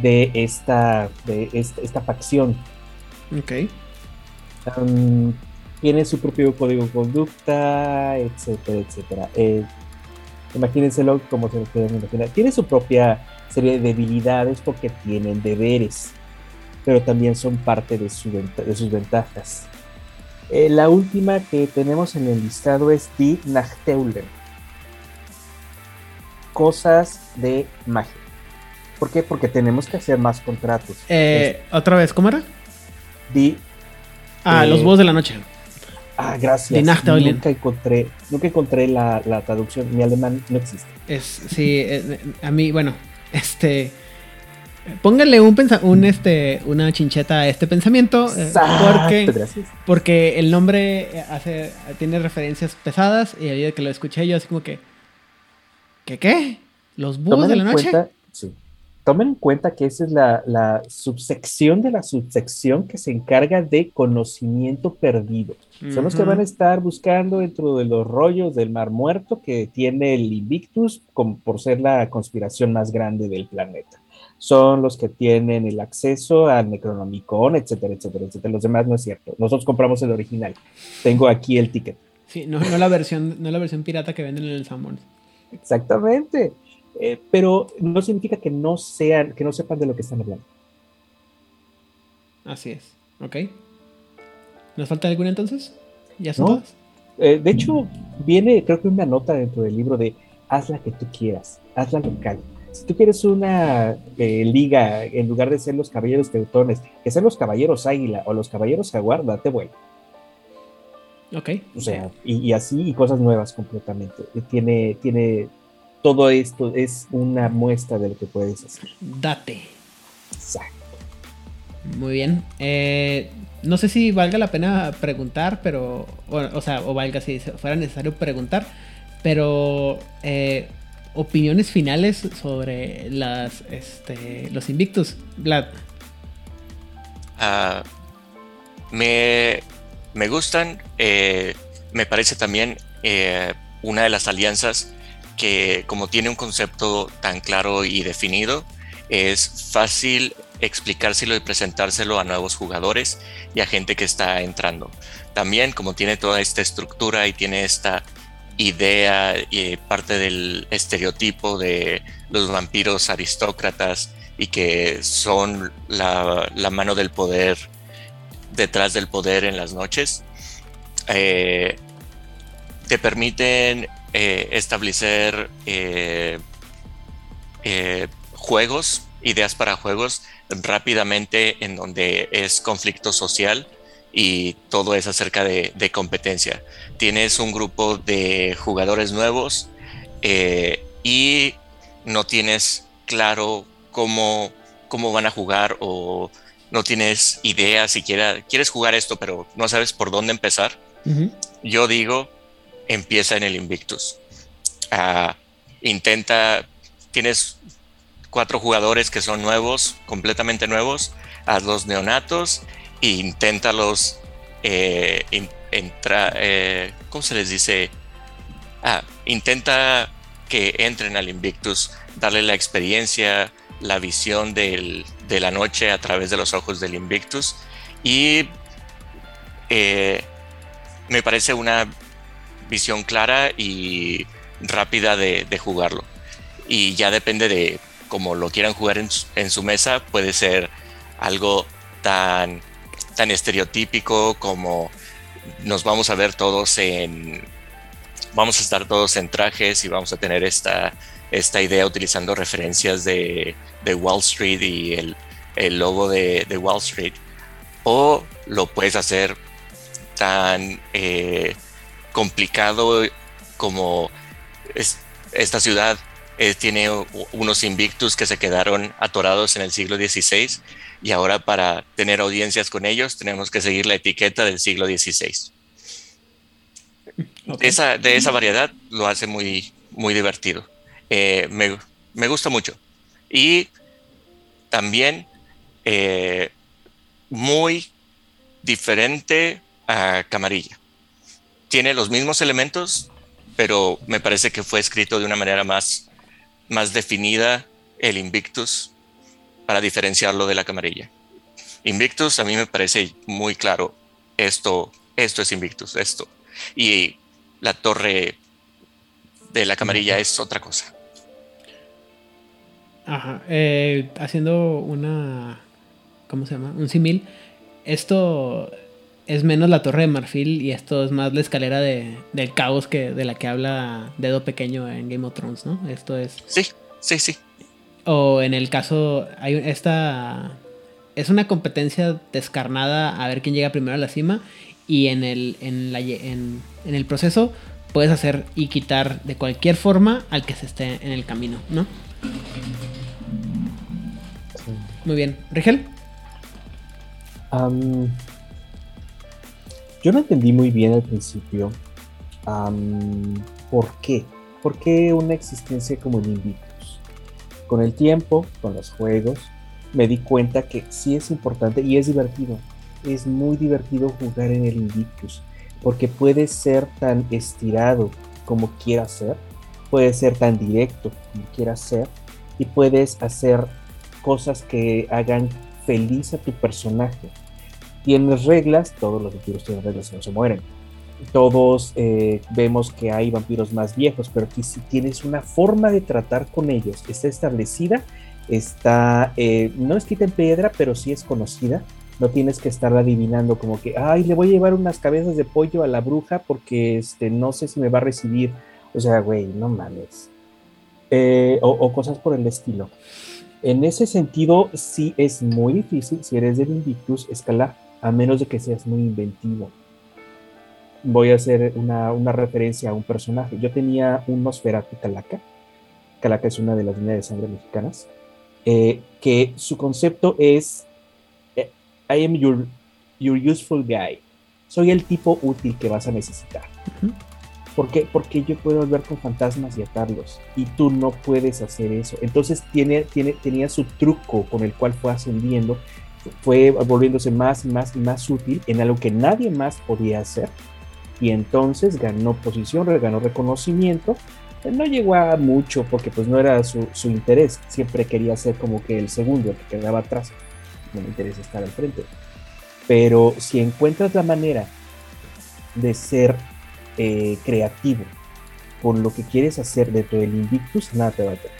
de esta, de esta, esta facción. Ok. Um, tiene su propio código de conducta, etcétera, etcétera. Eh, imagínenselo como se lo pueden imaginar. Tiene su propia serie de debilidades porque tienen deberes, pero también son parte de, su venta- de sus ventajas. Eh, la última que tenemos en el listado es Die Nachteulen. Cosas de magia. ¿Por qué? Porque tenemos que hacer más contratos. Eh, Otra vez, ¿cómo era? Die Ah, Eh, los búhos de la noche. Ah, gracias. Die Nacht der Eulen. Nunca encontré, nunca encontré la, la traducción. Mi alemán no existe. Es, sí, eh, a mí, bueno, este. Póngale un, pensa- un este, una chincheta a este pensamiento. eh, Exacto, porque, gracias. porque el nombre eh, hace, tiene referencias pesadas. Y a medida que lo escuché, yo así como que. ¿Qué qué? ¿Los búhos de la noche? cuenta, sí. Tomen en cuenta que esa es la, la subsección de la subsección que se encarga de conocimiento perdido. Son los que van a estar buscando dentro de los rollos del Mar Muerto que tiene el Invictus como por ser la conspiración más grande del planeta. Son los que tienen el acceso al Necronomicon, etcétera, etcétera, etcétera. Los demás no es cierto. Nosotros compramos el original. Tengo aquí el ticket. Sí, no, no la versión, no la versión pirata que venden en el Sanborns. Exactamente. Eh, pero no significa que no sean, que no sepan de lo que están hablando. Así es. ¿Ok? ¿Nos falta alguna entonces? ¿Ya son No. todas? Eh, de hecho, viene, creo que una nota dentro del libro de haz la que tú quieras, hazla local. Si tú quieres una eh, liga, en lugar de ser los caballeros teutones, que sean los caballeros águila o los caballeros jaguar, date vuelta. Ok. O sea, y, y así, y cosas nuevas completamente. Tiene, tiene, todo esto es una muestra de lo que puedes hacer. Date. Exacto. Muy bien. Eh, no sé si valga la pena preguntar, pero. o sea, o valga si fuera necesario preguntar. Pero. eh, opiniones finales sobre las. Este. Los invictus. Vlad. Ah, me, me gustan. eh, me parece también eh, una de las alianzas que como tiene un concepto tan claro y definido, es fácil explicárselo y presentárselo a nuevos jugadores y a gente que está entrando. También como tiene toda esta estructura y tiene esta idea y parte del estereotipo de los vampiros aristócratas y que son la, la mano del poder detrás del poder en las noches, eh, te permiten eh, establecer eh, eh, juegos, ideas para juegos rápidamente en donde es conflicto social y todo es acerca de, de competencia. Tienes un grupo de jugadores nuevos y no tienes claro cómo, cómo van a jugar o no tienes idea siquiera, quieres jugar esto pero no sabes por dónde empezar. Yo digo, empieza en el Invictus. Ah, intenta, tienes cuatro jugadores que son nuevos, completamente nuevos, haz los neonatos e inténtalos eh, entra, eh, ¿cómo se les dice? Ah, intenta que entren al Invictus, darle la experiencia, la visión de la noche a través de los ojos del Invictus y eh, me parece una visión clara y rápida de, de jugarlo. Y ya depende de cómo lo quieran jugar en su, en su mesa, puede ser algo tan, tan estereotípico como nos vamos a ver todos en... Vamos a estar todos en trajes y vamos a tener esta, esta idea utilizando referencias de, de Wall Street y el, el logo de, de Wall Street. O lo puedes hacer tan eh, complicado como es- esta ciudad eh, tiene unos invictus que se quedaron atorados en el siglo XVI y ahora para tener audiencias con ellos tenemos que seguir la etiqueta del siglo XVI. Esa, de esa variedad lo hace muy, muy divertido. Eh, me, me gusta mucho. Y también eh, muy diferente a Camarilla. Tiene los mismos elementos, pero me parece que fue escrito de una manera más, más definida el Invictus para diferenciarlo de la Camarilla. Invictus a mí me parece muy claro, esto, esto es Invictus, esto. Y la torre de la Camarilla es otra cosa. Ajá. eh, haciendo una. ¿Cómo se llama? Un símil. Esto es menos la torre de marfil y esto es más la escalera de, del caos que, de la que habla Dedo Pequeño en Game of Thrones, ¿no? Esto es. Sí, sí, sí. O en el caso. Hay esta. Es una competencia descarnada a ver quién llega primero a la cima. y en el, en, la, en, en el proceso puedes hacer y quitar de cualquier forma al que se esté en el camino, ¿no? Muy bien. ¿Rigel? Am, yo no entendí muy bien al principio am, por qué. ¿Por qué una existencia como el Invictus? Con el tiempo, con los juegos, me di cuenta que sí es importante y es divertido. Es muy divertido jugar en el Invictus porque puede ser tan estirado como quieras ser, puede ser tan directo como quieras ser y puedes hacer cosas que hagan feliz a tu personaje. Tienes reglas, todos los vampiros tienen reglas y no se mueren. Todos eh, vemos que hay vampiros más viejos, pero aquí si tienes una forma de tratar con ellos, está establecida, está, eh, no escrita en piedra, pero sí es conocida. No tienes que estar adivinando como que, ay, le voy a llevar unas cabezas de pollo a la bruja porque este, no sé si me va a recibir. O sea, güey, no mames. Eh, o, o cosas por el estilo. En ese sentido, sí es muy difícil, si eres del Invictus, escalar, a menos de que seas muy inventivo. Voy a hacer una, una referencia a un personaje. Yo tenía un Nosferatu Calaca. Calaca es una de las líneas de sangre mexicanas. eh, que su concepto es eh, I am your, your useful guy. Soy el tipo útil que vas a necesitar. Ujú. ¿Por qué? Porque yo puedo hablar con fantasmas y atarlos. Y tú no puedes hacer eso. Entonces tiene, tiene, tenía su truco con el cual fue ascendiendo. Fue volviéndose más más más útil en algo que nadie más podía hacer. Y entonces ganó posición, ganó reconocimiento. No llegó a mucho porque pues no era su, su interés. Siempre quería ser como que el segundo, el que quedaba atrás. No me interesa estar al frente. Pero si encuentras la manera de ser eh, creativo con lo que quieres hacer dentro del Invictus, nada te va a tener.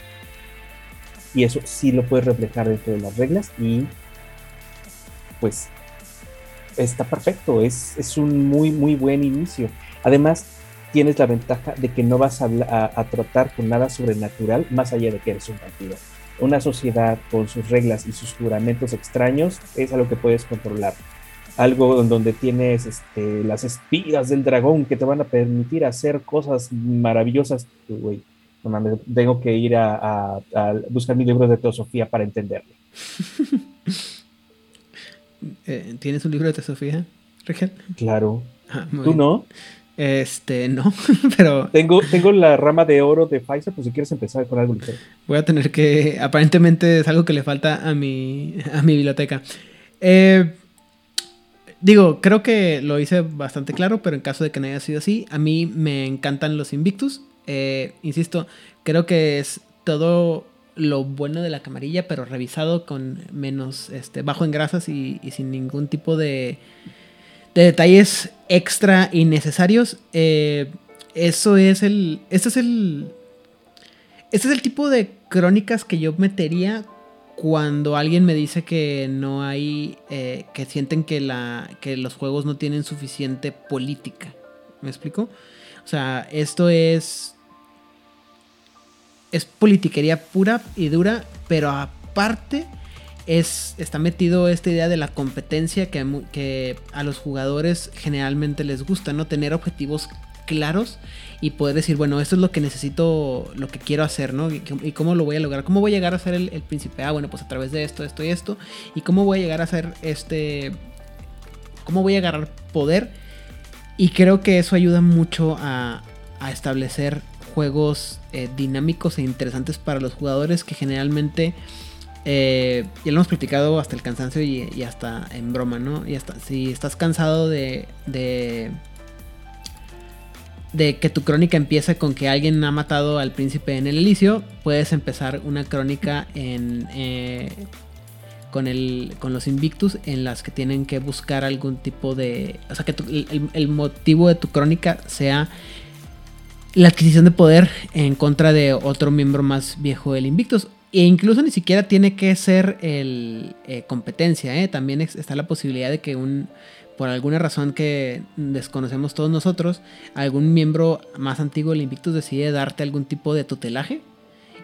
Y eso sí lo puedes reflejar dentro de las reglas y pues está perfecto, es, es un muy muy buen inicio. Además, tienes la ventaja de que no vas a, a- a tratar con nada sobrenatural más allá de que eres un vampiro. Una sociedad con sus reglas y sus juramentos extraños es algo que puedes controlar algo donde tienes este, las espigas del dragón que te van a permitir hacer cosas maravillosas. Güey, no mames, tengo que ir a, a- a buscar mi libro de teosofía para entenderlo. Eh, ¿Tienes un libro de teosofía, Rigel? Claro. Ah, ¿Tú bien. no? Este, no, pero Tengo, tengo la rama de oro de Pfizer, pues si quieres empezar con algo ligero. voy a tener que. Aparentemente es algo que le falta a mi, a mi biblioteca. Eh, digo, creo que lo hice bastante claro, pero en caso de que no haya sido así, a mí me encantan los Invictus. Eh, insisto, creo que es todo lo bueno de la camarilla, pero revisado con menos, este, bajo en grasas y, sin ningún tipo de, de detalles extra innecesarios. Eh, eso es el. Este es el. Este es el tipo de crónicas que yo metería cuando alguien me dice que no hay. eh, que sienten que, la, que los juegos no tienen suficiente política. ¿Me explico? O sea, esto es. Es politiquería pura y dura, pero aparte es, está metido esta idea de la competencia que, que a los jugadores generalmente les gusta, ¿no? Tener objetivos claros y poder decir, bueno, esto es lo que necesito, lo que quiero hacer, ¿no? Y, y cómo lo voy a lograr. ¿Cómo voy a llegar a ser el, el príncipe? Ah, bueno, pues a través de esto, esto y esto. ¿Y cómo voy a llegar a ser este... ¿Cómo voy a agarrar poder? Y creo que eso ayuda mucho a, a establecer juegos eh, dinámicos e interesantes para los jugadores que generalmente eh, ya lo hemos platicado hasta el cansancio y, hasta en broma, ¿no? Y hasta si estás cansado de, de que tu crónica empiece con que alguien ha matado al príncipe en el Elicio, puedes empezar una crónica en eh, con el con los Invictus en las que tienen que buscar algún tipo de, o sea que el motivo de tu crónica sea la adquisición de poder en contra de otro miembro más viejo del Invictus. E incluso ni siquiera tiene que ser el eh, competencia, ¿eh? También está la posibilidad de que un, por alguna razón que desconocemos todos nosotros, algún miembro más antiguo del Invictus decide darte algún tipo de tutelaje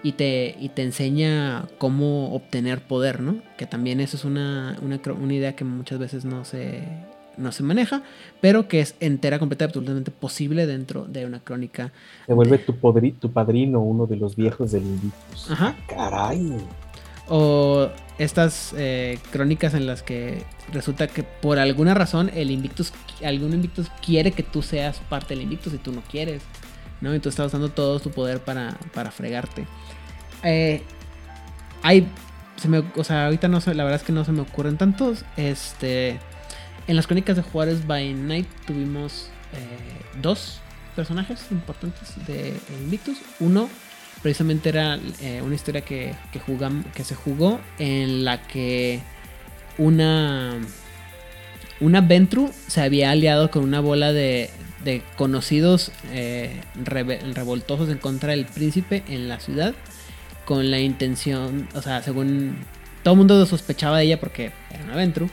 y te, y te enseña cómo obtener poder, ¿no? Que también eso es una, una, una idea que muchas veces no se, no se maneja, pero que es entera, completa, absolutamente posible dentro de una crónica. Se vuelve tu, tu padrino uno de los viejos del Invictus. Ajá. Caray. O estas eh, crónicas en las que resulta que por alguna razón el Invictus, algún Invictus quiere que tú seas parte del Invictus y tú no quieres, ¿no? Y tú estás usando todo tu poder para, para fregarte. Eh, hay, se me, o sea, ahorita no sé, la verdad es que no se me ocurren tantos. Este, en las crónicas de Juárez by Night tuvimos eh, dos personajes importantes de Invictus. Uno precisamente era eh, una historia que, que, que se jugó en la que una, una Ventru se había aliado con una bola de, de conocidos eh, revoltosos en contra del príncipe en la ciudad con la intención, o sea, según todo el mundo sospechaba de ella porque era una Ventru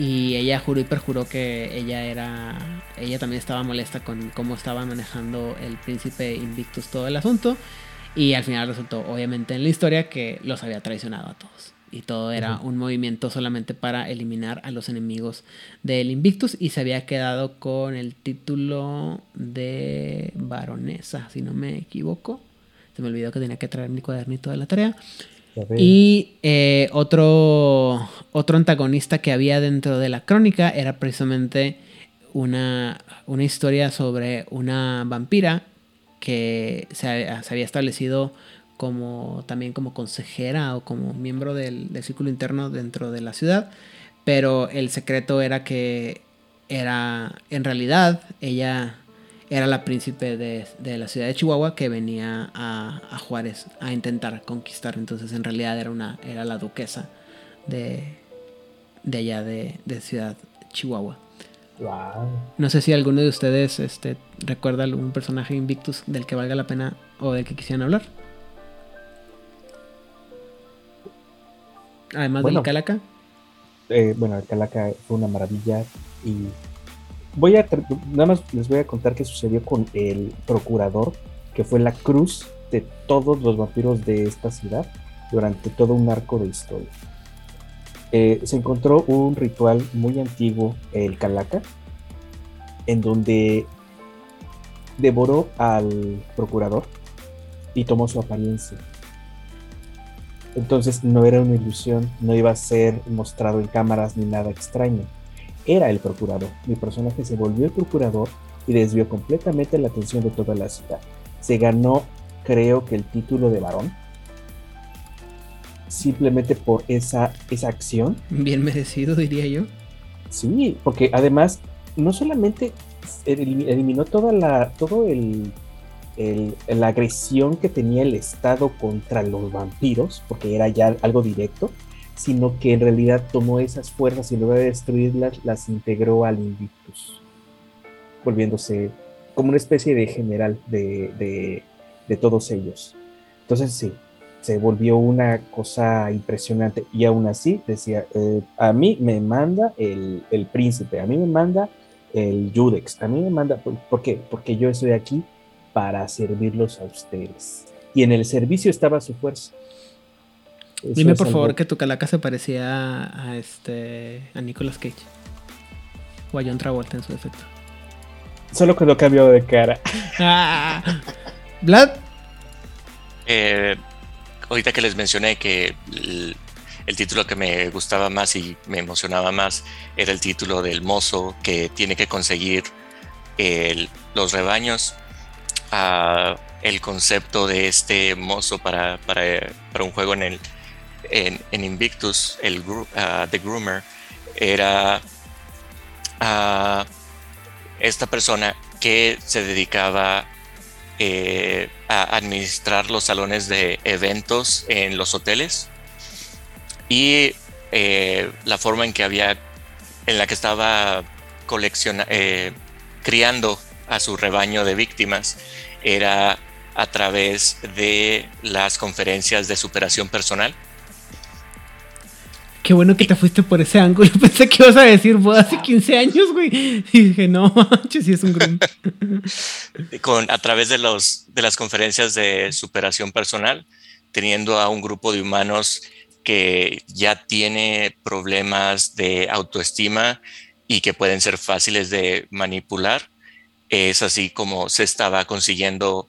y ella juró y perjuró que ella era ella también estaba molesta con cómo estaba manejando el príncipe Invictus todo el asunto y al final resultó obviamente en la historia que los había traicionado a todos y todo era un movimiento solamente para eliminar a los enemigos del Invictus y se había quedado con el título de baronesa, si no me equivoco. Se me olvidó que tenía que traer mi cuadernito de la tarea. Y eh, otro, otro antagonista que había dentro de la crónica era precisamente una, una historia sobre una vampira que se, se había establecido como también como consejera o como miembro del, círculo interno dentro de la ciudad, pero el secreto era que era en realidad ella era la príncipe de, la ciudad de Chihuahua que venía a, Juárez a intentar conquistar, entonces en realidad era una era la duquesa de, de allá de, de ciudad Chihuahua. No sé si alguno de ustedes este, recuerda algún personaje Invictus del que valga la pena o del que quisieran hablar. Además del Calaca. Eh, bueno, el Calaca fue una maravilla y voy a nada más les voy a contar qué sucedió con el procurador, que fue la cruz de todos los vampiros de esta ciudad durante todo un arco de historia. Eh, se encontró un ritual muy antiguo, el Calaca, en donde devoró al procurador y tomó su apariencia. Entonces no era una ilusión, no iba a ser mostrado en cámaras ni nada extraño. Era el procurador. Mi personaje se volvió el procurador y desvió completamente la atención de toda la ciudad. Se ganó, creo que, el título de varón. Simplemente por esa, esa acción. Bien merecido, diría yo. Sí, porque además no solamente eliminó toda la, todo el la agresión que tenía el Estado contra los vampiros, porque era ya algo directo, sino que en realidad tomó esas fuerzas y en de destruirlas, las integró al Invictus, volviéndose como una especie de general de, todos ellos. Entonces sí, se volvió una cosa impresionante y aún así decía, eh, a mí me manda el, el, príncipe, a mí me manda el Judex, a mí me manda, ¿por qué? Porque yo estoy aquí para servirlos a ustedes. Y en el servicio estaba su fuerza. Dime por favor que tu calaca se parecía a, este a Nicolas Cage o a John Travolta en su defecto. Solo cuando cambió de cara. Ah. Vlad. Eh, ahorita que les mencioné que el, título que me gustaba más y me emocionaba más era el título del mozo que tiene que conseguir los rebaños el concepto de este mozo para, un juego en, el, en, Invictus, el uh, The Groomer, era uh, esta persona que se dedicaba eh, a administrar los salones de eventos en los hoteles y eh, la forma en que había en la que estaba coleccionando eh, criando a su rebaño de víctimas era a través de las conferencias de superación personal. Qué bueno que te fuiste por ese ángulo. Pensé que ibas a decir vos hace 15 años, güey. Y dije, no, sí es un grupo. Con, a través de, los, de las conferencias de superación personal, teniendo a un grupo de humanos que ya tiene problemas de autoestima y que pueden ser fáciles de manipular. Es así como se estaba consiguiendo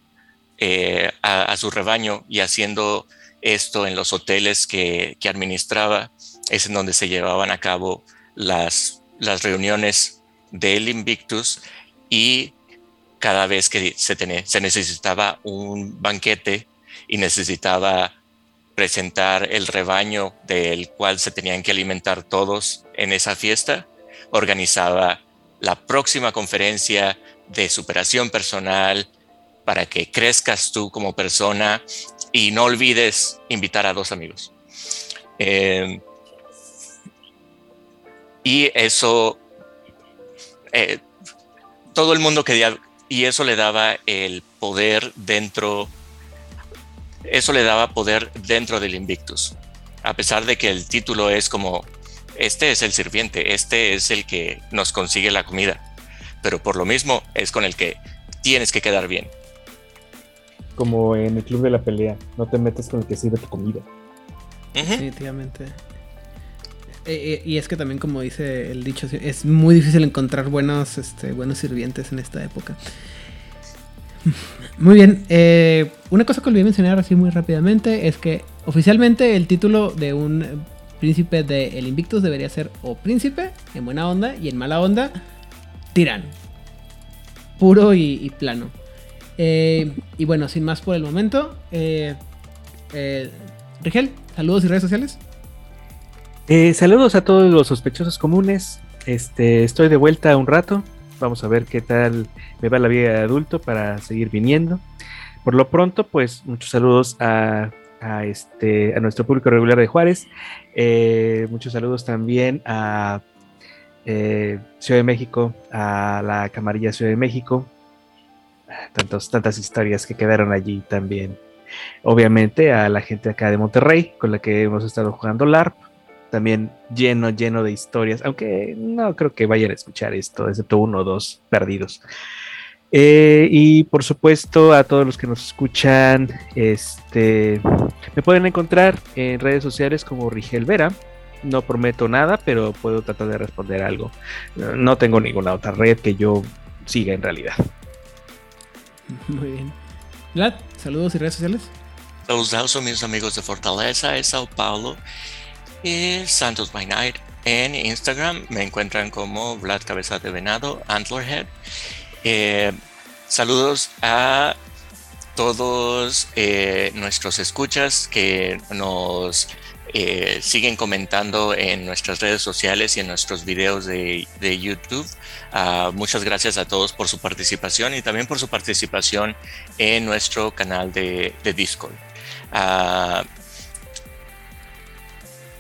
eh, a, su rebaño y haciendo esto en los hoteles que, administraba. Es en donde se llevaban a cabo las, las reuniones del Invictus y cada vez que se, se necesitaba un banquete y necesitaba presentar el rebaño del cual se tenían que alimentar todos en esa fiesta, organizaba la próxima conferencia de superación personal para que crezcas tú como persona y no olvides invitar a dos amigos. Eh, y eso, eh, todo el mundo quería, y eso le daba el poder dentro eso le daba poder dentro del Invictus. A pesar de que el título es como, este es el sirviente, este es el que nos consigue la comida. Pero por lo mismo es con el que tienes que quedar bien. Como en el club de la pelea, no te metes con el que sirve tu comida. Definitivamente. Eh, eh, y es que también, como dice el dicho, es muy difícil encontrar buenos, este, buenos sirvientes en esta época. Muy bien. Eh, una cosa que olvidé mencionar así muy rápidamente es que oficialmente el título de un príncipe de El Invictus debería ser o príncipe en buena onda y en mala onda tirano. Puro y, plano. Eh, y bueno, sin más por el momento. Rigel, saludos y redes sociales. Saludos a todos los sospechosos comunes. Este, estoy de vuelta un rato. Vamos a ver qué tal me va la vida de adulto para seguir viniendo. Por lo pronto, pues muchos saludos a, este, nuestro público regular de Juárez. Eh, muchos saludos también a eh, Ciudad de México, a la Camarilla Ciudad de México. Tantas historias que quedaron allí también. Obviamente a la gente acá de Monterrey, con la que hemos estado jugando LARP también lleno, lleno de historias, aunque no creo que vayan a escuchar esto, excepto uno o dos perdidos. Eh, y por supuesto a todos los que nos escuchan, este, me pueden encontrar en redes sociales como Rigel Vera. No prometo nada, pero puedo tratar de responder algo. No tengo ninguna otra red que yo siga en realidad. Muy bien. Vlad, saludos y redes sociales. Saludos a mis amigos de Fortaleza y Sao Paulo y Santos by Night. En Instagram me encuentran como Vlad Cabeza de Venado, Antlerhead. Eh, saludos a todos eh, nuestros escuchas que nos eh, siguen comentando en nuestras redes sociales y en nuestros videos de, YouTube. Ah, muchas gracias a todos por su participación y también por su participación en nuestro canal de, Discord. Ah,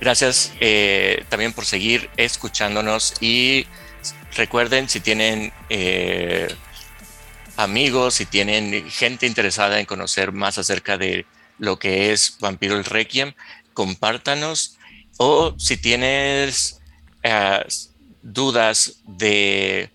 Gracias eh, también por seguir escuchándonos y recuerden si tienen eh, amigos, si tienen gente interesada en conocer más acerca de lo que es Vampiro el Requiem, compártanos. O si tienes eh, dudas de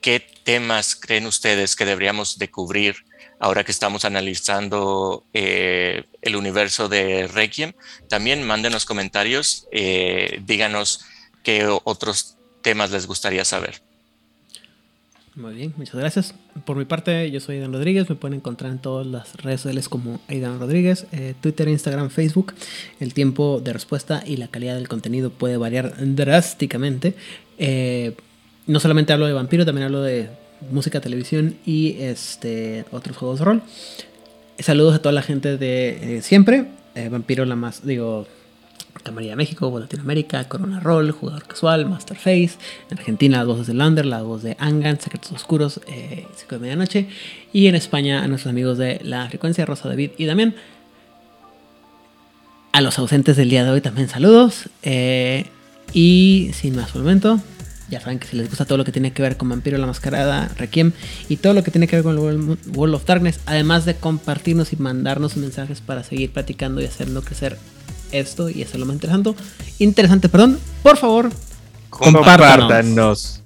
qué temas creen ustedes que deberíamos de cubrir ahora que estamos analizando eh, el universo de Requiem, también mándenos comentarios, eh, díganos qué otros temas les gustaría saber. Muy bien, muchas gracias. Por mi parte, yo soy Aidan Rodríguez. Me pueden encontrar en todas las redes sociales como Aidan Rodríguez, eh, Twitter, Instagram, Facebook. El tiempo de respuesta y la calidad del contenido puede variar drásticamente. no solamente hablo de vampiro, también hablo de música, televisión y este otros juegos de rol. Saludos a toda la gente de eh, siempre. Eh, Vampiro la más, digo, Camarilla México, Latinoamérica, Corona Roll, Jugador Casual, Masterface, en Argentina las voces de Lander, la voz de Angan, Secretos Oscuros, eh, de Medianoche, y en España a nuestros amigos de La Frecuencia, Rosa David y Damián. A los ausentes del día de hoy también saludos. Eh, y sin más momento, ya saben que si les gusta todo lo que tiene que ver con Vampiro la Mascarada, Requiem y todo lo que tiene que ver con el World of Darkness, además de compartirnos y mandarnos mensajes para seguir platicando y hacerlo crecer esto y hacerlo más interesante, interesante, perdón, por favor, compártanos.